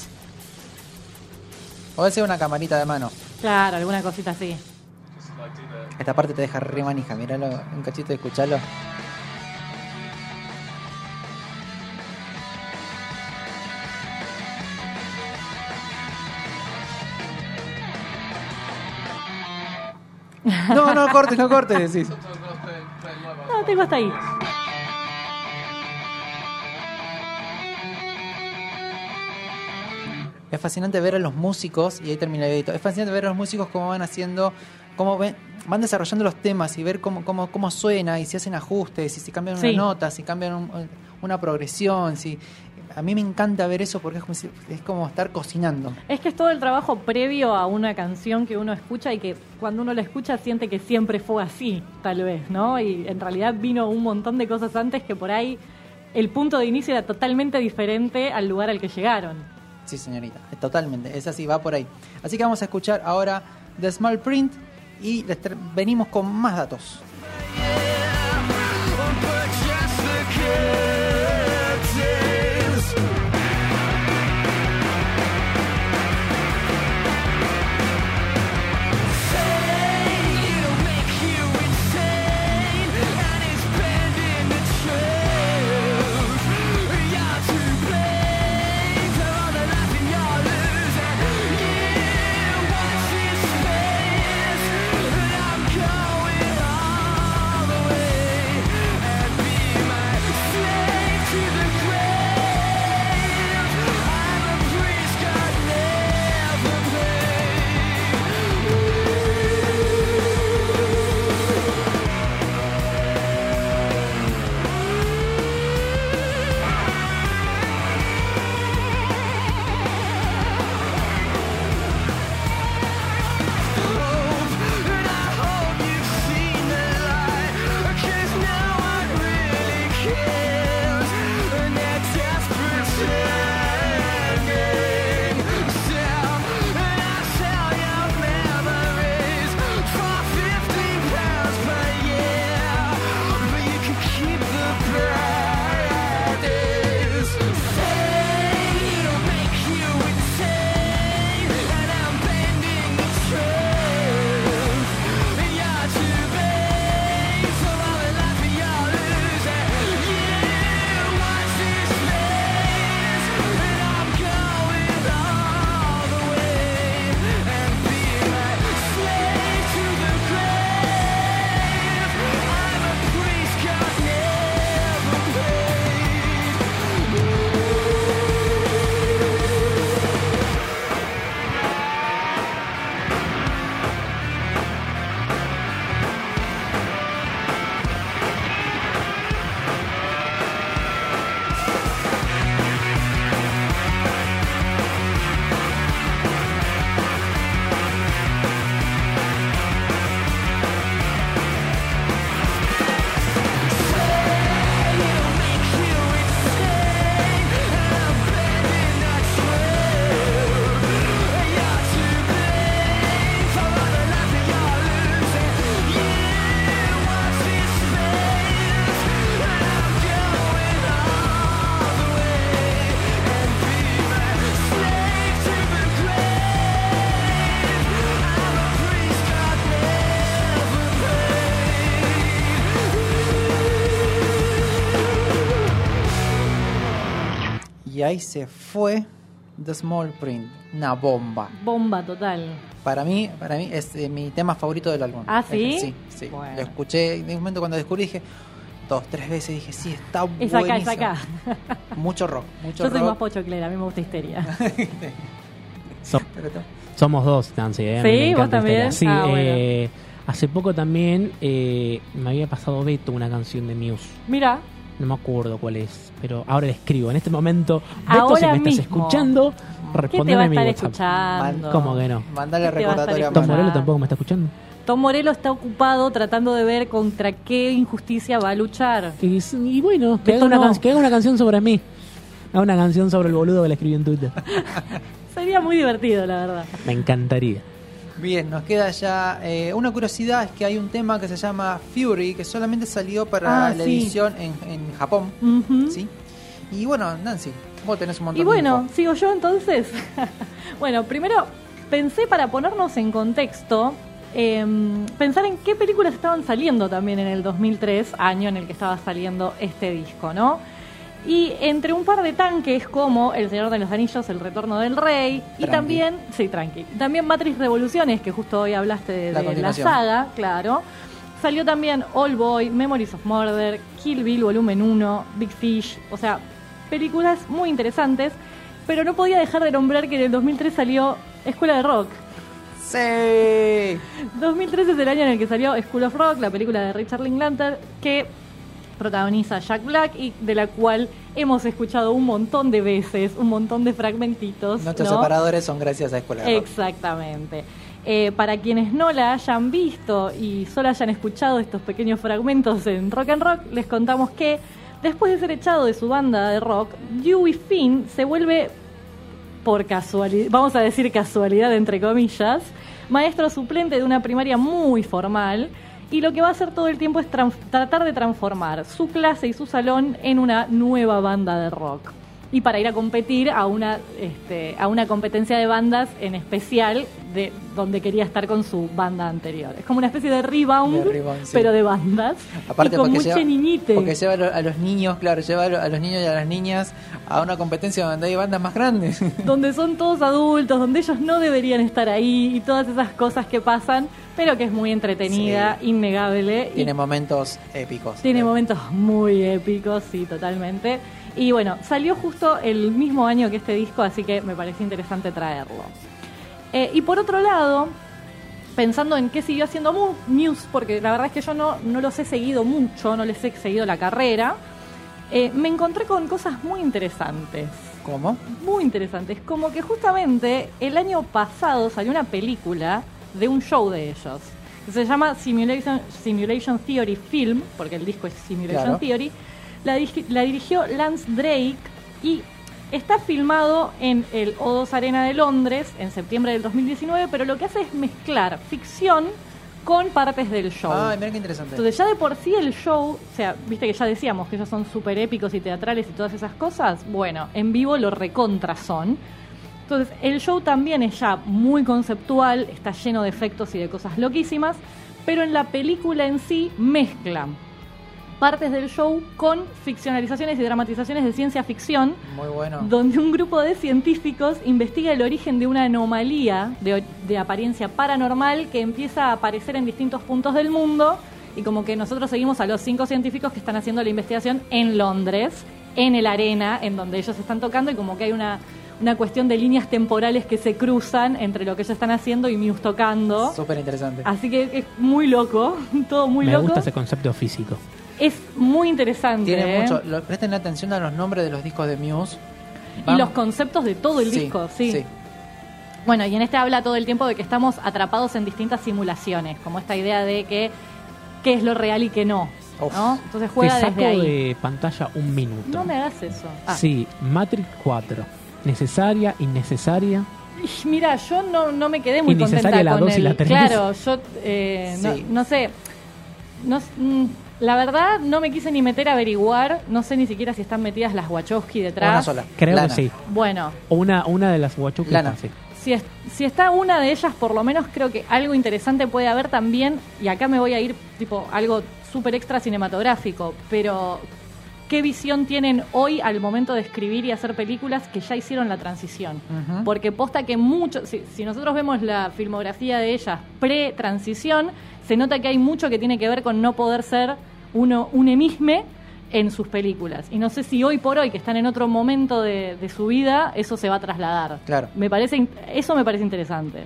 Speaker 12: O sea una camarita de mano.
Speaker 10: Claro, alguna cosita así.
Speaker 12: Esta parte te deja re manija, míralo, un cachito de escucharlo. No, no cortes, no cortes, decís.
Speaker 10: No, tengo hasta ahí.
Speaker 12: Es fascinante ver a los músicos, y ahí termina el edito, es fascinante ver a los músicos cómo van haciendo, cómo ven- van desarrollando los temas y ver cómo, cómo, cómo suena y si hacen ajustes, y si cambian
Speaker 10: Sí.
Speaker 12: una nota, si cambian un- una progresión, si... A mí me encanta ver eso porque es como, es como estar cocinando.
Speaker 10: Es que es todo el trabajo previo a una canción que uno escucha y que cuando uno la escucha siente que siempre fue así, tal vez, ¿no? Y en realidad vino un montón de cosas antes que por ahí el punto de inicio era totalmente diferente al lugar al que llegaron.
Speaker 12: Sí, señorita, totalmente, es así, va por ahí. Así que vamos a escuchar ahora The Small Print y les venimos con más datos. Ahí se fue The Small Print, una bomba.
Speaker 10: Bomba total.
Speaker 12: Para mí, para mí es eh, mi tema favorito del álbum.
Speaker 10: ¿Ah, sí?
Speaker 12: Sí, sí.
Speaker 10: Bueno.
Speaker 12: Lo escuché en un momento cuando descubrí dije dos, tres veces dije, sí, está
Speaker 10: Es acá, es
Speaker 12: buenísimo.
Speaker 10: acá.
Speaker 12: Mucho rock, mucho
Speaker 10: Yo soy
Speaker 12: rock.
Speaker 10: más pochoclera, a mí me gusta histeria.
Speaker 2: So- somos dos, Nancy. ¿eh?
Speaker 10: ¿Sí? ¿Vos también?
Speaker 2: Histeria. Sí,
Speaker 10: Ah, bueno.
Speaker 2: eh, hace poco también eh, me había pasado Beto una canción de Muse.
Speaker 10: Mira,
Speaker 2: No me acuerdo cuál es, pero ahora le escribo. En este momento, Beto,
Speaker 10: Ahora
Speaker 2: si me estás escuchando,
Speaker 10: ¿qué te va
Speaker 2: respondeme
Speaker 10: a
Speaker 2: mi
Speaker 10: estar
Speaker 2: WhatsApp.
Speaker 10: escuchando?
Speaker 2: ¿Cómo que no?
Speaker 12: Mandale
Speaker 10: ¿Qué te va a
Speaker 2: Tom? Morello tampoco me está escuchando.
Speaker 10: Tom Morello está ocupado tratando de ver contra qué injusticia va a luchar.
Speaker 2: Y, y bueno, que haga, una
Speaker 10: no.
Speaker 2: que haga una canción sobre mí. Haga una canción sobre el boludo que le escribí en Twitter.
Speaker 10: Sería muy divertido, la verdad.
Speaker 2: Me encantaría.
Speaker 12: Bien, nos queda ya eh, una curiosidad es que hay un tema que se llama Fury que solamente salió para
Speaker 10: Ah,
Speaker 12: la
Speaker 10: sí.
Speaker 12: edición en, en Japón. ¿sí? Y bueno, Nancy, vos tenés un montón
Speaker 10: Y
Speaker 12: de
Speaker 10: bueno, sigo yo entonces. bueno, primero pensé para ponernos en contexto eh, pensar en qué películas estaban saliendo también en el 2003, año en el que estaba saliendo este disco, ¿no? Y entre un par de tanques como El Señor de los Anillos, El Retorno del Rey, y también, sí, tranqui, también Matrix Revoluciones, que justo hoy hablaste de,
Speaker 1: La
Speaker 10: de la
Speaker 1: continuación.
Speaker 10: saga, claro. Salió también All Boy, Memories of Murder, Kill Bill Volumen 1, Big Fish, o sea, películas muy interesantes, pero no podía dejar de nombrar que en el 2003 salió Escuela de Rock.
Speaker 1: Sí.
Speaker 10: 2013 es el año en el que salió School of Rock, la película de Richard Linklater, que protagoniza Jack Black y de la cual hemos escuchado un montón de veces, un montón de fragmentitos.
Speaker 1: Nuestros
Speaker 10: ¿no?
Speaker 1: separadores son gracias a Escuela de Rock.
Speaker 10: Exactamente. Eh, para quienes no la hayan visto y solo hayan escuchado estos pequeños fragmentos en Rock and Rock, les contamos que después de ser echado de su banda de rock, Dewey Finn se vuelve, por casualidad, vamos a decir casualidad entre comillas, maestro suplente de una primaria muy formal y lo que va a hacer todo el tiempo es tratar de transformar su clase y su salón en una nueva banda de rock. Y para ir a competir a una, este, a una competencia de bandas en especial de donde quería estar con su banda anterior. Es como una especie de rebound,
Speaker 1: De rebound, sí.
Speaker 10: pero de bandas.
Speaker 1: Aparte
Speaker 10: y con mucha
Speaker 1: lleva,
Speaker 10: niñite.
Speaker 1: porque lleva a lo- a los niños, claro, lleva a los niños y a las niñas a una competencia donde hay bandas más grandes.
Speaker 10: donde son todos adultos, donde ellos no deberían estar ahí y todas esas cosas que pasan, pero que es muy entretenida, innegable. y
Speaker 1: Tiene momentos épicos.
Speaker 10: tiene momentos muy épicos, sí, totalmente. Y bueno, salió justo el mismo año que este disco, así que me pareció interesante traerlo. Eh, y por otro lado, pensando en qué siguió haciendo Mu- Muse, porque la verdad es que yo no, no los he seguido mucho, no les he seguido la carrera, eh, me encontré con cosas muy interesantes.
Speaker 1: ¿Cómo?
Speaker 10: Muy interesantes. Como que justamente el año pasado salió una película de un show de ellos. que Se llama Simulation, Simulation Theory Film, porque el disco es Simulation
Speaker 1: Claro.
Speaker 10: Theory. La, la dirigió Lance Drake y está filmado en el O2 Arena de Londres en septiembre del 2019, pero lo que hace es mezclar ficción con partes del show.
Speaker 1: Ay, mira qué interesante.
Speaker 10: Entonces ya de por sí el show, o sea, viste que ya decíamos que ellos son súper épicos y teatrales y todas esas cosas, bueno, en vivo lo recontra son. Entonces el show también es ya muy conceptual, está lleno de efectos y de cosas loquísimas, pero en la película en sí mezclan partes del show con ficcionalizaciones y dramatizaciones de ciencia ficción
Speaker 1: Muy bueno.
Speaker 10: donde un grupo de científicos investiga el origen de una anomalía de, de apariencia paranormal que empieza a aparecer en distintos puntos del mundo y como que nosotros seguimos a los cinco científicos que están haciendo la investigación en Londres, en el arena, en donde ellos están tocando y como que hay una, una cuestión de líneas temporales que se cruzan entre lo que ellos están haciendo y Muse tocando.
Speaker 1: Súper interesante.
Speaker 10: Así que es muy loco, todo muy
Speaker 2: Me
Speaker 10: loco.
Speaker 2: gusta ese concepto físico.
Speaker 10: Es muy interesante.
Speaker 1: Tiene
Speaker 10: ¿eh?
Speaker 1: mucho. lo- presten atención a los nombres de los discos de Muse.
Speaker 10: Y los conceptos de todo el
Speaker 1: Sí,
Speaker 10: disco, sí.
Speaker 1: sí.
Speaker 10: Bueno, y en este habla todo el tiempo de que estamos atrapados en distintas simulaciones, como esta idea de que qué es lo real y qué no. ¿no? Entonces juega
Speaker 2: Te saco
Speaker 10: desde ahí.
Speaker 2: de pantalla un minuto.
Speaker 10: No me hagas eso. Ah.
Speaker 2: Sí, Matrix 4. Necesaria, innecesaria.
Speaker 10: Mira, yo no, no me quedé muy contenta
Speaker 2: la
Speaker 10: con
Speaker 2: dos y
Speaker 10: el-
Speaker 2: la tres.
Speaker 10: Claro, yo eh, no,
Speaker 1: Sí.
Speaker 10: no sé. No, mm, la verdad, no me quise ni meter a averiguar. No sé ni siquiera si están metidas las Wachowski detrás.
Speaker 1: Una sola.
Speaker 2: Creo
Speaker 1: Lana.
Speaker 2: que sí.
Speaker 10: Bueno,
Speaker 2: O Una, una de las Wachowski.
Speaker 1: Lana.
Speaker 2: sí.
Speaker 10: si, es- si está una de ellas, por lo menos creo que algo interesante puede haber también, y acá me voy a ir tipo algo súper extra cinematográfico, pero ¿qué visión tienen hoy al momento de escribir y hacer películas que ya hicieron la transición? Porque posta que mucho, si, si nosotros vemos la filmografía de ellas pre-transición, se nota que hay mucho que tiene que ver con no poder ser uno un emisme en sus películas. Y no sé si hoy por hoy, que están en otro momento de, de su vida, eso se va a trasladar.
Speaker 1: Claro.
Speaker 10: Me parece, in- eso me parece interesante.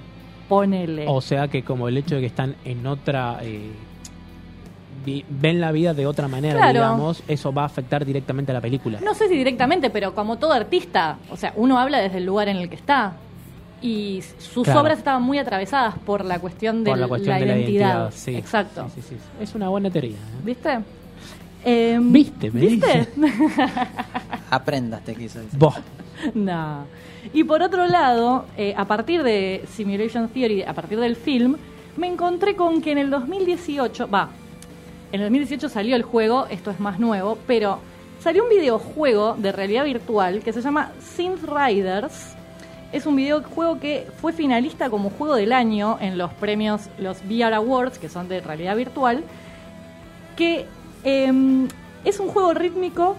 Speaker 10: Ponele.
Speaker 2: O sea que como el hecho de que están en otra... eh, vi- ven la vida de otra manera,
Speaker 10: Claro.
Speaker 2: digamos, eso va a afectar directamente a la película.
Speaker 10: No sé si directamente, pero como todo artista, o sea, uno habla desde el lugar en el que está. Y sus
Speaker 2: Claro.
Speaker 10: obras estaban muy atravesadas por la cuestión de
Speaker 2: Por la cuestión de la identidad. sí.
Speaker 10: Exacto.
Speaker 2: Sí, sí, sí. Es una buena teoría. ¿eh?
Speaker 10: ¿Viste? Em,
Speaker 2: ¿Viste? Me
Speaker 10: ¿Viste?
Speaker 1: Aprendas, te quiso decir.
Speaker 2: Vos.
Speaker 10: no. Y por otro lado, eh, a partir de Simulation Theory, a partir del film, me encontré con que en el 2018, va, en el 2018 salió el juego, esto es más nuevo, pero salió un videojuego de realidad virtual que se llama Synth Riders es un videojuego que fue finalista como juego del año en los premios, los VR Awards, que son de realidad virtual, que em, es un juego rítmico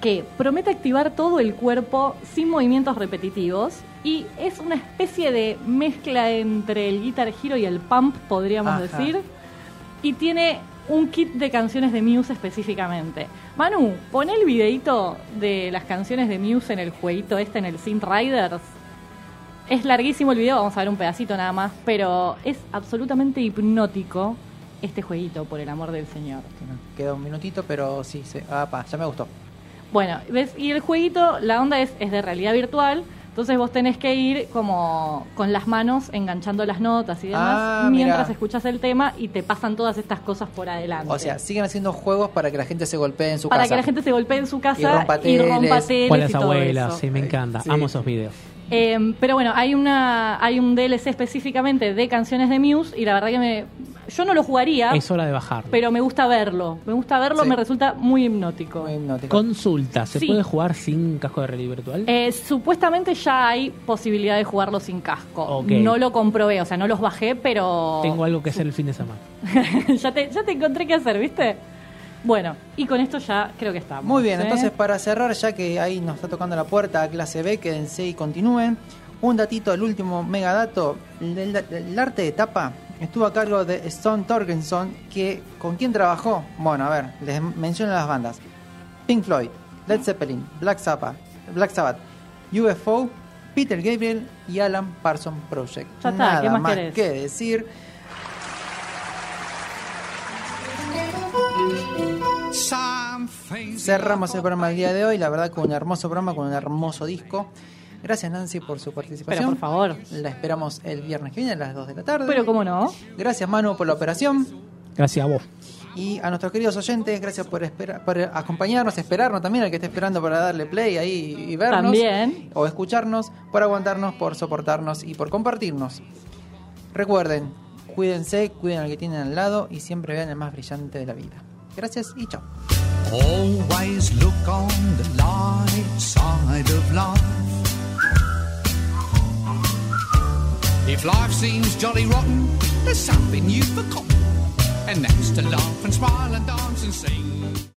Speaker 10: que promete activar todo el cuerpo sin movimientos repetitivos y es una especie de mezcla entre el Guitar Hero y el Pump, podríamos
Speaker 1: Ajá.
Speaker 10: decir, y tiene un kit de canciones de Muse específicamente. Manu, pon el videito de las canciones de Muse en el jueguito este, en el Synth Riders. Es larguísimo el video, vamos a ver un pedacito nada más, pero es absolutamente hipnótico este jueguito, por el amor del Señor.
Speaker 1: Queda un minutito, pero sí, se, ah, pa, ya me gustó.
Speaker 10: Bueno, ¿ves? Y el jueguito, la onda es, es de realidad virtual, entonces vos tenés que ir como con las manos enganchando las notas y demás
Speaker 1: Ah,
Speaker 10: mientras
Speaker 1: mirá.
Speaker 10: escuchas el tema y te pasan todas estas cosas por adelante.
Speaker 1: O sea, siguen haciendo juegos para que la gente se golpee en su
Speaker 10: para
Speaker 1: casa.
Speaker 10: que la gente se golpee en su casa
Speaker 1: Y rompa
Speaker 10: y rompa
Speaker 1: teles.
Speaker 10: y
Speaker 2: las
Speaker 10: todo
Speaker 2: abuelas,
Speaker 10: eso.
Speaker 2: sí, me encanta.
Speaker 1: Sí.
Speaker 2: Amo esos videos.
Speaker 10: Eh, pero bueno, hay una hay un DLC específicamente de canciones de Muse y la verdad que me yo no lo jugaría,
Speaker 2: Es hora de bajar.
Speaker 10: pero me gusta verlo. Me gusta verlo,
Speaker 1: Sí.
Speaker 10: me resulta muy hipnótico.
Speaker 1: Muy hipnótico.
Speaker 2: Consulta, ¿se
Speaker 10: Sí.
Speaker 2: puede jugar sin casco de realidad virtual?
Speaker 10: Eh, supuestamente ya hay posibilidad de jugarlo sin casco. No lo comprobé, o sea, no los bajé, pero
Speaker 2: Tengo algo que hacer el fin de semana.
Speaker 10: ya, te, ya te encontré qué hacer, ¿viste? Bueno, y con esto ya creo que estamos.
Speaker 1: Muy bien,
Speaker 10: ¿eh?
Speaker 1: entonces para cerrar, ya que ahí nos está tocando la puerta a clase B, quédense y continúen. Un datito, el último megadato, el, el- el arte de tapa estuvo a cargo de Stone Torgenson, que ¿con quién trabajó? Bueno, a ver, les menciono las bandas. Pink Floyd, Led Zeppelin, Black Sabbath, Black Sabbath UFO, Peter Gabriel y Alan Parsons Project.
Speaker 10: Ya está,
Speaker 1: Nada
Speaker 10: ¿qué más
Speaker 1: que decir. Cerramos el programa del día de hoy, la verdad con un hermoso programa, con un hermoso disco. Gracias Nancy por su participación.
Speaker 10: Pero por favor.
Speaker 1: La esperamos el viernes que viene a las 2 de la tarde.
Speaker 10: Pero cómo no.
Speaker 1: Gracias Manu por la operación.
Speaker 2: Gracias a vos.
Speaker 1: Y a nuestros queridos oyentes, gracias por, espera- por acompañarnos, esperarnos también, al que esté esperando para darle play ahí y vernos.
Speaker 10: También.
Speaker 1: O escucharnos, por aguantarnos, por soportarnos y por compartirnos. Recuerden, cuídense, cuiden al que tienen al lado y siempre vean el más brillante de la vida. Gracias y chao.
Speaker 12: Always look on the light side of life. If life seems jolly rotten, there's something you've forgotten. And that's to laugh and smile and dance and sing.